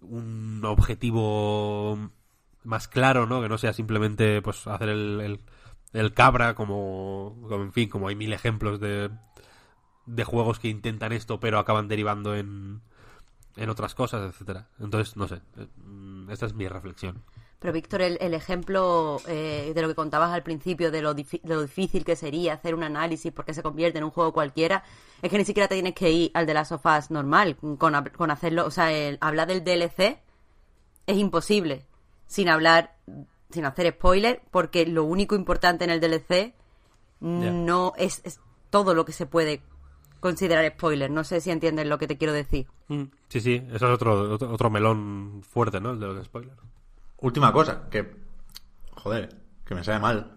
un objetivo más claro, ¿no? Que no sea simplemente pues hacer el, el, el cabra como, como, en fin, como hay mil ejemplos de, de juegos que intentan esto pero acaban derivando en, en otras cosas, etcétera. Entonces, no sé, eh, esta es mi reflexión. Pero Víctor, el, el ejemplo eh, de lo que contabas al principio, de lo, difi- lo difícil que sería hacer un análisis porque se convierte en un juego cualquiera, es que ni siquiera te tienes que ir al de las sofás normal, con, con hacerlo, o sea, el, hablar del DLC es imposible sin hablar, sin hacer spoiler, porque lo único importante en el DLC no es, es todo lo que se puede considerar spoiler. No sé si entiendes lo que te quiero decir. Mm, Sí, sí, eso es otro, otro, otro melón fuerte, ¿no? El de los spoilers. Última cosa, que. Joder, que me sabe mal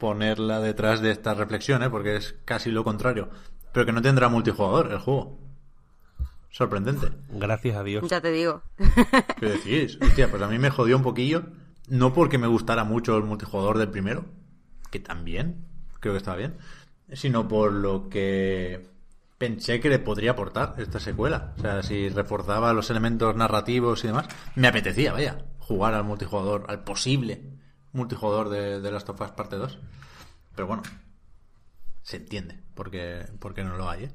ponerla detrás de esta reflexión, ¿eh? porque es casi lo contrario. Pero que no tendrá multijugador el juego. Sorprendente. Gracias a Dios. Ya te digo. ¿Qué decís? Hostia, pues a mí me jodió un poquillo. No porque me gustara mucho el multijugador del primero, que también, creo que estaba bien, sino por lo que pensé que le podría aportar esta secuela. O sea, si reforzaba los elementos narrativos y demás, me apetecía, vaya, jugar al multijugador, al posible multijugador de, de Last of Us parte 2. Pero bueno, se entiende porque, porque no lo hay, ¿eh?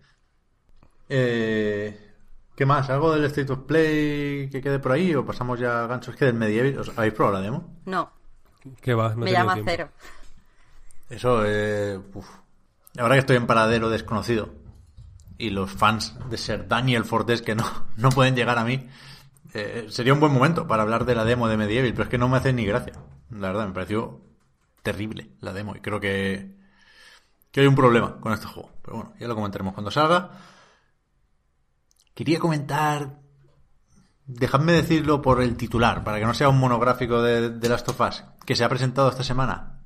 Eh, ¿Qué más? ¿Algo del State of Play que quede por ahí? ¿O pasamos ya a ganchos? Es que del Medieval, ¿os habéis probado la demo? No, ¿Qué va? No me llama tiempo. cero. Eso, eh, uf. Ahora que estoy en paradero desconocido y los fans de ser Daniel Fortes que no, no pueden llegar a mí, eh, sería un buen momento para hablar de la demo de Medieval, pero es que no me hace ni gracia. La verdad, me pareció terrible la demo y creo que, hay un problema con este juego. Pero bueno, ya lo comentaremos cuando salga. Quería comentar Dejadme decirlo por el titular, para que no sea un monográfico de, de Last of Us, que se ha presentado esta semana.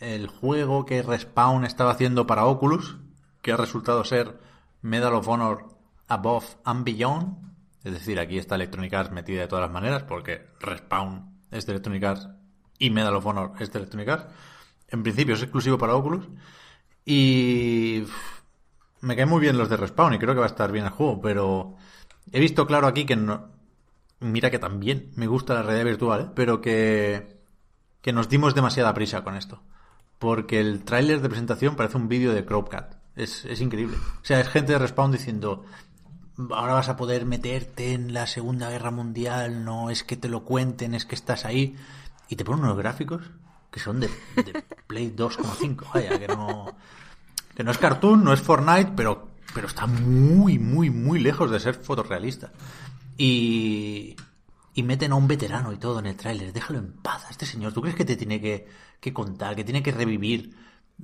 El juego que Respawn estaba haciendo para Oculus, que ha resultado ser Medal of Honor Above and Beyond. Es decir, aquí está Electronic Arts metida de todas las maneras, porque Respawn es de Electronic Arts y Medal of Honor es de Electronic Arts. En principio es exclusivo para Oculus. Y me caen muy bien los de Respawn y creo que va a estar bien el juego, pero he visto claro aquí que no, mira que también me gusta la realidad virtual, ¿eh? pero que, que nos dimos demasiada prisa con esto. Porque el tráiler de presentación parece un vídeo de Cropcat. Es, es increíble. O sea, es gente de Respawn diciendo, ahora vas a poder meterte en la Segunda Guerra Mundial, no es que te lo cuenten, es que estás ahí. Y te ponen unos gráficos que son de, de Play 2,5. Vaya, que no, que no es cartoon, no es Fortnite, pero, pero está muy, muy, muy lejos de ser fotorrealista. Y, y meten a un veterano y todo en el tráiler. Déjalo en paz a este señor. ¿Tú crees que te tiene que, que contar, que tiene que revivir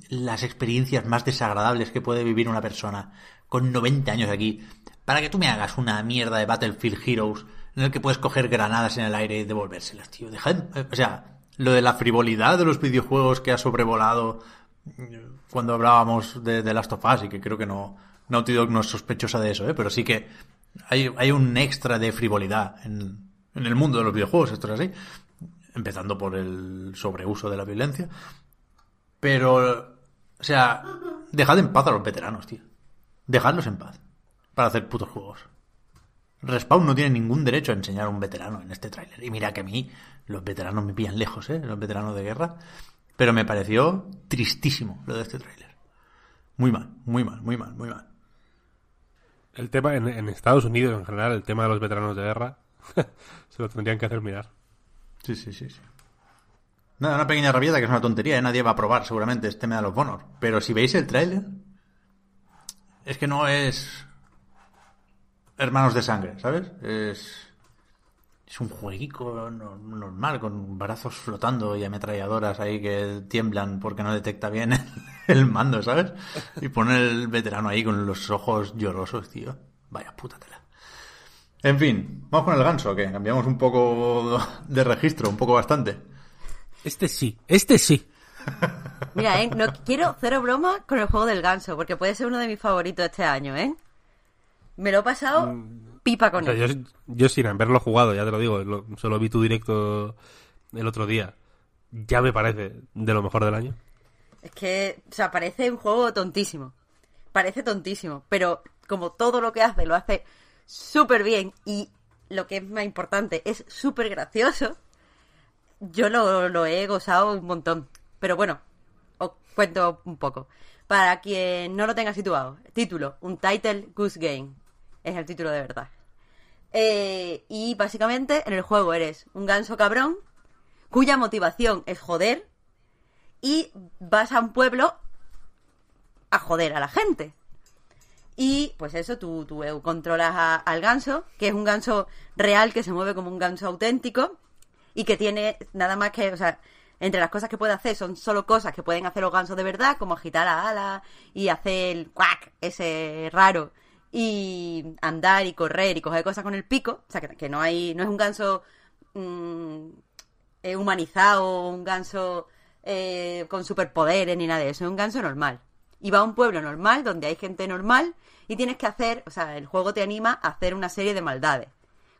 las experiencias más desagradables que puede vivir una persona con 90 años aquí para que tú me hagas una mierda de Battlefield Heroes en el que puedes coger granadas en el aire y devolvérselas, tío? Deja de- o sea, lo de la frivolidad de los videojuegos que ha sobrevolado cuando hablábamos de, de Last of Us y que creo que no Naughty Dog no sospechosa de eso, ¿eh? pero sí que hay, hay un extra de frivolidad en, en el mundo de los videojuegos, esto es así, empezando por el sobreuso de la violencia. Pero, o sea, dejad en paz a los veteranos, tío. Dejadlos en paz para hacer putos juegos. Respawn no tiene ningún derecho a enseñar a un veterano en este tráiler. Y mira que a mí los veteranos me pillan lejos, ¿eh? Los veteranos de guerra. Pero me pareció tristísimo lo de este tráiler. Muy mal, muy mal, muy mal, muy mal. El tema en, en Estados Unidos en general, el tema de los veteranos de guerra, se lo tendrían que hacer mirar. Sí, sí, sí, sí. Nada, una pequeña rabieta que es una tontería, ¿eh? nadie va a probar seguramente este Medal of Honor. Pero si veis el tráiler, es que no es hermanos de sangre, ¿sabes? Es es un jueguico no- normal con brazos flotando y ametralladoras ahí que tiemblan porque no detecta bien el mando, ¿sabes? Y pone el veterano ahí con los ojos llorosos, tío. Vaya puta tela. En fin, vamos con el ganso, que cambiamos un poco de registro, un poco bastante. Este sí, este sí. Mira, ¿eh? No quiero cero broma con el juego del ganso, porque puede ser uno de mis favoritos este año, ¿eh? Me lo he pasado pipa O con sea, él. yo, yo sin haberlo jugado, ya te lo digo, lo- solo vi tu directo el otro día. Ya me parece de lo mejor del año. Es que, o sea, parece un juego tontísimo. Parece tontísimo, pero como todo lo que hace, lo hace súper bien y lo que es más importante, es súper gracioso. Yo lo, lo he gozado un montón. Pero bueno, os cuento un poco. Para quien no lo tenga situado, título, un title Goose Game. Es el título de verdad. Eh, y básicamente en el juego eres un ganso cabrón cuya motivación es joder y vas a un pueblo a joder a la gente. Y pues eso, tú, tú eh, controlas al ganso, que es un ganso real que se mueve como un ganso auténtico y que tiene nada más que, o sea, entre las cosas que puede hacer son solo cosas que pueden hacer los gansos de verdad, como agitar la ala y hacer el cuac ese raro y andar y correr y coger cosas con el pico, o sea, que, no hay, no es un ganso mm, eh, humanizado, un ganso eh, con superpoderes ni nada de eso, es un ganso normal. Y va a un pueblo normal donde hay gente normal y tienes que hacer, o sea, el juego te anima a hacer una serie de maldades.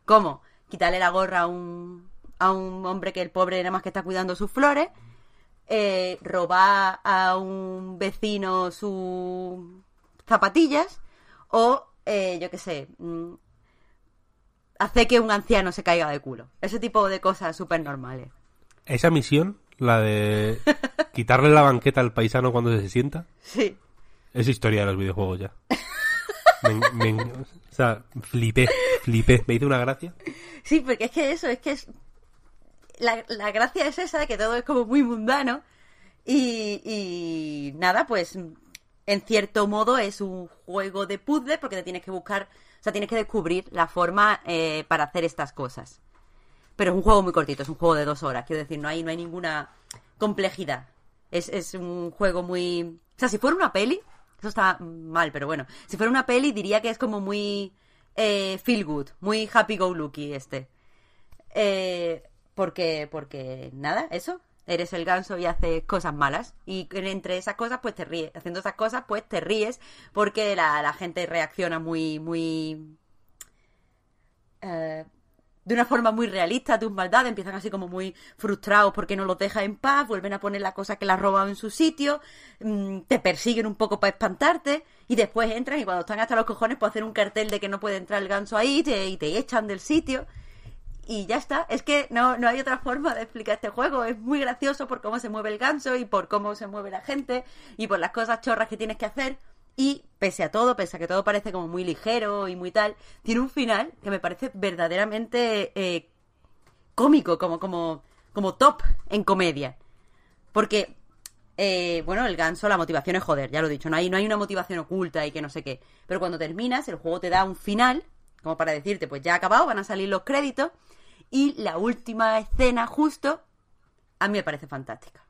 Como quitarle la gorra a un, a un hombre que el pobre nada más que está cuidando sus flores, eh, robar a un vecino sus zapatillas o, eh, yo qué sé, mm, hacer que un anciano se caiga de culo. Ese tipo de cosas súper normales. Esa misión, la de quitarle la banqueta al paisano cuando se sienta, Sí. es historia de los videojuegos ya. Me- me- o sea, flipé, flipé. Me hizo una gracia. Sí, porque es que eso, es que es... La, la gracia es esa, de que todo es como muy mundano. Y, y nada, pues en cierto modo es un juego de puzzle porque te tienes que buscar, o sea, tienes que descubrir la forma eh, para hacer estas cosas. Pero es un juego muy cortito, es un juego de dos horas, quiero decir, no hay, no hay ninguna complejidad. Es, es un juego muy... O sea, si fuera una peli, eso está mal, pero bueno, si fuera una peli diría que es como muy eh, feel good, muy happy go lucky este. Eh, porque, porque nada, eso. Eres el ganso y haces cosas malas. Y entre esas cosas, pues te ríes. Haciendo esas cosas, pues te ríes. Porque la, la gente reacciona muy, muy. eh, de una forma muy realista a tus maldades. Empiezan así como muy frustrados porque no los dejas en paz. Vuelven a poner la cosa que las has robado en su sitio. mm, te persiguen un poco para espantarte. Y después entran y cuando están hasta los cojones, pues hacen un cartel de que no puede entrar el ganso ahí te, y te echan del sitio y ya está. Es que no, no hay otra forma de explicar este juego. Es muy gracioso por cómo se mueve el ganso y por cómo se mueve la gente y por las cosas chorras que tienes que hacer. Y pese a todo, pese a que todo parece como muy ligero y muy tal, tiene un final que me parece verdaderamente eh, cómico, como, como, como top en comedia. Porque, eh, bueno, el ganso, la motivación es joder, ya lo he dicho, no hay, no hay una motivación oculta y que no sé qué. Pero cuando terminas, el juego te da un final, como para decirte, pues ya ha acabado, van a salir los créditos. Y la última escena, justo, a mí me parece fantástica.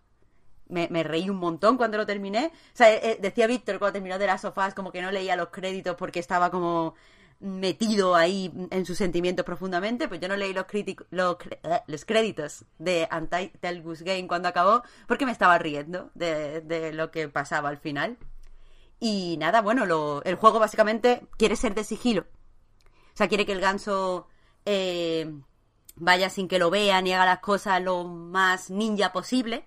Me, reí un montón cuando lo terminé. O sea, eh, eh, decía Víctor cuando terminó de las sofás, como que no leía los créditos porque estaba como metido ahí en sus sentimientos profundamente. Pues yo no leí los, eh, los créditos de Untitled Goose Game cuando acabó porque me estaba riendo de, de lo que pasaba al final. Y nada, bueno, lo- el juego básicamente quiere ser de sigilo. O sea, quiere que el ganso eh, vaya sin que lo vean y haga las cosas lo más ninja posible.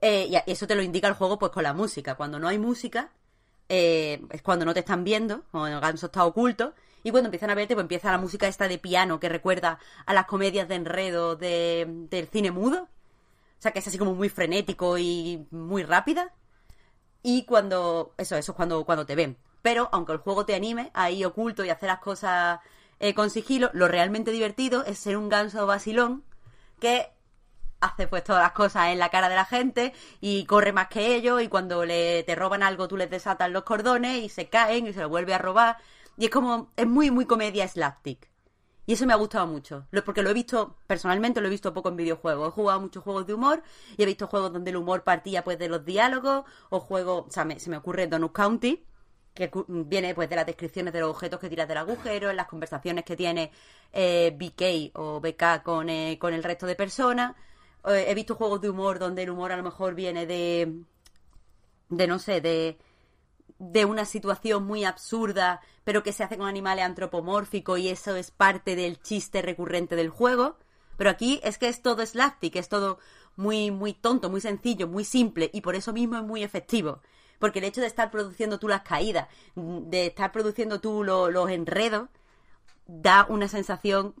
Eh, y eso te lo indica el juego pues con la música. Cuando no hay música, eh, es cuando no te están viendo, cuando el ganso está oculto. Y cuando empiezan a verte, pues empieza la música esta de piano que recuerda a las comedias de enredo de- del cine mudo. O sea, que es así como muy frenético y muy rápida. Y cuando. Eso, eso es cuando, cuando te ven. Pero aunque el juego te anime a ir oculto y hacer las cosas eh, con sigilo, lo realmente divertido es ser un ganso vacilón que hace pues todas las cosas en la cara de la gente y corre más que ellos y cuando le te roban algo tú les desatas los cordones y se caen y se lo vuelve a robar. Y es como es muy muy comedia slapstick. Y eso me ha gustado mucho. Porque lo he visto personalmente lo he visto poco en videojuegos. He jugado muchos juegos de humor y he visto juegos donde el humor partía pues de los diálogos o juegos o sea me- se me ocurre Donut County que viene pues de las descripciones de los objetos que tiras del agujero, en las conversaciones que tiene eh, BK o BK con, eh, con el resto de personas. Eh, he visto juegos de humor donde el humor a lo mejor viene de, de no sé, de, de una situación muy absurda, pero que se hace con animales antropomórficos y eso es parte del chiste recurrente del juego. Pero aquí es que es todo slapstick, es todo muy, muy tonto, muy sencillo, muy simple y por eso mismo es muy efectivo. Porque el hecho de estar produciendo tú las caídas, de estar produciendo tú lo- los enredos, da una sensación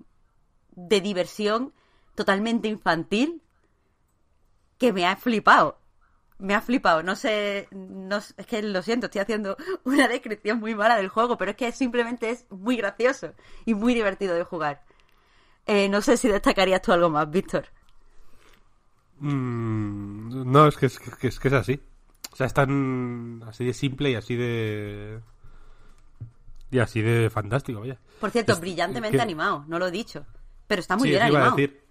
de diversión totalmente infantil que me ha flipado. Me ha flipado. No sé, no, es que lo siento, estoy haciendo una descripción muy mala del juego, pero es que simplemente es muy gracioso y muy divertido de jugar. Eh, no sé si destacarías tú algo más, Víctor. Mm, no, es que es, que es que es así. O sea, es tan así de simple y así de... Y así de fantástico, vaya. Por cierto, Es- brillantemente que- animado, no lo he dicho. Pero está muy Sí, bien eso iba a animado. decir.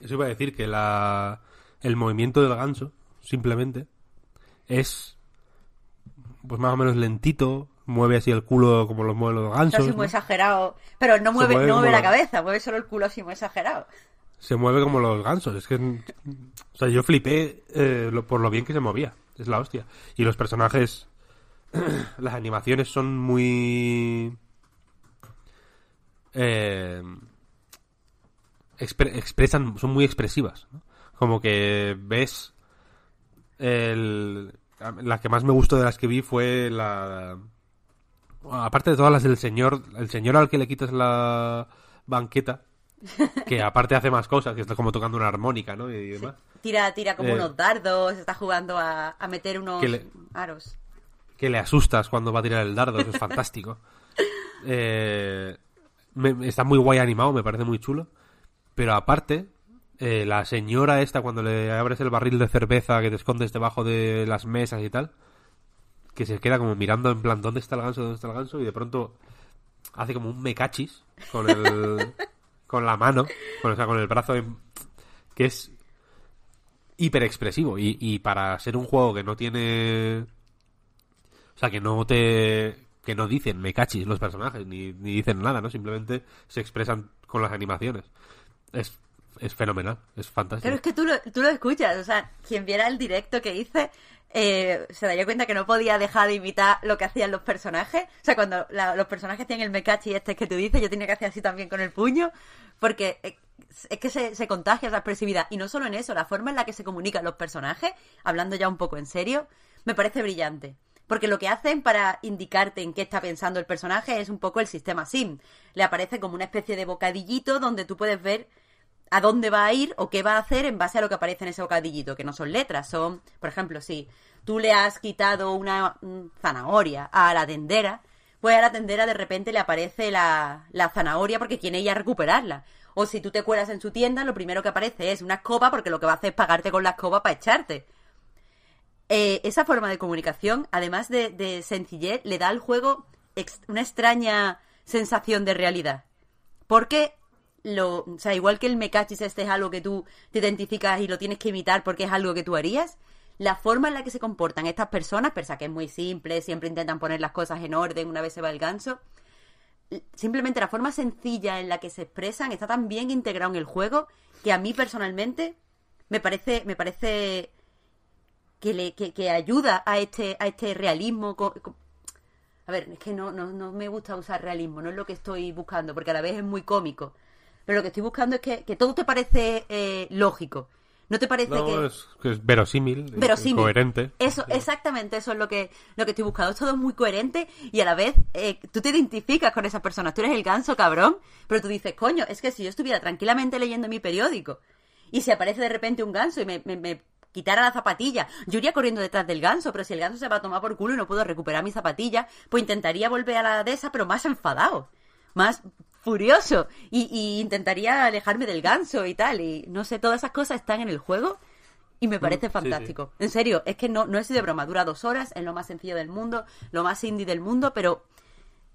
Eso iba a decir que la el movimiento del ganso, simplemente, es pues más o menos lentito, mueve así el culo como los mueven los gansos. así muy ¿no? exagerado. Pero no mueve, mueve no mueve la la- cabeza, mueve solo el culo así muy exagerado. Se mueve como los gansos. Es que. O sea, yo flipé eh, por lo bien que se movía. Es la hostia. Y los personajes. las animaciones son muy. eh, expre- expresan. Son muy expresivas. ¿no? Como que ves. El, la que más me gustó de las que vi fue la. aparte de todas las del señor. El señor al que le quitas la banqueta que aparte hace más cosas, que está como tocando una armónica, ¿no? Y demás. Tira, tira como Eh, unos dardos, está jugando a, a meter unos que le- aros. Que le asustas cuando va a tirar el dardo, eso es fantástico. Eh, me- está muy guay animado, me parece muy chulo. Pero aparte, eh, la señora esta, cuando le abres el barril de cerveza que te escondes debajo de las mesas y tal, que se queda como mirando en plan, ¿dónde está el ganso? ¿Dónde está el ganso? Y de pronto hace como un mecachis con el con la mano, con, o sea, con el brazo en- que es hiper expresivo y, y para ser un juego que no tiene o sea que no te que no dicen me cachis los personajes ni, ni dicen nada no simplemente se expresan con las animaciones. Es es fenomenal es fantástico Pero es que tú lo, tú lo escuchas, o sea, quien viera el directo que hice eh, se daría cuenta que no podía dejar de imitar lo que hacían los personajes. O sea, cuando los personajes hacían el mecachi este que tú dices, yo tenía que hacer así también con el puño, porque eh, es que se, se contagia esa expresividad. Y no solo en eso, la forma en la que se comunican los personajes, hablando ya un poco en serio, me parece brillante. Porque lo que hacen para indicarte en qué está pensando el personaje es un poco el sistema SIM. Le aparece como una especie de bocadillito donde tú puedes ver a dónde va a ir o qué va a hacer en base a lo que aparece en ese bocadillito, que no son letras, son, por ejemplo, si tú le has quitado una mm, zanahoria a la tendera, pues a la tendera de repente le aparece la, la zanahoria porque quiere ella recuperarla. O si tú te cuelas en su tienda, lo primero que aparece es una escoba porque lo que va a hacer es pagarte con la escoba para echarte. Eh, esa forma de comunicación, además de, de sencillez, le da al juego una extraña sensación de realidad. Porque lo, o sea, igual que el mecachis este es algo que tú te identificas y lo tienes que imitar porque es algo que tú harías, la forma en la que se comportan estas personas, pese que es muy simple, siempre intentan poner las cosas en orden una vez se va el ganso, simplemente la forma sencilla en la que se expresan está tan bien integrado en el juego que a mí personalmente me parece, me parece que, le, que, que ayuda a este, a este realismo. A ver, es que no, no, no me gusta usar realismo, no es lo que estoy buscando, porque a la vez es muy cómico. Pero lo que estoy buscando es que, que todo te parece eh, lógico. ¿No te parece No, que...? es, que es verosímil, verosímil. coherente. Eso, exactamente, eso es lo que, lo que estoy buscando. Es todo muy coherente y a la vez eh, tú te identificas con esas personas. Tú eres el ganso, cabrón, pero tú dices, coño, es que si yo estuviera tranquilamente leyendo mi periódico y si aparece de repente un ganso y me, me- me quitara la zapatilla, yo iría corriendo detrás del ganso, pero si el ganso se va a tomar por culo y no puedo recuperar mi zapatilla, pues intentaría volver a la de esa, pero más enfadado, más furioso y, y intentaría alejarme del ganso y tal. Y no sé, todas esas cosas están en el juego y me parece sí, fantástico. En serio, es que no, no es de broma, dura dos horas, es lo más sencillo del mundo, lo más indie del mundo, pero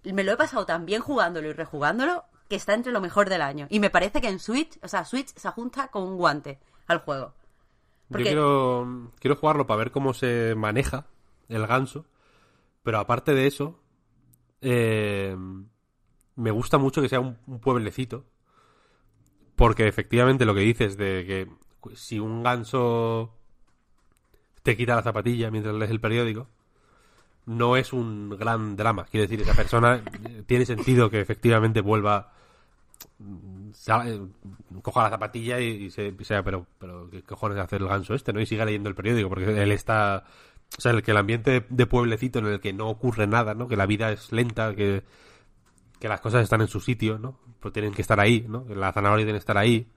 me lo he pasado tan bien jugándolo y rejugándolo que está entre lo mejor del año. Y me parece que en Switch, o sea, Switch se junta con un guante al juego. Porque- Yo quiero, quiero jugarlo para ver cómo se maneja el ganso. Pero aparte de eso, eh, me gusta mucho que sea un, pueblecito. Porque efectivamente lo que dices de que si un ganso te quita la zapatilla mientras lees el periódico, no es un gran drama. Quiero decir, esa persona eh, tiene sentido que efectivamente vuelva sa- eh, coja la zapatilla y, se, sea, pero, pero ¿qué cojones hace el ganso este? ¿no? Y siga leyendo el periódico, porque él está... O sea, el que el ambiente de pueblecito en el que no ocurre nada, ¿no? Que la vida es lenta, que, que las cosas están en su sitio, ¿no? Pues tienen que estar ahí, ¿no? La zanahoria tiene que estar ahí.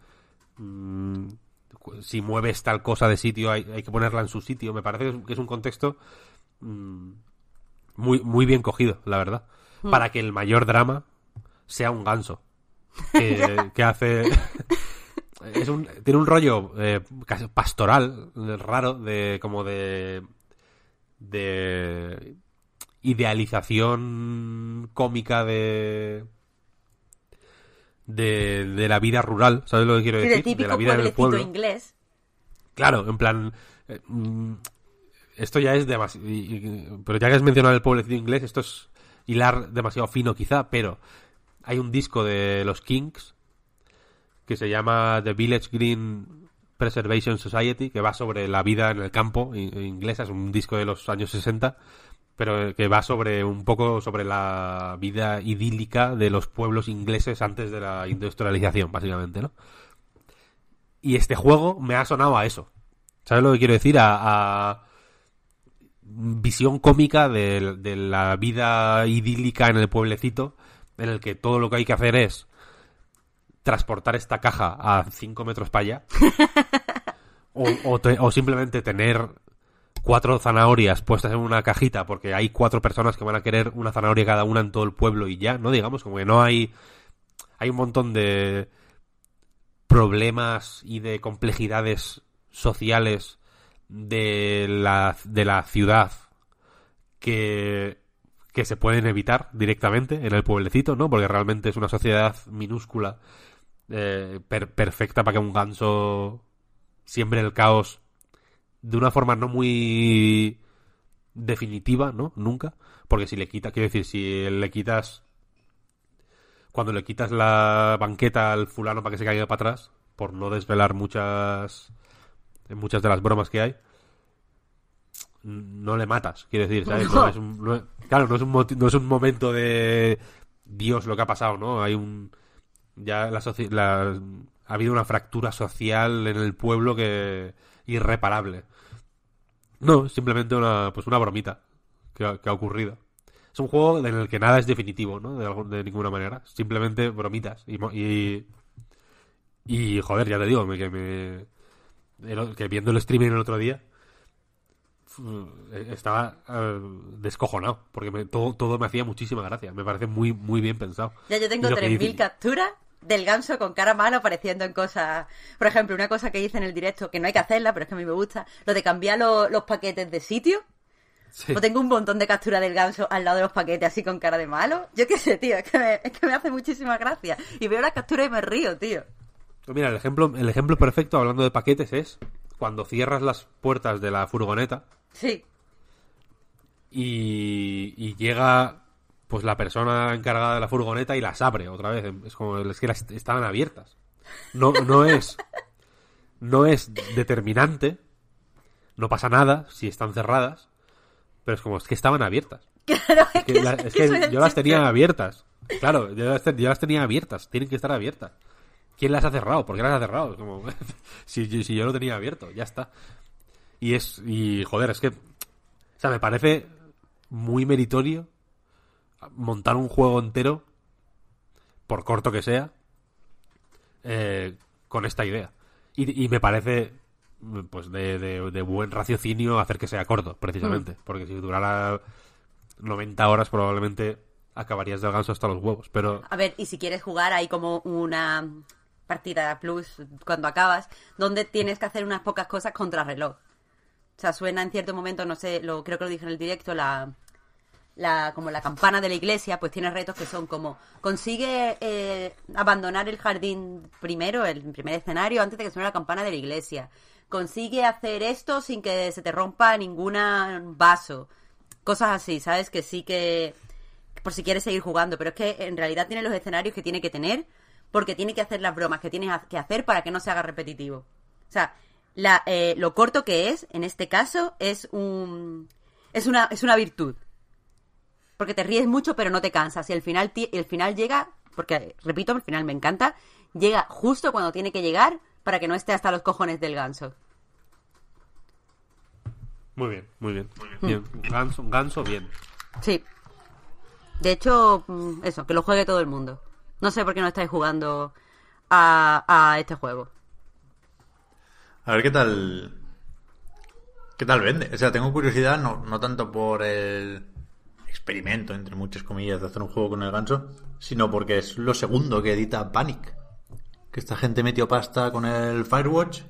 Mm, si mueves tal cosa de sitio, hay, hay que ponerla en su sitio. Me parece que es, que es un contexto mm, muy, muy bien cogido, la verdad. Para que el mayor drama sea un ganso. Que, que hace. es un, tiene un rollo eh, pastoral, raro, de como de de idealización cómica de de, de la vida rural, ¿sabes lo que quiero decir? de típico la vida en el pueblo. inglés. Claro, en plan. eh, mm, esto ya es demasiado. Pero ya que has mencionado el pueblecito inglés, esto es hilar demasiado fino, quizá, pero hay un disco de los Kings que se llama The Village Green Preservation Society, que va sobre la vida en el campo inglesa, es un disco de los años 60, pero que va sobre un poco sobre la vida idílica de los pueblos ingleses antes de la industrialización, básicamente, ¿no? Y este juego me ha sonado a eso. ¿Sabes lo que quiero decir? A, a visión cómica de, de la vida idílica en el pueblecito, en el que todo lo que hay que hacer es transportar esta caja a 5 metros para allá. o, o te- o simplemente tener cuatro zanahorias puestas en una cajita porque hay cuatro personas que van a querer una zanahoria cada una en todo el pueblo y ya, ¿no? Digamos, como que no hay... Hay un montón de problemas y de complejidades sociales de la, de la ciudad que, que se pueden evitar directamente en el pueblecito, ¿no? Porque realmente es una sociedad minúscula, eh, per- perfecta para que un ganso siembre el caos de una forma no muy definitiva, ¿no? Nunca. Porque si le quitas, quiero decir, si le quitas cuando le quitas la banqueta al fulano para que se caiga para atrás, por no desvelar muchas muchas de las bromas que hay, no le matas, quiero decir, ¿sabes? No es un- no es- claro, no es, un no es un momento de Dios lo que ha pasado, ¿no? Hay un ya la- ha habido una fractura social en el pueblo que irreparable. No, simplemente una pues una bromita que ha, que ha ocurrido. Es un juego en el que nada es definitivo, ¿no? De, algún- de ninguna manera. Simplemente bromitas. Y, y, y, joder, ya te digo, que, me, el- que viendo el streaming el otro día fu- estaba eh, descojonado. Porque me- todo, todo me hacía muchísima gracia. Me parece muy, muy bien pensado. Ya yo tengo Y lo que 3.000 dice- capturas del ganso con cara mala apareciendo en cosas. Por ejemplo, una cosa que hice en el directo, que no hay que hacerla, pero es que a mí me gusta, lo de cambiar lo- los paquetes de sitio. Sí. O tengo un montón de capturas del ganso al lado de los paquetes así con cara de malo. Yo qué sé, tío, es que me, es que me hace muchísima gracia. Y veo las capturas y me río, tío. Pues Mira, el ejemplo, el ejemplo perfecto hablando de paquetes es cuando cierras las puertas de la furgoneta Sí. y, y llega pues la persona encargada de la furgoneta y las abre otra vez. Es como es que las estaban abiertas. No, no es no es determinante. No pasa nada si están cerradas. Pero es como es que estaban abiertas. Claro, es Que la- es que yo las tenía abiertas. Claro, yo las, yo las tenía abiertas. Tienen que estar abiertas. ¿Quién las ha cerrado? ¿Por qué las ha cerrado? Es como, si, si yo lo tenía abierto, ya está. Y es, y joder, es que, o sea, me parece muy meritorio montar un juego entero, por corto que sea, eh, con esta idea. Y, y me parece, pues, de, de- de buen raciocinio hacer que sea corto, precisamente. Porque si durara 90 horas, probablemente acabarías del ganso hasta los huevos. Pero, A ver, y si quieres jugar, hay como una partida plus cuando acabas, donde tienes que hacer unas pocas cosas contra reloj. O sea, suena en cierto momento, no sé, lo creo que lo dije en el directo, la, la como la campana de la iglesia, pues tiene retos que son como consigue eh, abandonar el jardín primero, el primer escenario, antes de que suene la campana de la iglesia. Consigue hacer esto sin que se te rompa ninguna vaso. Cosas así, ¿sabes? Que sí que por si quieres seguir jugando, pero es que en realidad tiene los escenarios que tiene que tener porque tiene que hacer las bromas que tiene que hacer para que no se haga repetitivo. O sea, la, eh, lo corto que es, en este caso, es un es una, es una virtud. Porque te ríes mucho pero no te cansas. Y el final, el final llega, porque repito, el final me encanta, llega justo cuando tiene que llegar para que no esté hasta los cojones del ganso. muy bien, muy bien. bien. Ganso, ganso, bien. Sí. De hecho, mm, eso, que lo juegue todo el mundo. No sé por qué no estáis jugando a, a este juego. A ver qué tal. ¿Qué tal vende? O sea, tengo curiosidad, no, no tanto por el experimento, entre muchas comillas, de hacer un juego con el ganso, sino porque es lo segundo que edita Panic. que esta gente metió pasta con el Firewatch,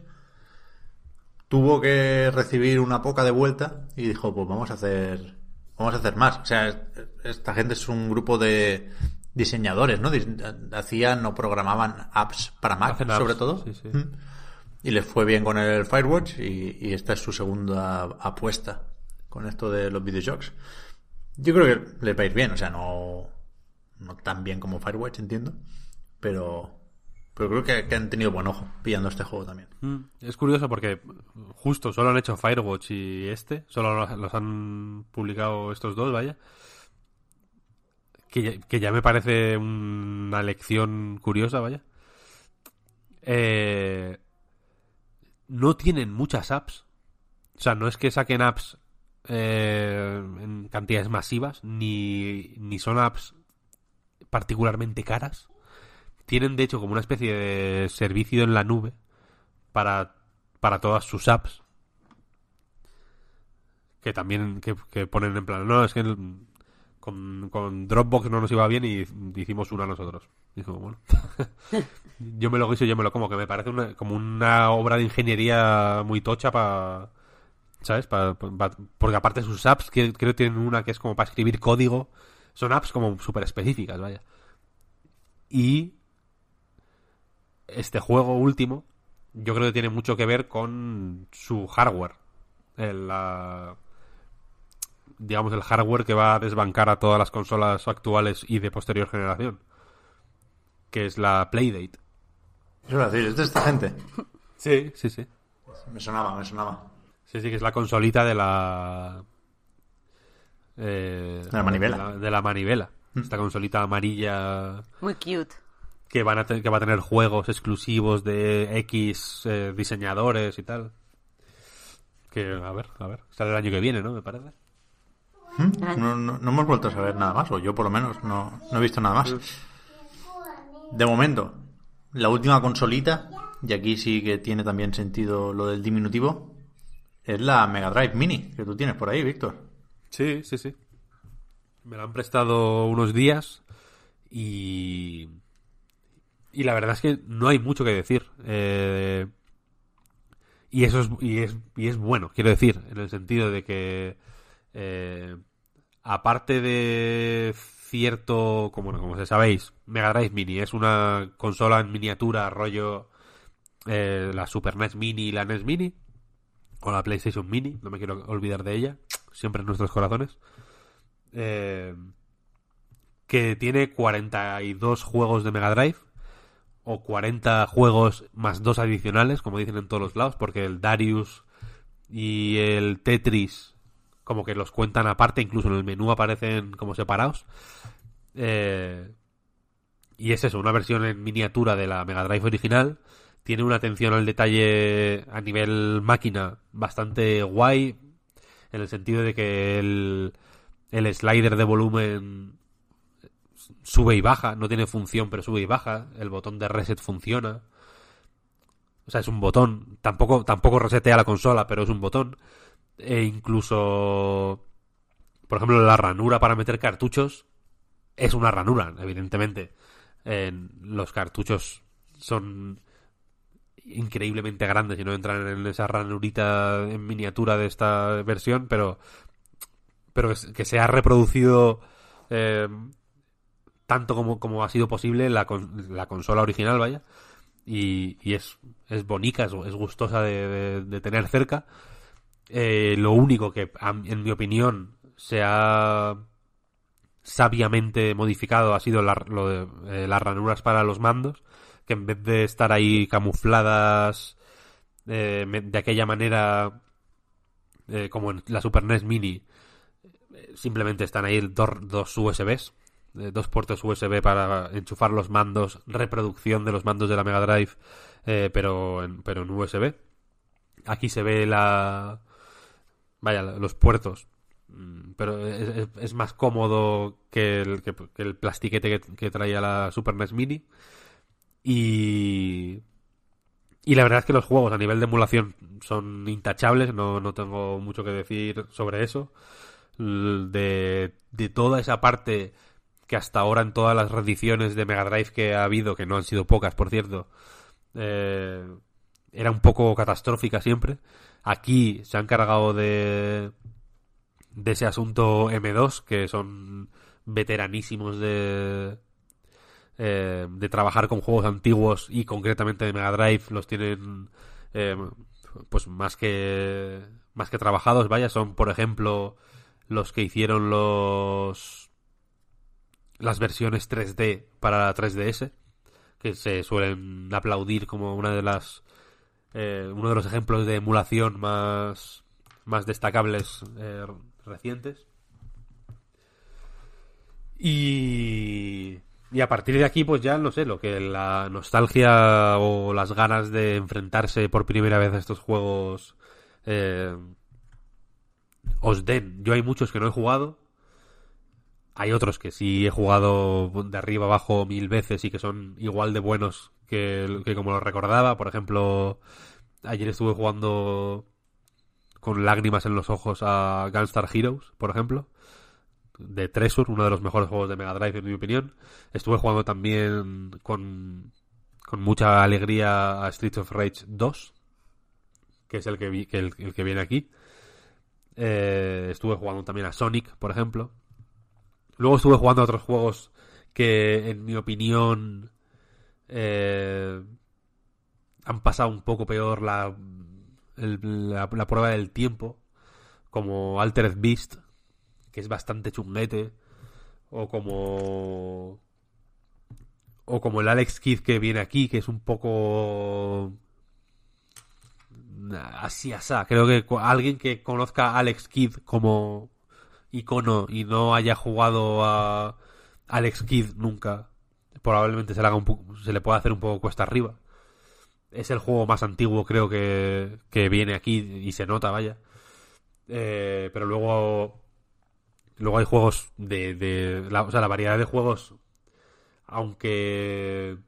tuvo que recibir una poca de vuelta y dijo, pues vamos a hacer, vamos a hacer más. O sea, esta gente es un grupo de diseñadores, ¿no? Hacían o programaban apps para Mac, sobre todo. Mm. Y les fue bien con el Firewatch y, esta es su segunda apuesta con esto de los videojuegos. Yo creo que les va a ir bien, o sea, no, no tan bien como Firewatch, entiendo, pero, pero creo que, han tenido buen ojo pillando este juego también. Mm, es curioso porque justo solo han hecho Firewatch y este, solo los han publicado estos dos, vaya. Que que ya me parece una lección curiosa, vaya. Eh, no tienen muchas apps. O sea, no es que saquen apps eh, en cantidades masivas, ni, ni son apps particularmente caras. Tienen, de hecho, como una especie de servicio en la nube para, para todas sus apps. Que también que, ponen en plan, no, es que con, Dropbox no nos iba bien y hicimos una nosotros. Dijo, bueno. yo me lo hice yo me lo como, que me parece una, como una obra de ingeniería muy tocha para. ¿Sabes? porque aparte sus apps, creo que tienen una que es como para escribir código. Son apps como súper específicas, vaya. Y. Este juego último, yo creo que tiene mucho que ver con su hardware. La digamos, el hardware que va a desbancar a todas las consolas actuales y de posterior generación. Que es la Playdate. Es decir, es de esta gente. Sí, sí, sí. Me sonaba, me sonaba. Sí, sí, que es la consolita de la. Eh, de la manivela. De la, manivela. Mm. Esta consolita amarilla. Muy cute. Que, van a que va a tener juegos exclusivos de X eh, diseñadores y tal. Que, a ver, a ver. Sale el año que viene, ¿no? Me parece. ¿Mm? No, no, hemos vuelto a saber nada más, o yo por lo menos no, no he visto nada más. De momento, la última consolita, y aquí sí que tiene también sentido lo del diminutivo, es la Mega Drive Mini que tú tienes por ahí, Víctor. Sí, sí, sí. Me la han prestado unos días y. Y la verdad es que no hay mucho que decir. Eh, y eso es y, es, y es bueno, quiero decir, en el sentido de que. Eh, aparte de cierto, como, como se sabéis, Mega Drive Mini es una consola en miniatura, rollo eh, la Super NES Mini y la NES Mini, o la PlayStation Mini, no me quiero olvidar de ella, siempre en nuestros corazones. Eh, que tiene 42 juegos de Mega Drive o 40 juegos más dos adicionales, como dicen en todos los lados, porque el Darius y el Tetris como que los cuentan aparte, incluso en el menú aparecen como separados. Eh, y es eso, una versión en miniatura de la Mega Drive original. Tiene una atención al detalle a nivel máquina bastante guay, en el sentido de que el, el slider de volumen sube y baja, no tiene función pero sube y baja, el botón de reset funciona. O sea, es un botón, tampoco, tampoco resetea la consola, pero es un botón e incluso, por ejemplo, la ranura para meter cartuchos es una ranura, evidentemente. los cartuchos son increíblemente grandes y no entran en esa ranurita en miniatura de esta versión, pero pero que se ha reproducido eh, tanto como, como ha sido posible la, la consola original, vaya, y, es, es bonita, es, gustosa de, tener cerca. Eh, lo único que, en mi opinión, se ha sabiamente modificado ha sido de, eh, las ranuras para los mandos, que en vez de estar ahí camufladas eh, de aquella manera como en la Super NES Mini, simplemente están ahí dos, dos USBs, dos puertos USB para enchufar los mandos, reproducción de los mandos de la Mega Drive, pero, en, pero en USB. Aquí se ve la, vaya, los puertos. Mm, pero es, más cómodo que el, que, plastiquete que, traía la Super NES Mini. Y. Y la verdad es que los juegos a nivel de emulación son intachables, no, no tengo mucho que decir sobre eso. De, de toda esa parte que hasta ahora en todas las reediciones de Mega Drive que ha habido, que no han sido pocas, por cierto, eh, era un poco catastrófica siempre. Aquí se han cargado de, de ese asunto M2, que son veteranísimos de, eh, de trabajar con juegos antiguos y concretamente de Mega Drive los tienen eh, pues más que más que trabajados vaya son por ejemplo los que hicieron los las versiones 3D para la 3DS que se suelen aplaudir como una de las eh, uno de los ejemplos de emulación más más destacables recientes. Y y a partir de aquí, pues ya no sé, lo que la nostalgia o las ganas de enfrentarse por primera vez a estos juegos eh, os den. Yo hay muchos que no he jugado. Hay otros que sí he jugado de arriba abajo mil veces y que son igual de buenos que, que como lo recordaba. Por ejemplo, ayer estuve jugando con lágrimas en los ojos a Gunstar Heroes, por ejemplo de Treasure, uno de los mejores juegos de Mega Drive en mi opinión. Estuve jugando también con, con mucha alegría a Streets of Rage 2, que es el que, vi, que, el, que viene aquí. Eh, estuve jugando también a Sonic, por ejemplo. Luego estuve jugando a otros juegos que, en mi opinión, eh, han pasado un poco peor la, la, la, prueba del tiempo, como Altered Beast, que es bastante chunguete, o como o como el Alex Kidd que viene aquí, que es un poco así asá. Creo que alguien que conozca a Alex Kidd como icono y no haya jugado a Alex Kidd nunca, probablemente se le, haga un se le pueda hacer un poco cuesta arriba. Es el juego más antiguo, creo que, que viene aquí y se nota, vaya. Eh, pero luego Luego hay juegos de, de la, o sea, la variedad de juegos, aunque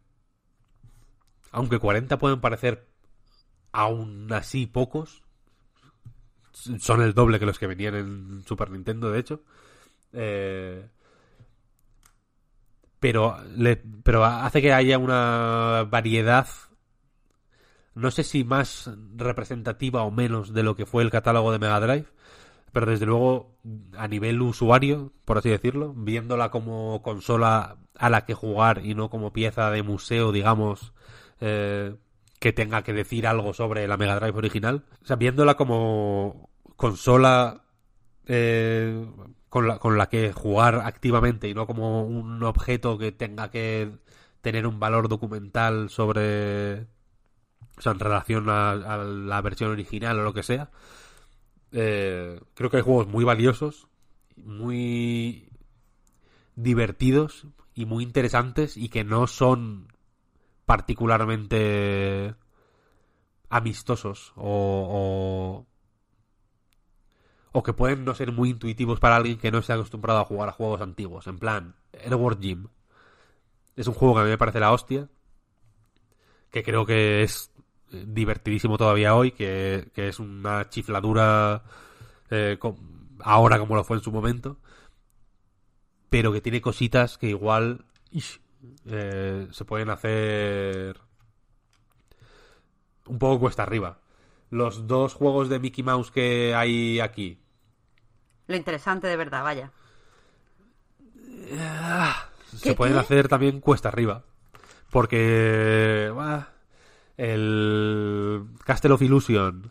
aunque 40 pueden parecer aún así pocos, son el doble que los que venían en Super Nintendo, de hecho. Eh, pero, le, pero hace que haya una variedad, no sé si más representativa o menos de lo que fue el catálogo de Mega Drive, pero desde luego a nivel usuario, por así decirlo, viéndola como consola a la que jugar y no como pieza de museo, digamos, eh, que tenga que decir algo sobre la Mega Drive original, o sea, viéndola como consola eh, con, la, con la que jugar activamente y no como un objeto que tenga que tener un valor documental sobre, o sea, en relación a, a la versión original o lo que sea, eh, creo que hay juegos muy valiosos, muy divertidos y muy interesantes y que no son particularmente amistosos o, o, que pueden no ser muy intuitivos para alguien que no esté acostumbrado a jugar a juegos antiguos. En plan, Edward Jim es un juego que a mí me parece la hostia, que creo que es divertidísimo todavía hoy, que, es una chifladura eh, ahora como lo fue en su momento, pero que tiene cositas que igual eh, se pueden hacer un poco cuesta arriba. Los dos juegos de Mickey Mouse que hay aquí. Lo interesante de verdad, vaya. Ah, se pueden hacer también cuesta arriba. Porque el Castle of Illusion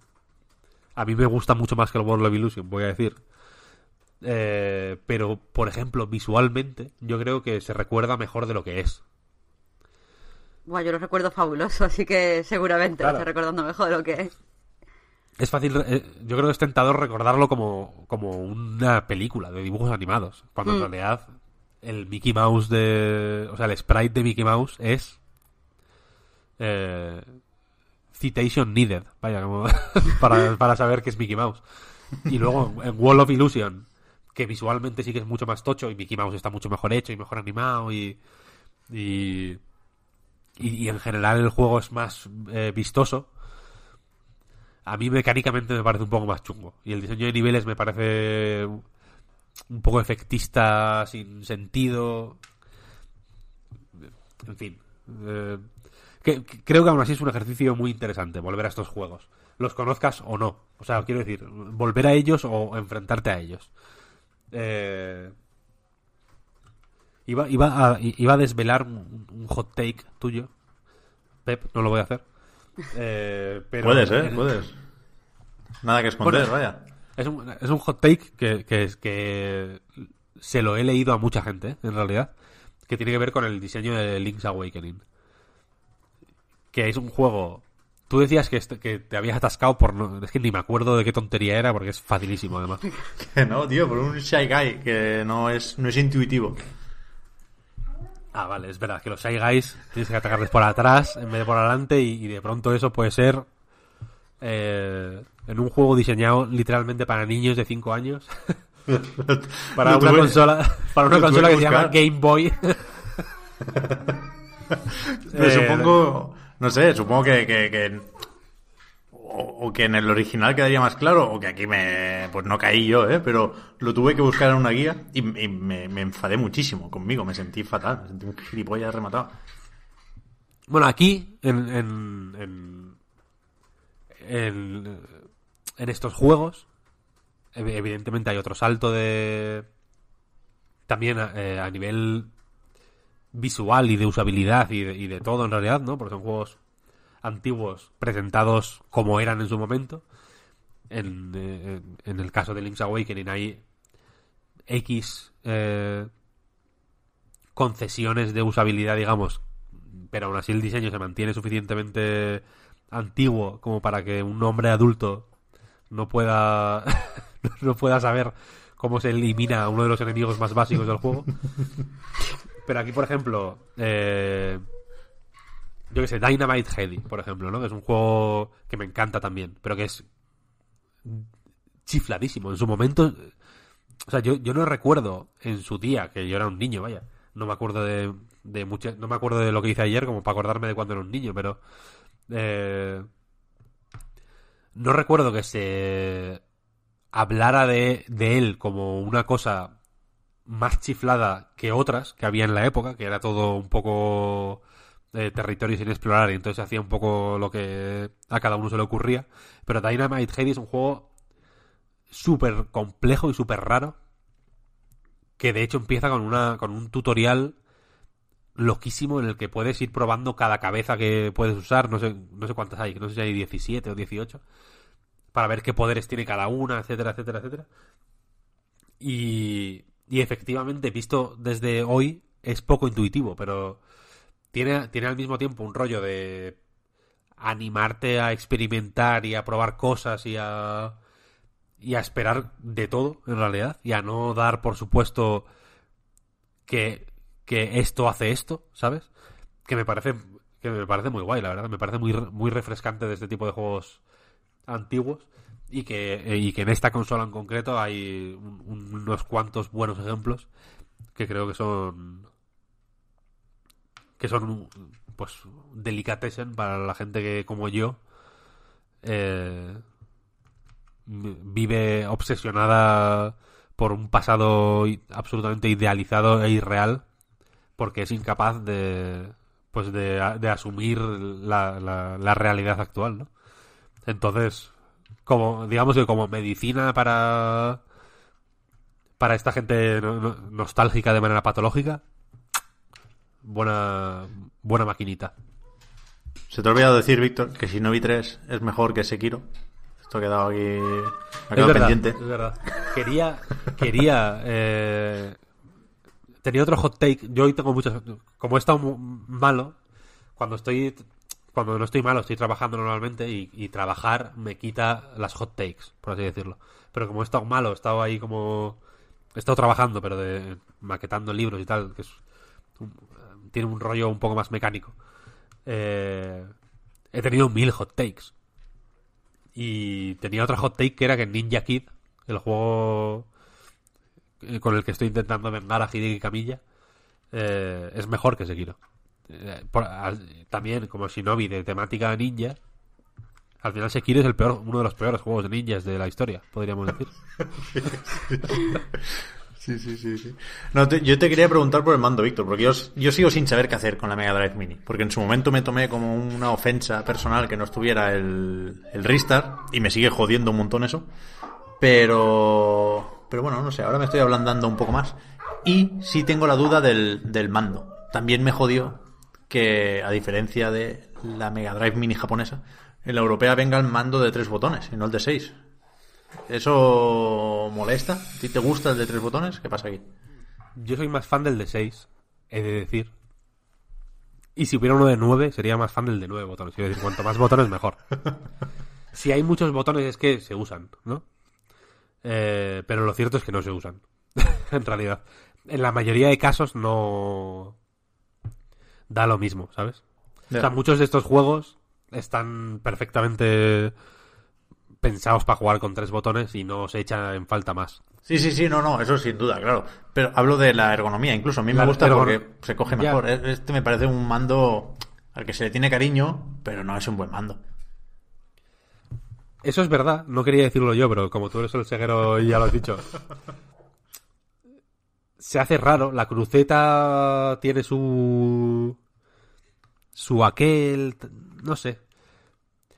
a mí me gusta mucho más que el World of Illusion, voy a decir. Eh, pero, por ejemplo, visualmente, yo creo que se recuerda mejor de lo que es. Bueno, yo lo recuerdo fabuloso, así que seguramente lo estoy recordando mejor de lo que es. Es fácil, eh, yo creo que es tentador recordarlo como, como una película de dibujos animados, cuando en mm. realidad el Mickey Mouse de... O sea, el sprite de Mickey Mouse es eh, citation needed, vaya, como para, saber que es Mickey Mouse. Y luego en Wall of Illusion, que visualmente sí que es mucho más tocho y Mickey Mouse está mucho mejor hecho y mejor animado y, y, y, en general el juego es más eh, vistoso. A mí mecánicamente me parece un poco más chungo. Y el diseño de niveles me parece un poco efectista, sin sentido. En fin. eh, que- que creo que aún así es un ejercicio muy interesante volver a estos juegos. Los conozcas o no. O sea, quiero decir, volver a ellos o enfrentarte a ellos. Eh, iba, iba, a, iba a desvelar un, un hot take tuyo. Pep, no lo voy a hacer. Eh, pero Puedes, ¿eh? en- Puedes. Nada que esconder, Bueno, vaya. es un, es un hot take que, que, es- que se lo he leído a mucha gente, en realidad, que tiene que ver con el diseño de Link's Awakening. Que es un juego... Tú decías que, este- que te habías atascado por... No, es que ni me acuerdo de qué tontería era porque es facilísimo además. Que no, tío, por un Shy Guy que no es, no es intuitivo. Ah, vale, es verdad que los Shy Guys tienes que atacarles por atrás en vez de por adelante y, y de pronto eso puede ser eh, en un juego diseñado literalmente para niños de 5 años. para una consola para una consola que, se llama. Game Boy Pero Eh, supongo, no sé, supongo que, o, que en el original quedaría más claro, o que aquí me, pues no caí yo, ¿eh? Pero lo tuve que buscar en una guía y, me, enfadé muchísimo conmigo, me sentí fatal, me sentí un gilipollas rematado. bueno aquí en en, en, en, estos juegos ev- evidentemente hay otro salto de también eh, a nivel visual y de usabilidad y de, y de todo en realidad, ¿no? Porque son juegos antiguos presentados como eran en su momento. En, eh, el caso de Link's Awakening hay X eh, concesiones de usabilidad, digamos, pero aún así el diseño se mantiene suficientemente antiguo como para que un hombre adulto no pueda no pueda saber cómo se elimina uno de los enemigos más básicos del juego. Pero aquí, por ejemplo, eh, yo que sé, Dynamite Heady, por ejemplo, ¿no? Que es un juego que me encanta también, pero que es chifladísimo. En su momento, o sea, yo, yo no recuerdo en su día, que yo era un niño, vaya, no me acuerdo de, de mucho, no me acuerdo de lo que hice ayer como para acordarme de cuando era un niño, pero eh, no recuerdo que se hablara de, de él como una cosa más chiflada que otras que había en la época, que era todo un poco eh, territorio sin explorar y entonces hacía un poco lo que a cada uno se le ocurría. Pero Dynamite Heady es un juego súper complejo y súper raro que de hecho empieza con una con un tutorial loquísimo en el que puedes ir probando cada cabeza que puedes usar, no sé, no sé cuántas hay, no sé si hay 17 o 18, para ver qué poderes tiene cada una, etcétera, etcétera, etcétera. Y, y efectivamente, visto desde hoy, es poco intuitivo, pero tiene, tiene al mismo tiempo un rollo de animarte a experimentar y a probar cosas y a y a esperar de todo en realidad y a no dar por supuesto que, que esto hace esto, ¿sabes? Que me parece que me parece muy guay, la verdad, me parece muy muy refrescante de este tipo de juegos antiguos y que y que en esta consola en concreto hay un- un- unos cuantos buenos ejemplos que creo que son que son pues delicatessen para la gente que como yo eh, vive obsesionada por un pasado absolutamente idealizado e irreal porque es incapaz de pues de, de asumir la, la, la realidad actual, ¿no? Entonces, como digamos que como medicina para para esta gente no- no- nostálgica de manera patológica, buena buena maquinita. Se te ha olvidado decir, Víctor, que Shinobi 3 es mejor que Sekiro. Esto ha quedado aquí. Ha Es verdad, pendiente. es verdad. Quería, quería, eh, tenía otro hot take. Yo hoy tengo muchos, como he estado malo, cuando estoy, cuando no estoy malo, estoy trabajando normalmente y, y trabajar me quita las hot takes, por así decirlo. Pero como he estado malo, he estado ahí como, he estado trabajando, pero de maquetando libros y tal, que es, tiene un rollo un poco más mecánico. Eh, he tenido mil hot takes. Y tenía otra hot take que era que Ninja Kid, el juego con el que estoy intentando vengar a Hideki Kamiya, eh, es mejor que Sekiro. Eh, por- al- también, como Shinobi de temática ninja, al final Sekiro es el peor, uno de los peores juegos de ninjas de la historia, podríamos decir. Sí, sí, sí, sí. No, yo te quería preguntar por el mando, Víctor, porque yo, yo sigo sin saber qué hacer con la Mega Drive Mini. Porque en su momento me tomé como una ofensa personal que no estuviera el, el Restart y me sigue jodiendo un montón eso. Pero, pero bueno, no sé, ahora me estoy ablandando un poco más. Y sí tengo la duda del, del mando. También me jodió que, a diferencia de la Mega Drive Mini japonesa, en la europea venga el mando de tres botones y no el de seis. ¿Eso molesta? ¿A ti te gusta el de tres botones? ¿Qué pasa aquí? Yo soy más fan del de 6, he de decir. Y si hubiera uno de 9, sería más fan del de 9 botones. Quiero decir, cuanto más botones, mejor. Si hay muchos botones es que se usan, ¿no? Eh, pero lo cierto es que no se usan. en realidad. En la mayoría de casos no... Da lo mismo, ¿sabes? O sea, muchos de estos juegos están perfectamente pensados para jugar con tres botones y no se echa en falta más. Sí, sí, sí, no, no, eso sin duda, claro. Pero hablo de la ergonomía, incluso a mí me gusta ergon- porque se coge mejor. E- Este me parece un mando al que se le tiene cariño, pero no es un buen mando. Eso es verdad, no quería decirlo yo, pero como tú eres el seguero y ya lo has dicho. Se hace raro, la cruceta tiene su. su aquel. no sé.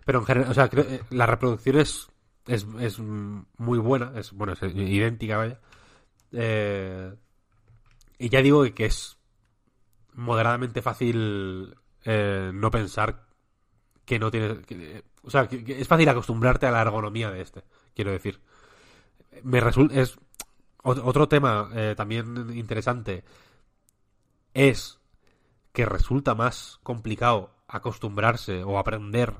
Pero en general, o sea, creo- eh, la reproducción es, es, es muy buena, es, bueno, es idéntica, vaya. Eh, y ya digo que es moderadamente fácil eh, no pensar que no tienes. que- o sea, que es fácil acostumbrarte a la ergonomía de este, quiero decir. Me resulta. Es. Ot- Otro tema eh, también interesante es que resulta más complicado acostumbrarse o aprender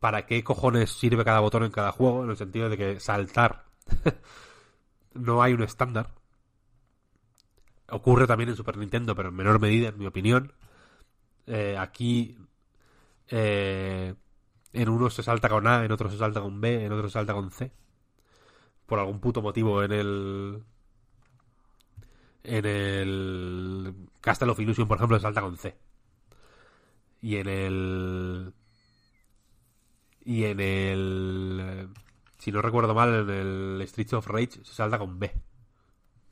para qué cojones sirve cada botón en cada juego, en el sentido de que saltar no hay un estándar. Ocurre también en Super Nintendo, pero en menor medida, en mi opinión. Eh, aquí eh, en unos se salta con A, en otros se salta con B, en otros se salta con C. Por algún puto motivo en el. En el. Castle of Illusion, por ejemplo, salta con C. Y en el. Y en el. Si no recuerdo mal, en el Streets of Rage se salta con B.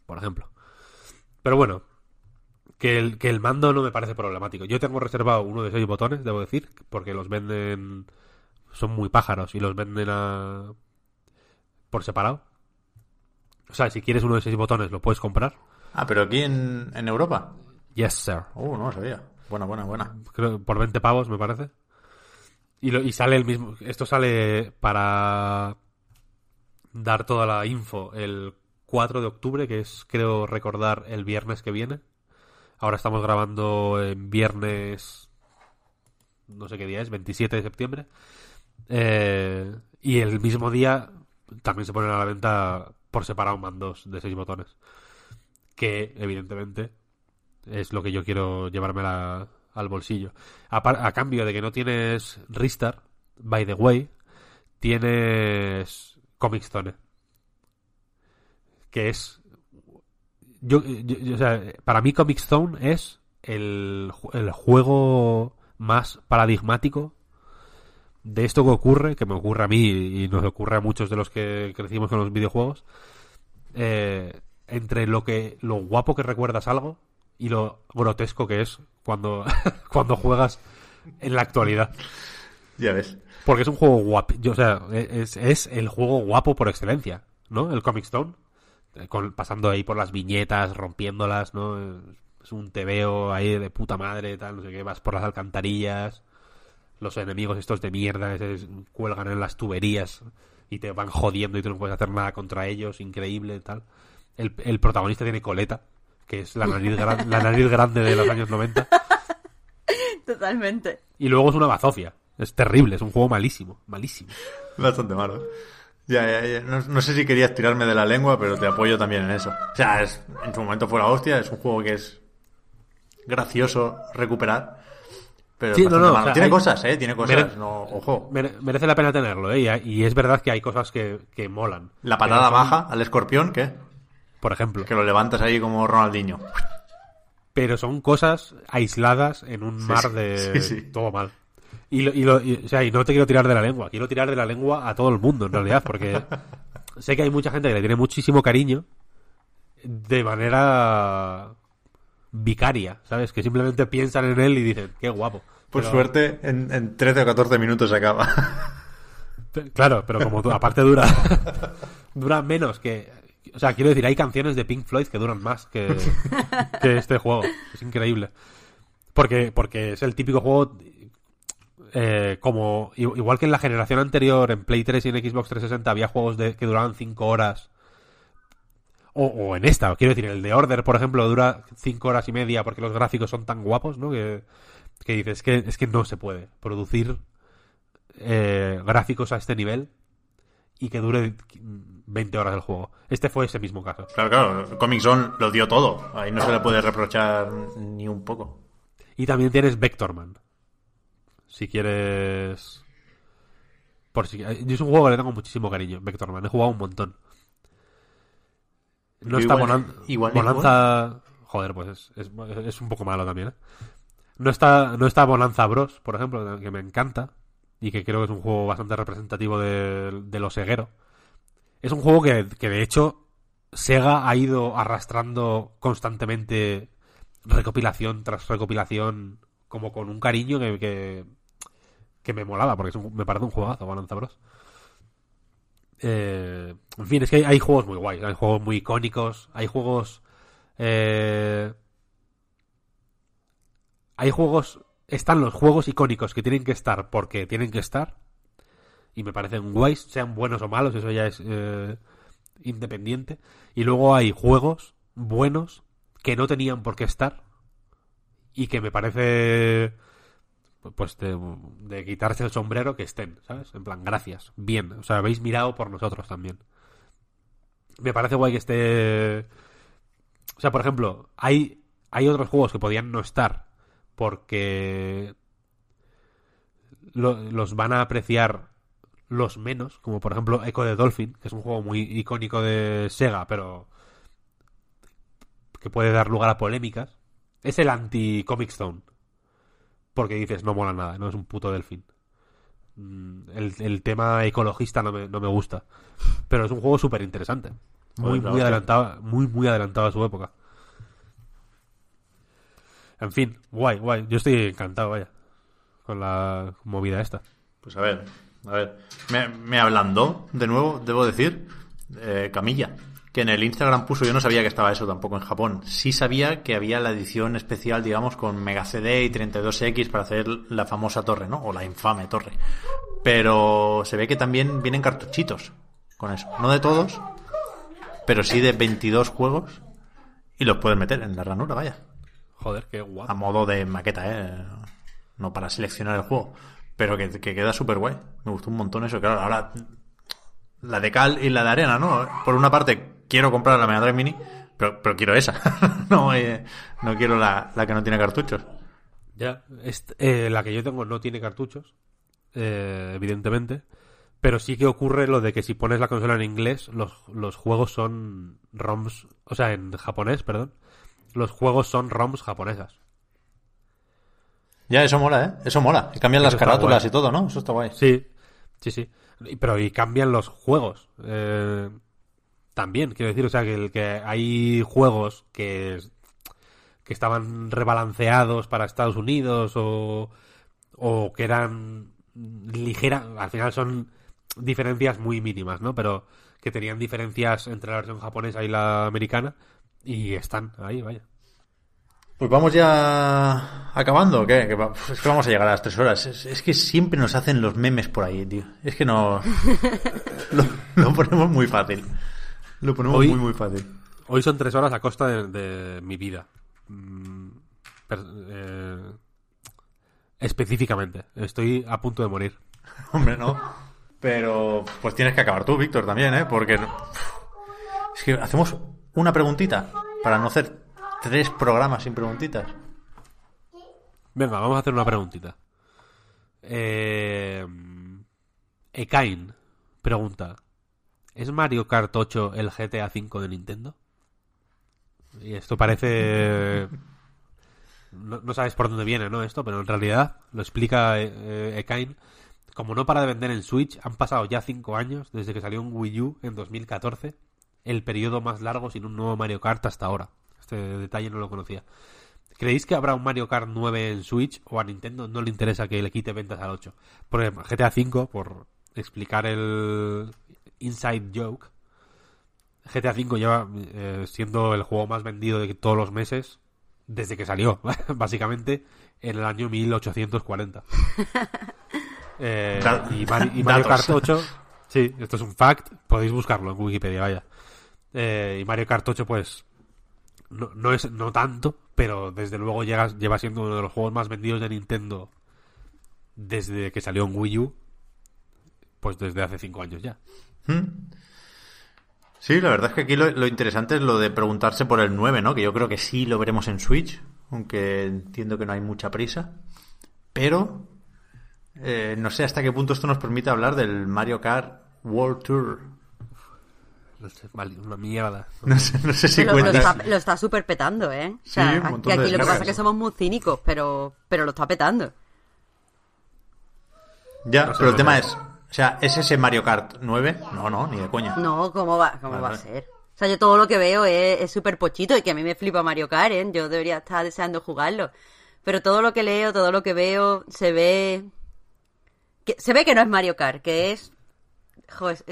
Por ejemplo. Pero bueno, que el, que el mando no me parece problemático. Yo tengo reservado uno de seis botones, debo decir, porque los venden. Son muy pájaros y los venden a. por separado. O sea, si quieres uno de seis botones, lo puedes comprar. Ah, pero aquí en, en Europa. Yes, sir. Uh, no sabía. Buena, buena, buena. Creo, por 20 pavos, me parece. Y, lo- y sale el mismo. Esto sale para dar toda la info el 4 de octubre, que es, creo recordar, el viernes que viene. Ahora estamos grabando en viernes. No sé qué día es, 27 de septiembre. Eh, y el mismo día también se ponen a la venta por separado mandos de 6 botones. Que, evidentemente, es lo que yo quiero llevarme la- al bolsillo. A, cambio de que no tienes Ristar, by the way, tienes Comic Zone. Que es. Yo, yo- yo- o sea, para mí, Comic Zone es el, el juego más paradigmático de esto que ocurre, que me ocurre a mí y nos ocurre a muchos de los que crecimos con los videojuegos. eh, entre lo que lo guapo que recuerdas algo y lo grotesco que es cuando, cuando juegas en la actualidad. Ya ves. Porque es un juego guapo. O sea, es, es el juego guapo por excelencia, ¿no? El Comic Stone. Eh, con- pasando ahí por las viñetas, rompiéndolas, ¿no? Es un tebeo ahí de puta madre, tal, no sé qué. Vas por las alcantarillas. Los enemigos estos de mierda que se cuelgan en las tuberías y te van jodiendo y tú no puedes hacer nada contra ellos. Increíble, tal. El, el protagonista tiene coleta, que es la nariz, gran- la nariz grande de los años 90. Totalmente. Y luego es una bazofia. Es terrible, es un juego malísimo, malísimo. Bastante malo. Ya, ya, ya. No, no sé si querías tirarme de la lengua, pero te apoyo también en eso. O sea, es, en su momento fue la hostia, es un juego que es gracioso recuperar. Pero Sí, no, no, o malo. sea, tiene hay- cosas, eh, tiene cosas. Mere- No, ojo. Mere- merece la pena tenerlo, ¿eh? Y, es verdad que hay cosas que, que molan. La patada son- baja al escorpión, ¿qué? Por ejemplo. Que lo levantas ahí como Ronaldinho. Pero son cosas aisladas en un Sí, mar de sí. todo mal. Y, lo- y lo- y- o sea, y no te quiero tirar de la lengua, quiero tirar de la lengua a todo el mundo, en realidad, porque sé que hay mucha gente que le tiene muchísimo cariño de manera vicaria, ¿sabes? Que simplemente piensan en él y dicen, qué guapo. Por Pero- suerte, en, en 13 o 14 minutos se acaba. Claro, pero como aparte dura dura menos que o sea, quiero decir, hay canciones de Pink Floyd que duran más que, que este juego. Es increíble. Porque porque es el típico juego eh, como igual que en la generación anterior en Play 3 y en Xbox 360 había juegos de, que duraban 5 horas o, o en esta, quiero decir, el de Order, por ejemplo, dura 5 horas y media porque los gráficos son tan guapos, ¿no? Que, que dices que es que no se puede producir eh, gráficos a este nivel y que dure 20 horas el juego. Este fue ese mismo caso. Claro, claro, Comic Zone lo dio todo. Ahí no se le puede reprochar ni un poco. Y también tienes Vectorman. Si quieres... Por si... Yo es un juego que le tengo muchísimo cariño, Vectorman. He jugado un montón. No Yo está igual- igual Bonanza... Joder, pues es, es, es un poco malo también, ¿eh? No está, no está Bonanza Bros, por ejemplo, que me encanta. Y que creo que es un juego bastante representativo de, de lo ceguero. Es un juego que, que de hecho Sega ha ido arrastrando constantemente recopilación tras recopilación como con un cariño que, que, que me molaba, porque es un- me parece un juegazo, Bonanza Bros. Eh, en fin, es que hay, juegos muy guays, hay juegos muy icónicos, hay juegos... eh, hay juegos... Están los juegos icónicos que tienen que estar porque tienen que estar. Y me parecen guays, sean buenos o malos, eso ya es eh, independiente. Y luego hay juegos buenos que no tenían por qué estar. Y que me parece pues de, quitarse el sombrero que estén, ¿sabes? En plan, gracias, bien, o sea, habéis mirado por nosotros también. Me parece guay que esté... O sea, por ejemplo, hay, hay otros juegos que podían no estar porque lo- los van a apreciar los menos, como por ejemplo Echo de Dolphin, que es un juego muy icónico de Sega, pero que puede dar lugar a polémicas. Es el anti-Comic Zone. Porque dices, no mola nada, no es un puto delfín. Mm, El, el tema ecologista no me, no me gusta. Pero es un juego súper interesante. Muy, muy adelantado, muy, muy adelantado a su época. En fin, guay, guay. Yo estoy encantado, vaya. Con la movida esta. Pues a ver, a ver. Me, me ablandó, de nuevo, debo decir, eh, Camilla. Que en el Instagram puso, yo no sabía que estaba eso tampoco en Japón. Sí sabía que había la edición especial, digamos, con Mega CD y 32X para hacer la famosa torre, ¿no? O la infame torre. Pero se ve que también vienen cartuchitos con eso. No de todos, pero sí de 22 juegos. Y los puedes meter en la ranura, vaya Joder, qué guapo. a modo de maqueta, ¿eh? No para seleccionar el juego. Pero que, que queda súper guay. Me gustó un montón eso. Claro, ahora la de cal y la de arena, ¿no? Por una parte quiero comprar la Mega Drive Mini, pero, pero quiero esa. no, eh, no quiero la, la que no tiene cartuchos. Ya, est- eh, la que yo tengo no tiene cartuchos, eh, evidentemente, pero sí que ocurre lo de que si pones la consola en inglés, los, los juegos son ROMs, o sea, en japonés, perdón, los juegos son ROMs japonesas. Ya, eso mola, ¿eh? Eso mola. Y cambian las Eso carátulas guay. y todo, ¿no? Eso está guay. Sí, sí, sí. Pero y cambian los juegos. eh, también, quiero decir, o sea, que, que hay juegos que, que estaban rebalanceados para Estados Unidos o, o que eran ligeras, al final son diferencias muy mínimas, ¿no? Pero que tenían diferencias entre la versión japonesa y la americana y están ahí, vaya. Pues vamos ya acabando, ¿o qué? Que va- es que vamos a llegar a las tres horas. Es, es que siempre nos hacen los memes por ahí, tío. Es que no... lo, lo ponemos muy fácil. Lo ponemos Hoy- muy, muy fácil. Hoy son tres horas a costa de, de mi vida. Mm, per- eh, específicamente. Estoy a punto de morir. Hombre, no. Pero pues tienes que acabar tú, Víctor, también, ¿eh? Porque es que hacemos una preguntita para no hacer tres programas sin preguntitas. Venga, vamos a hacer una preguntita. Eh, Ekain pregunta: ¿Es Mario Kart 8 el GTA 5 de Nintendo? Y esto parece. No, sabes por dónde viene, ¿no? Esto, pero en realidad lo explica eh, Ekain. Como no para de vender en Switch, han pasado ya 5 años desde que salió un Wii U en 2014 el periodo más largo sin un nuevo Mario Kart hasta ahora. Este detalle no lo conocía. ¿Creéis que habrá un Mario Kart 9 en Switch o a Nintendo no le interesa que le quite ventas al 8? Porque GTA V, por explicar el inside joke, GTA V lleva eh, siendo el juego más vendido de todos los meses desde que salió, básicamente en el año 1840. Eh, y, Mario Kart 8, sí, esto es un fact, podéis buscarlo en Wikipedia, vaya. Eh, y Mario Kart 8, pues, no, no, es no tanto, pero desde luego lleva siendo uno de los juegos más vendidos de Nintendo desde que salió en Wii U, pues desde hace 5 años ya. ¿Mm? Sí, la verdad es que aquí lo, interesante es lo de preguntarse por el 9, ¿no? Que yo creo que sí lo veremos en Switch, aunque entiendo que no hay mucha prisa. Pero eh, no sé hasta qué punto esto nos permite hablar del Mario Kart World Tour. Una mierda. No sé, no sé si lo, cuenta. Lo está, súper petando, ¿eh? O sea, aquí, aquí lo que pasa es que somos muy cínicos, pero, pero lo está petando. Ya, pero el tema es, o sea, ¿es ese Mario Kart 9? No, no, ni de coña. No, ¿cómo va, cómo va a ser? O sea, yo todo lo que veo es súper pochito y que a mí me flipa Mario Kart, ¿eh? Yo debería estar deseando jugarlo. Pero todo lo que leo, todo lo que veo, se ve... Que, se ve que no es Mario Kart, que es... Joder,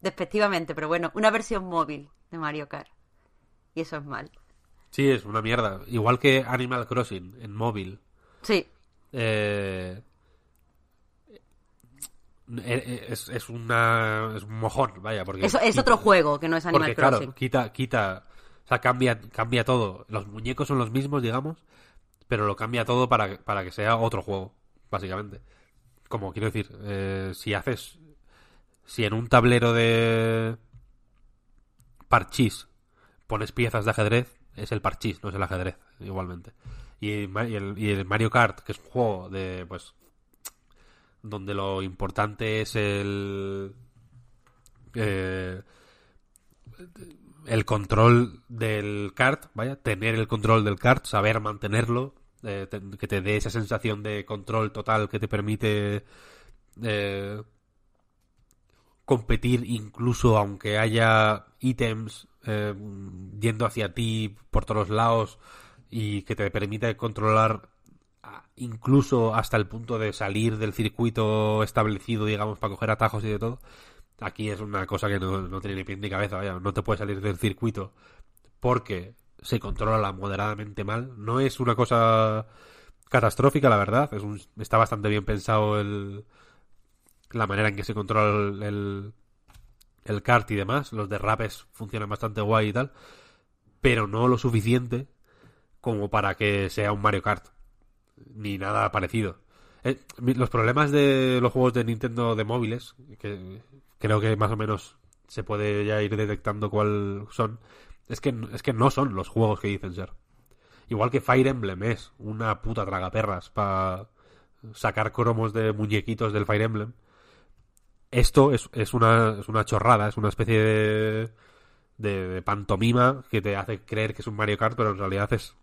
despectivamente, pero bueno, una versión móvil de Mario Kart. Y eso es mal. Sí, es una mierda. Igual que Animal Crossing en móvil. Sí. Eh, eh, es, es, una, es un mojón, vaya. Porque es otro juego que no es Animal porque, Crossing. Claro, quita, quita, o sea, cambia, cambia todo. Los muñecos son los mismos, digamos, pero lo cambia todo para, para que sea otro juego, básicamente. Como quiero decir, eh, si haces, si en un tablero de parchís pones piezas de ajedrez, es el parchís, no es el ajedrez, igualmente. Y, el, y el Mario Kart, que es un juego de, pues, donde lo importante es el eh, el control del kart, vaya, tener el control del kart, saber mantenerlo, eh, que te dé esa sensación de control total que te permite eh, competir incluso aunque haya ítems yendo hacia ti por todos lados y que te permite controlar incluso hasta el punto de salir del circuito establecido, digamos, para coger atajos y de todo. Aquí es una cosa que no, tiene ni pie ni cabeza, vaya, no te puedes salir del circuito porque se controla moderadamente mal. No es una cosa catastrófica, la verdad. Es un, está bastante bien pensado el, la manera en que se controla el, el, kart y demás. Los derrapes funcionan bastante guay y tal. Pero no lo suficiente como para que sea un Mario Kart ni nada parecido. Eh, los problemas de los juegos de Nintendo de móviles, que creo que más o menos se puede ya ir detectando cuál son, es que, es que no son los juegos que dicen ser. Igual que Fire Emblem es una puta tragaperras para sacar cromos de muñequitos del Fire Emblem. Esto es, es, una, es una chorrada, es una especie de, de, pantomima que te hace creer que es un Mario Kart, pero en realidad es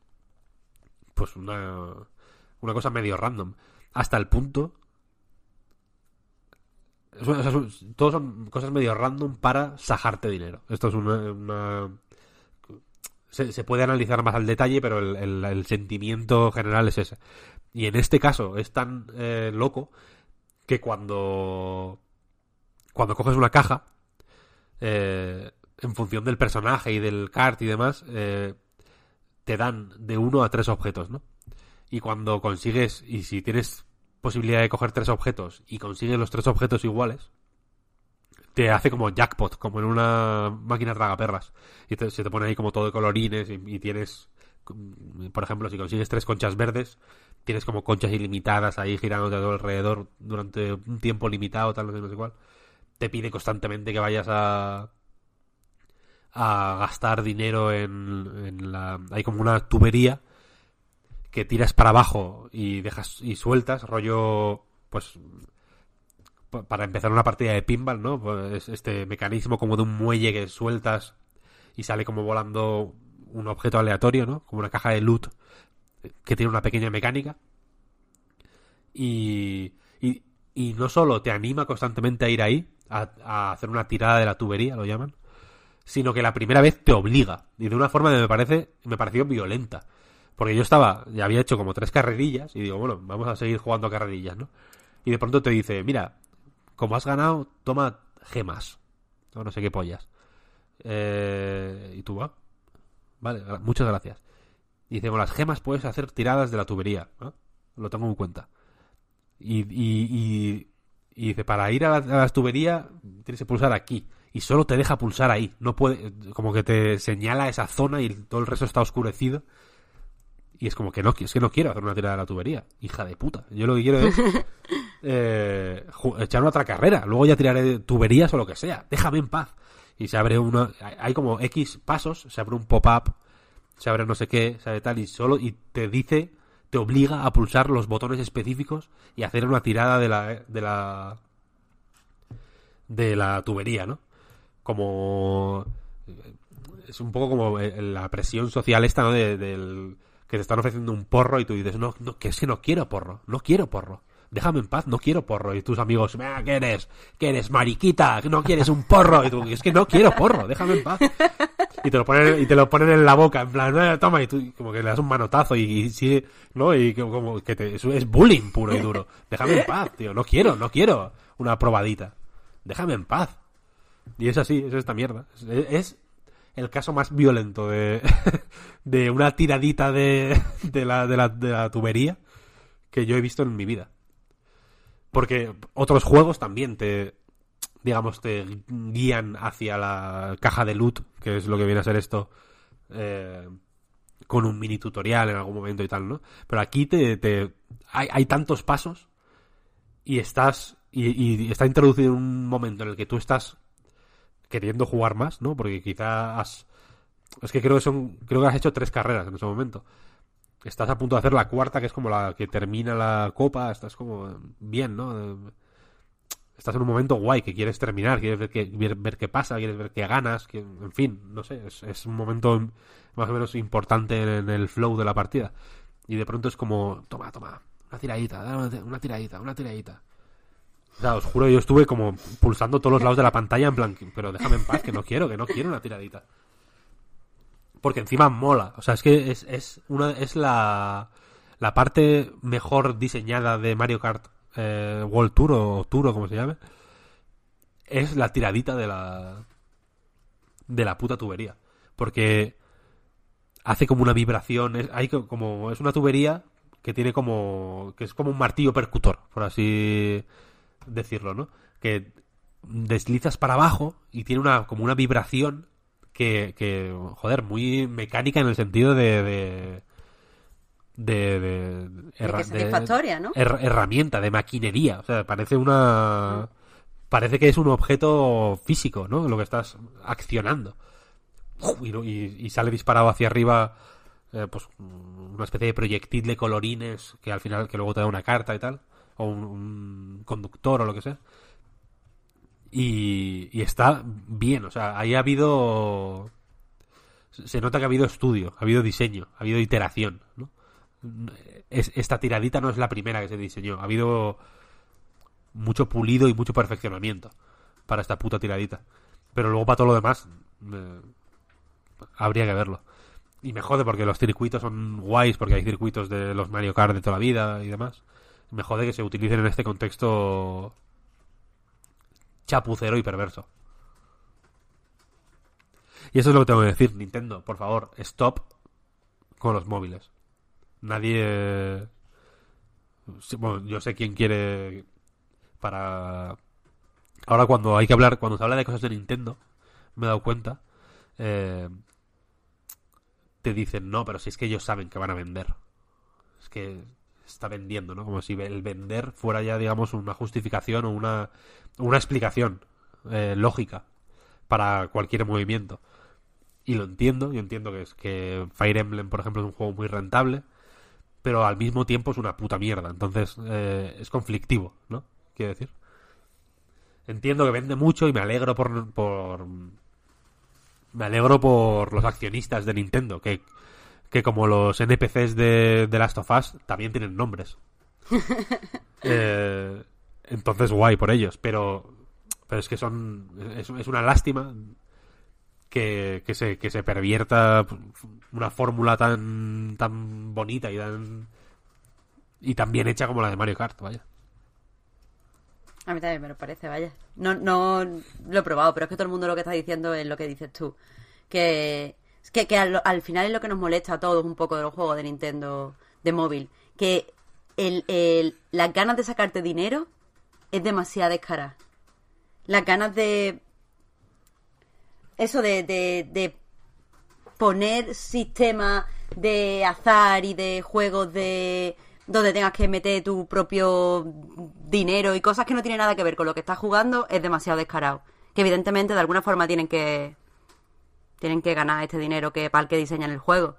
pues una una cosa medio random. Hasta el punto. todos son cosas medio random para sajarte dinero. Esto es una. Se, puede analizar más al detalle, pero el, sentimiento general es ese. Y en este caso es tan eh, loco que cuando. Cuando coges una caja. Eh, en función del personaje y del kart y demás. Eh, te dan de uno a tres objetos, ¿no? y cuando consigues, y si tienes posibilidad de coger tres objetos y consigues los tres objetos iguales, te hace como jackpot, como en una máquina tragaperras. Y se te pone ahí como todo de colorines y, tienes, por ejemplo, si consigues tres conchas verdes, tienes como conchas ilimitadas ahí girando de todo alrededor durante un tiempo limitado, tal, no sé, no sé cuál. Te pide constantemente que vayas a a gastar dinero en, en la... Hay como una tubería que tiras para abajo y dejas y sueltas, rollo, pues para empezar una partida de pinball, ¿no? Pues este mecanismo como de un muelle que sueltas y sale como volando un objeto aleatorio, ¿no? Como una caja de loot que tiene una pequeña mecánica. Y, y, y no solo te anima constantemente a ir ahí, a, a, hacer una tirada de la tubería, lo llaman, sino que la primera vez te obliga. Y de una forma que me parece, me pareció violenta. Porque yo estaba, ya había hecho como tres carrerillas y digo, bueno, vamos a seguir jugando carrerillas, ¿no? Y de pronto te dice, mira, como has ganado, toma gemas. O no sé qué pollas. Eh, y tú va. Vale, muchas gracias. Y dice, con las gemas puedes hacer tiradas de la tubería. Lo tengo en cuenta. Y, y, y, dice, para ir a la, tubería tienes que pulsar aquí. Y solo te deja pulsar ahí. No puede, como que te señala esa zona y todo el resto está oscurecido. Y es como que no, es que no quiero hacer una tirada de la tubería. Hija de puta. Yo lo que quiero es eh, echar una otra carrera. Luego ya tiraré tuberías o lo que sea. Déjame en paz. Y se abre uno. Hay como X pasos. Se abre un pop-up. Se abre no sé qué. Se abre tal. Y solo. Y te dice. Te obliga a pulsar los botones específicos. Y hacer una tirada de la. De la. De la tubería, ¿no? Como. Es un poco como la presión social esta, ¿no? del que te están ofreciendo un porro y tú dices, no, no, que es que no quiero porro, no quiero porro. Déjame en paz, no quiero porro. Y tus amigos, ¿qué eres? ¿Qué eres, mariquita? ¿No quieres un porro? Y tú, es que no quiero porro, déjame en paz. Y te lo ponen, y te lo en la boca, en plan, eh, toma, y tú como que le das un manotazo y, sí, ¿no? Y como que te, es bullying puro y duro. Déjame en paz, tío, no quiero, no quiero una probadita. Déjame en paz. Y es así, es esta mierda. es el caso más violento de, una tiradita de la tubería que yo he visto en mi vida. Porque otros juegos también te, digamos, te guían hacia la caja de loot, que es lo que viene a ser esto, eh, con un mini tutorial en algún momento y tal, ¿no? Pero aquí te, te hay, hay tantos pasos y estás y, y, está introducido en un momento en el que tú estás queriendo jugar más, ¿no? Porque quizá has... Es que creo que son... Creo que has hecho tres carreras en ese momento. Estás a punto de hacer la cuarta, que es como la que termina la copa. Estás como bien, ¿no? Estás en un momento guay que quieres terminar, quieres ver qué, ver, qué pasa, quieres ver qué ganas, que, en fin, no sé, es, un momento más o menos importante en el flow de la partida. Y de pronto es como, toma, toma, una tiradita, una tiradita, una tiradita. O sea, os juro, yo estuve como pulsando todos los lados de la pantalla en plan, pero déjame en paz, que no quiero, que no quiero una tiradita. Porque encima mola. O sea, es que es, es, una, es la, la parte mejor diseñada de Mario Kart eh, World Tour o Tour o como se llame. Es la tiradita de la, de la puta tubería. Porque hace como una vibración. Es, hay como, es una tubería que tiene como, que es como un martillo percutor, por así decirlo, ¿no? Que deslizas para abajo y tiene una como una vibración que, que joder, muy mecánica en el sentido de... de de, de, satisfactoria, ¿no? herramienta, de maquinería. O sea, parece una. Parece que es un objeto físico, ¿no? Lo que estás accionando. Y, sale disparado hacia arriba, eh, pues una especie de proyectil de colorines que al final, que luego te da una carta y tal o un, conductor o lo que sea. Y, y, está bien, o sea, ahí ha habido... Se nota que ha habido estudio, ha habido diseño, ha habido iteración, ¿no? Es, esta tiradita no es la primera que se diseñó, ha habido mucho pulido y mucho perfeccionamiento para esta puta tiradita. Pero luego para todo lo demás, habría que verlo. Y me jode porque los circuitos son guays, porque hay circuitos de los Mario Kart de toda la vida y demás me jode que se utilicen en este contexto chapucero y perverso. Y eso es lo que tengo que decir, Nintendo, por favor, stop con los móviles. Nadie... Bueno, yo sé quién quiere para... Ahora cuando hay que hablar, cuando se habla de cosas de Nintendo, me he dado cuenta, eh, te dicen, no, pero si es que ellos saben que van a vender. Es que está vendiendo, ¿no? Como si el vender fuera ya, digamos, una justificación o una, una explicación eh, lógica para cualquier movimiento. Y lo entiendo, yo entiendo que es que Fire Emblem, por ejemplo, es un juego muy rentable, pero al mismo tiempo es una puta mierda. Entonces eh, es conflictivo, ¿no? Quiero decir. Entiendo que vende mucho y me alegro por, por me alegro por los accionistas de Nintendo que que como los NPCs de, de Last of Us también tienen nombres. Eh, entonces, guay por ellos, pero, pero es que son. Es, una lástima que, que se, que se pervierta una fórmula tan, tan bonita y tan, y tan bien hecha como la de Mario Kart, vaya. A mí también me lo parece, vaya. No, no lo he probado, pero es que todo el mundo lo que está diciendo es lo que dices tú. Que, que, que al, al final es lo que nos molesta a todos un poco de los juegos de Nintendo de móvil. Que el, el, las ganas de sacarte dinero es demasiado descarada. Las ganas de... Eso de, de, de poner sistemas de azar y de juegos de donde tengas que meter tu propio dinero y cosas que no tienen nada que ver con lo que estás jugando es demasiado descarado. Que evidentemente de alguna forma tienen que tienen que ganar este dinero que para el que diseñan el juego.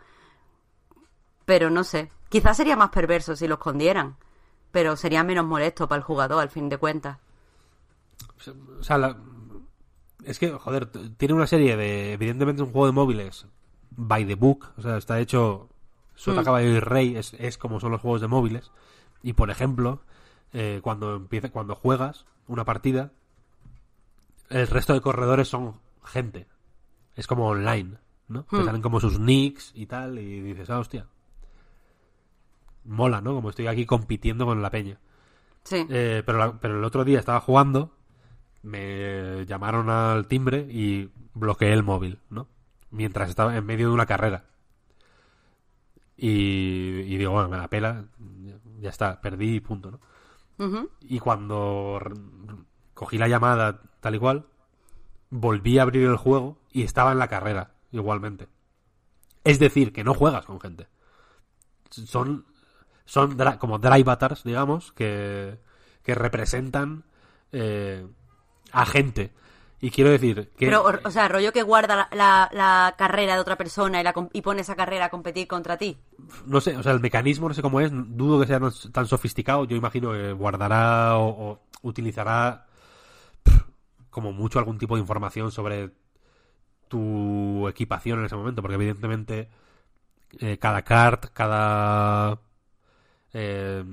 Pero no sé, quizás sería más perverso si lo escondieran, pero sería menos molesto para el jugador al fin de cuentas. O sea, la- es que, joder, tiene una serie de. Evidentemente, un juego de móviles by the book. O sea, está hecho. Sota Mm. caballo y rey es, es como son los juegos de móviles. Y por ejemplo, eh, cuando empieza, cuando juegas una partida, el resto de corredores son gente. Es como online, ¿no? Te Hmm. salen como sus nicks y tal, y dices, ah, hostia. Mola, ¿no? Como estoy aquí compitiendo con la peña. Sí. Eh, pero, la- pero el otro día estaba jugando, me llamaron al timbre y bloqueé el móvil, ¿no? Mientras estaba en medio de una carrera. Y, y digo, bueno, me la pela, ya- está, perdí y punto, ¿no? Y cuando cogí la llamada tal y cual, volví a abrir el juego y estaba en la carrera, igualmente. Es decir, que no juegas con gente. Son, son dra- como drive avatars, digamos, que, que representan eh, a gente. Y quiero decir que... Pero, o, o sea, rollo que guarda la, la- la carrera de otra persona y, la, y pone esa carrera a competir contra ti. no sé, o sea, el mecanismo no sé cómo es, dudo que sea tan sofisticado. Yo imagino que guardará o, o utilizará como mucho algún tipo de información sobre tu equipación en ese momento, porque evidentemente eh, cada kart, cada eh,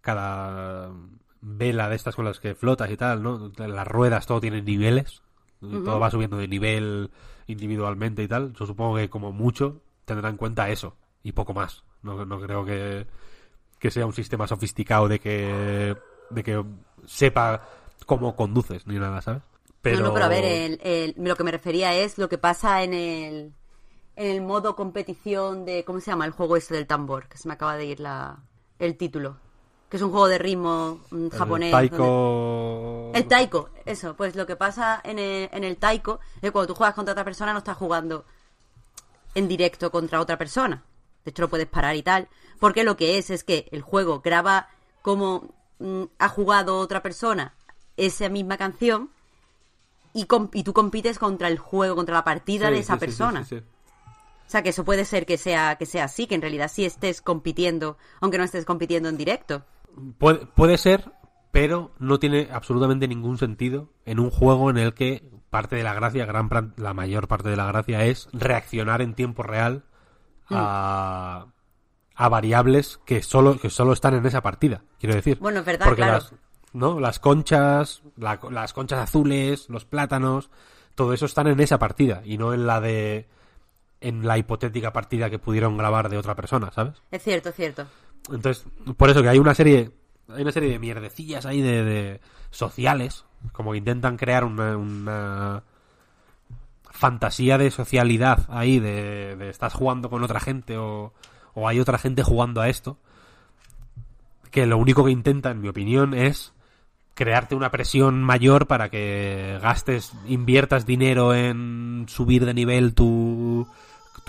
cada vela de estas con las que flotas y tal, ¿no? Las ruedas todo tiene niveles, todo va subiendo de nivel individualmente y tal. Yo supongo que como mucho tendrá en cuenta eso y poco más. No, no creo que, que sea un sistema sofisticado de que de que sepa cómo conduces ni nada, ¿sabes? No, no, pero a ver, el- el- lo que me refería es lo que pasa en el, en el modo competición de, ¿cómo se llama? El juego este del tambor, que se me acaba de ir la, el título. Que es un juego de ritmo mm, El japonés. donde- Taiko... El taiko, eso, pues lo que pasa en el, en el taiko es que cuando tú juegas contra otra persona no estás jugando en directo contra otra persona. De hecho lo puedes parar y tal. Porque lo que es es que el juego graba como mm, ha jugado otra persona esa misma canción y, com- y tú compites contra el juego, contra la partida Sí, de esa sí, sí, sí, persona. sí, sí. O sea que eso puede ser que sea, que sea así, que en realidad sí estés compitiendo, aunque no estés compitiendo en directo. Puede, puede ser, pero no tiene absolutamente ningún sentido en un juego en el que parte de la gracia, gran la mayor parte de la gracia es reaccionar en tiempo real a, a variables que solo, que solo están en esa partida, quiero decir. Bueno, es verdad, Porque claro. las, ¿no? las conchas, la- las conchas azules, los plátanos, todo eso están en esa partida y no en la de en la hipotética partida que pudieron grabar de otra persona, ¿sabes? Es cierto, es cierto. Entonces, por eso que hay una serie, hay una serie de mierdecillas ahí de, de sociales, como que intentan crear una, una fantasía de socialidad ahí, de, de estás jugando con otra gente o, o hay otra gente jugando a esto, que lo único que intenta, en mi opinión, es crearte una presión mayor para que gastes, inviertas dinero en subir de nivel tu,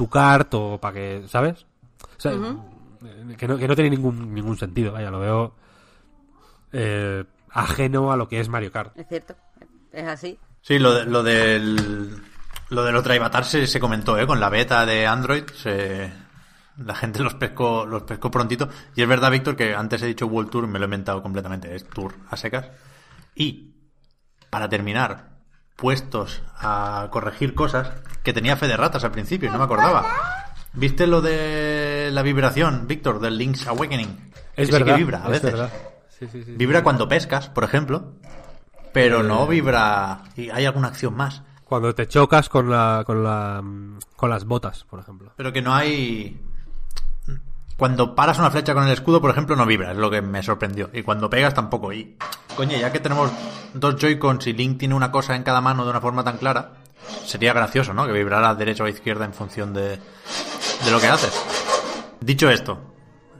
tu kart o para que, ¿sabes? O sea, eh, que, no, que no tiene ningún, ningún sentido, vaya, lo veo eh, ajeno a lo que es Mario Kart. Es cierto. Es así. Sí, lo, de- lo del lo del otro avatar se, se comentó, ¿eh? Con la beta de Android, se- la gente los pescó, los pescó prontito. Y es verdad, Víctor, que antes he dicho World Tour, me lo he inventado completamente, es Tour a secas. Y, para terminar, puestos a corregir cosas que tenía fe de ratas al principio, no me acordaba. ¿Viste lo de la vibración, Víctor, del Link's Awakening? Es Que sí verdad. que vibra a es veces. verdad. Sí, sí, sí. Vibra cuando pescas, por ejemplo, pero Eh. no vibra. Y hay alguna acción más. Cuando te chocas con la, con la, con las botas, por ejemplo. Pero que no hay. Cuando paras una flecha con el escudo, por ejemplo, no vibra, es lo que me sorprendió. Y cuando pegas tampoco. Y, coño, ya que tenemos dos Joy-Cons y Link tiene una cosa en cada mano de una forma tan clara, sería gracioso, ¿no? Que vibrara derecha o izquierda en función de, de lo que haces. Dicho esto,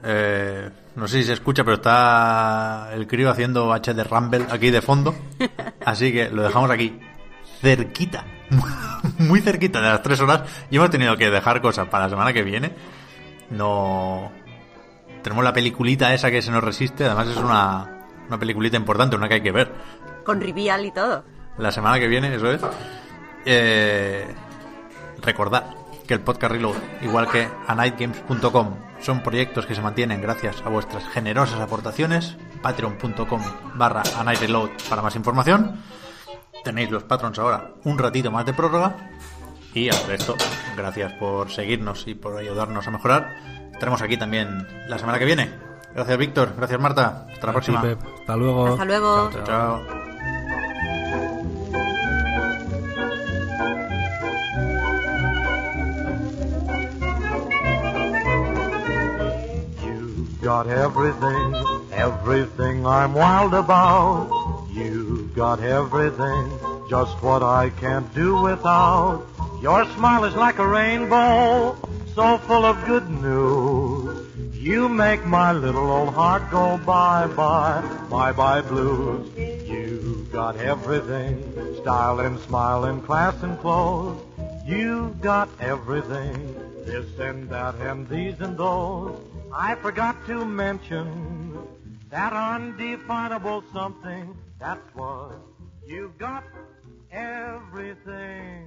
eh, no sé si se escucha, pero está el crío haciendo H de Rumble aquí de fondo. Así que lo dejamos aquí, cerquita, muy cerquita de las tres horas. Y hemos tenido que dejar cosas para la semana que viene. No. Tenemos la peliculita esa que se nos resiste. Además, es una, una peliculita importante, una que hay que ver. Con Rivial y todo. La semana que viene, eso es. Eh, recordad que el podcast Reload, igual que anightgames.com, son proyectos que se mantienen gracias a vuestras generosas aportaciones. Patreon.com barra anightreload para más información. Tenéis los patrons ahora un ratito más de prórroga. Y al resto, gracias por seguirnos y por ayudarnos a mejorar. Estaremos aquí también la semana que viene. Gracias, Víctor. Gracias, Marta. Hasta la próxima. Pep. Hasta luego. Hasta luego. Chao, chao. You've got everything, everything I'm wild about. You've got everything, just what I can't do without. Your smile is like a rainbow, so full of good news. You make my little old heart go bye bye, bye bye blues. You've got everything, style and smile and class and clothes. You've got everything, this and that and these and those. I forgot to mention that undefinable something. That's what you've got everything.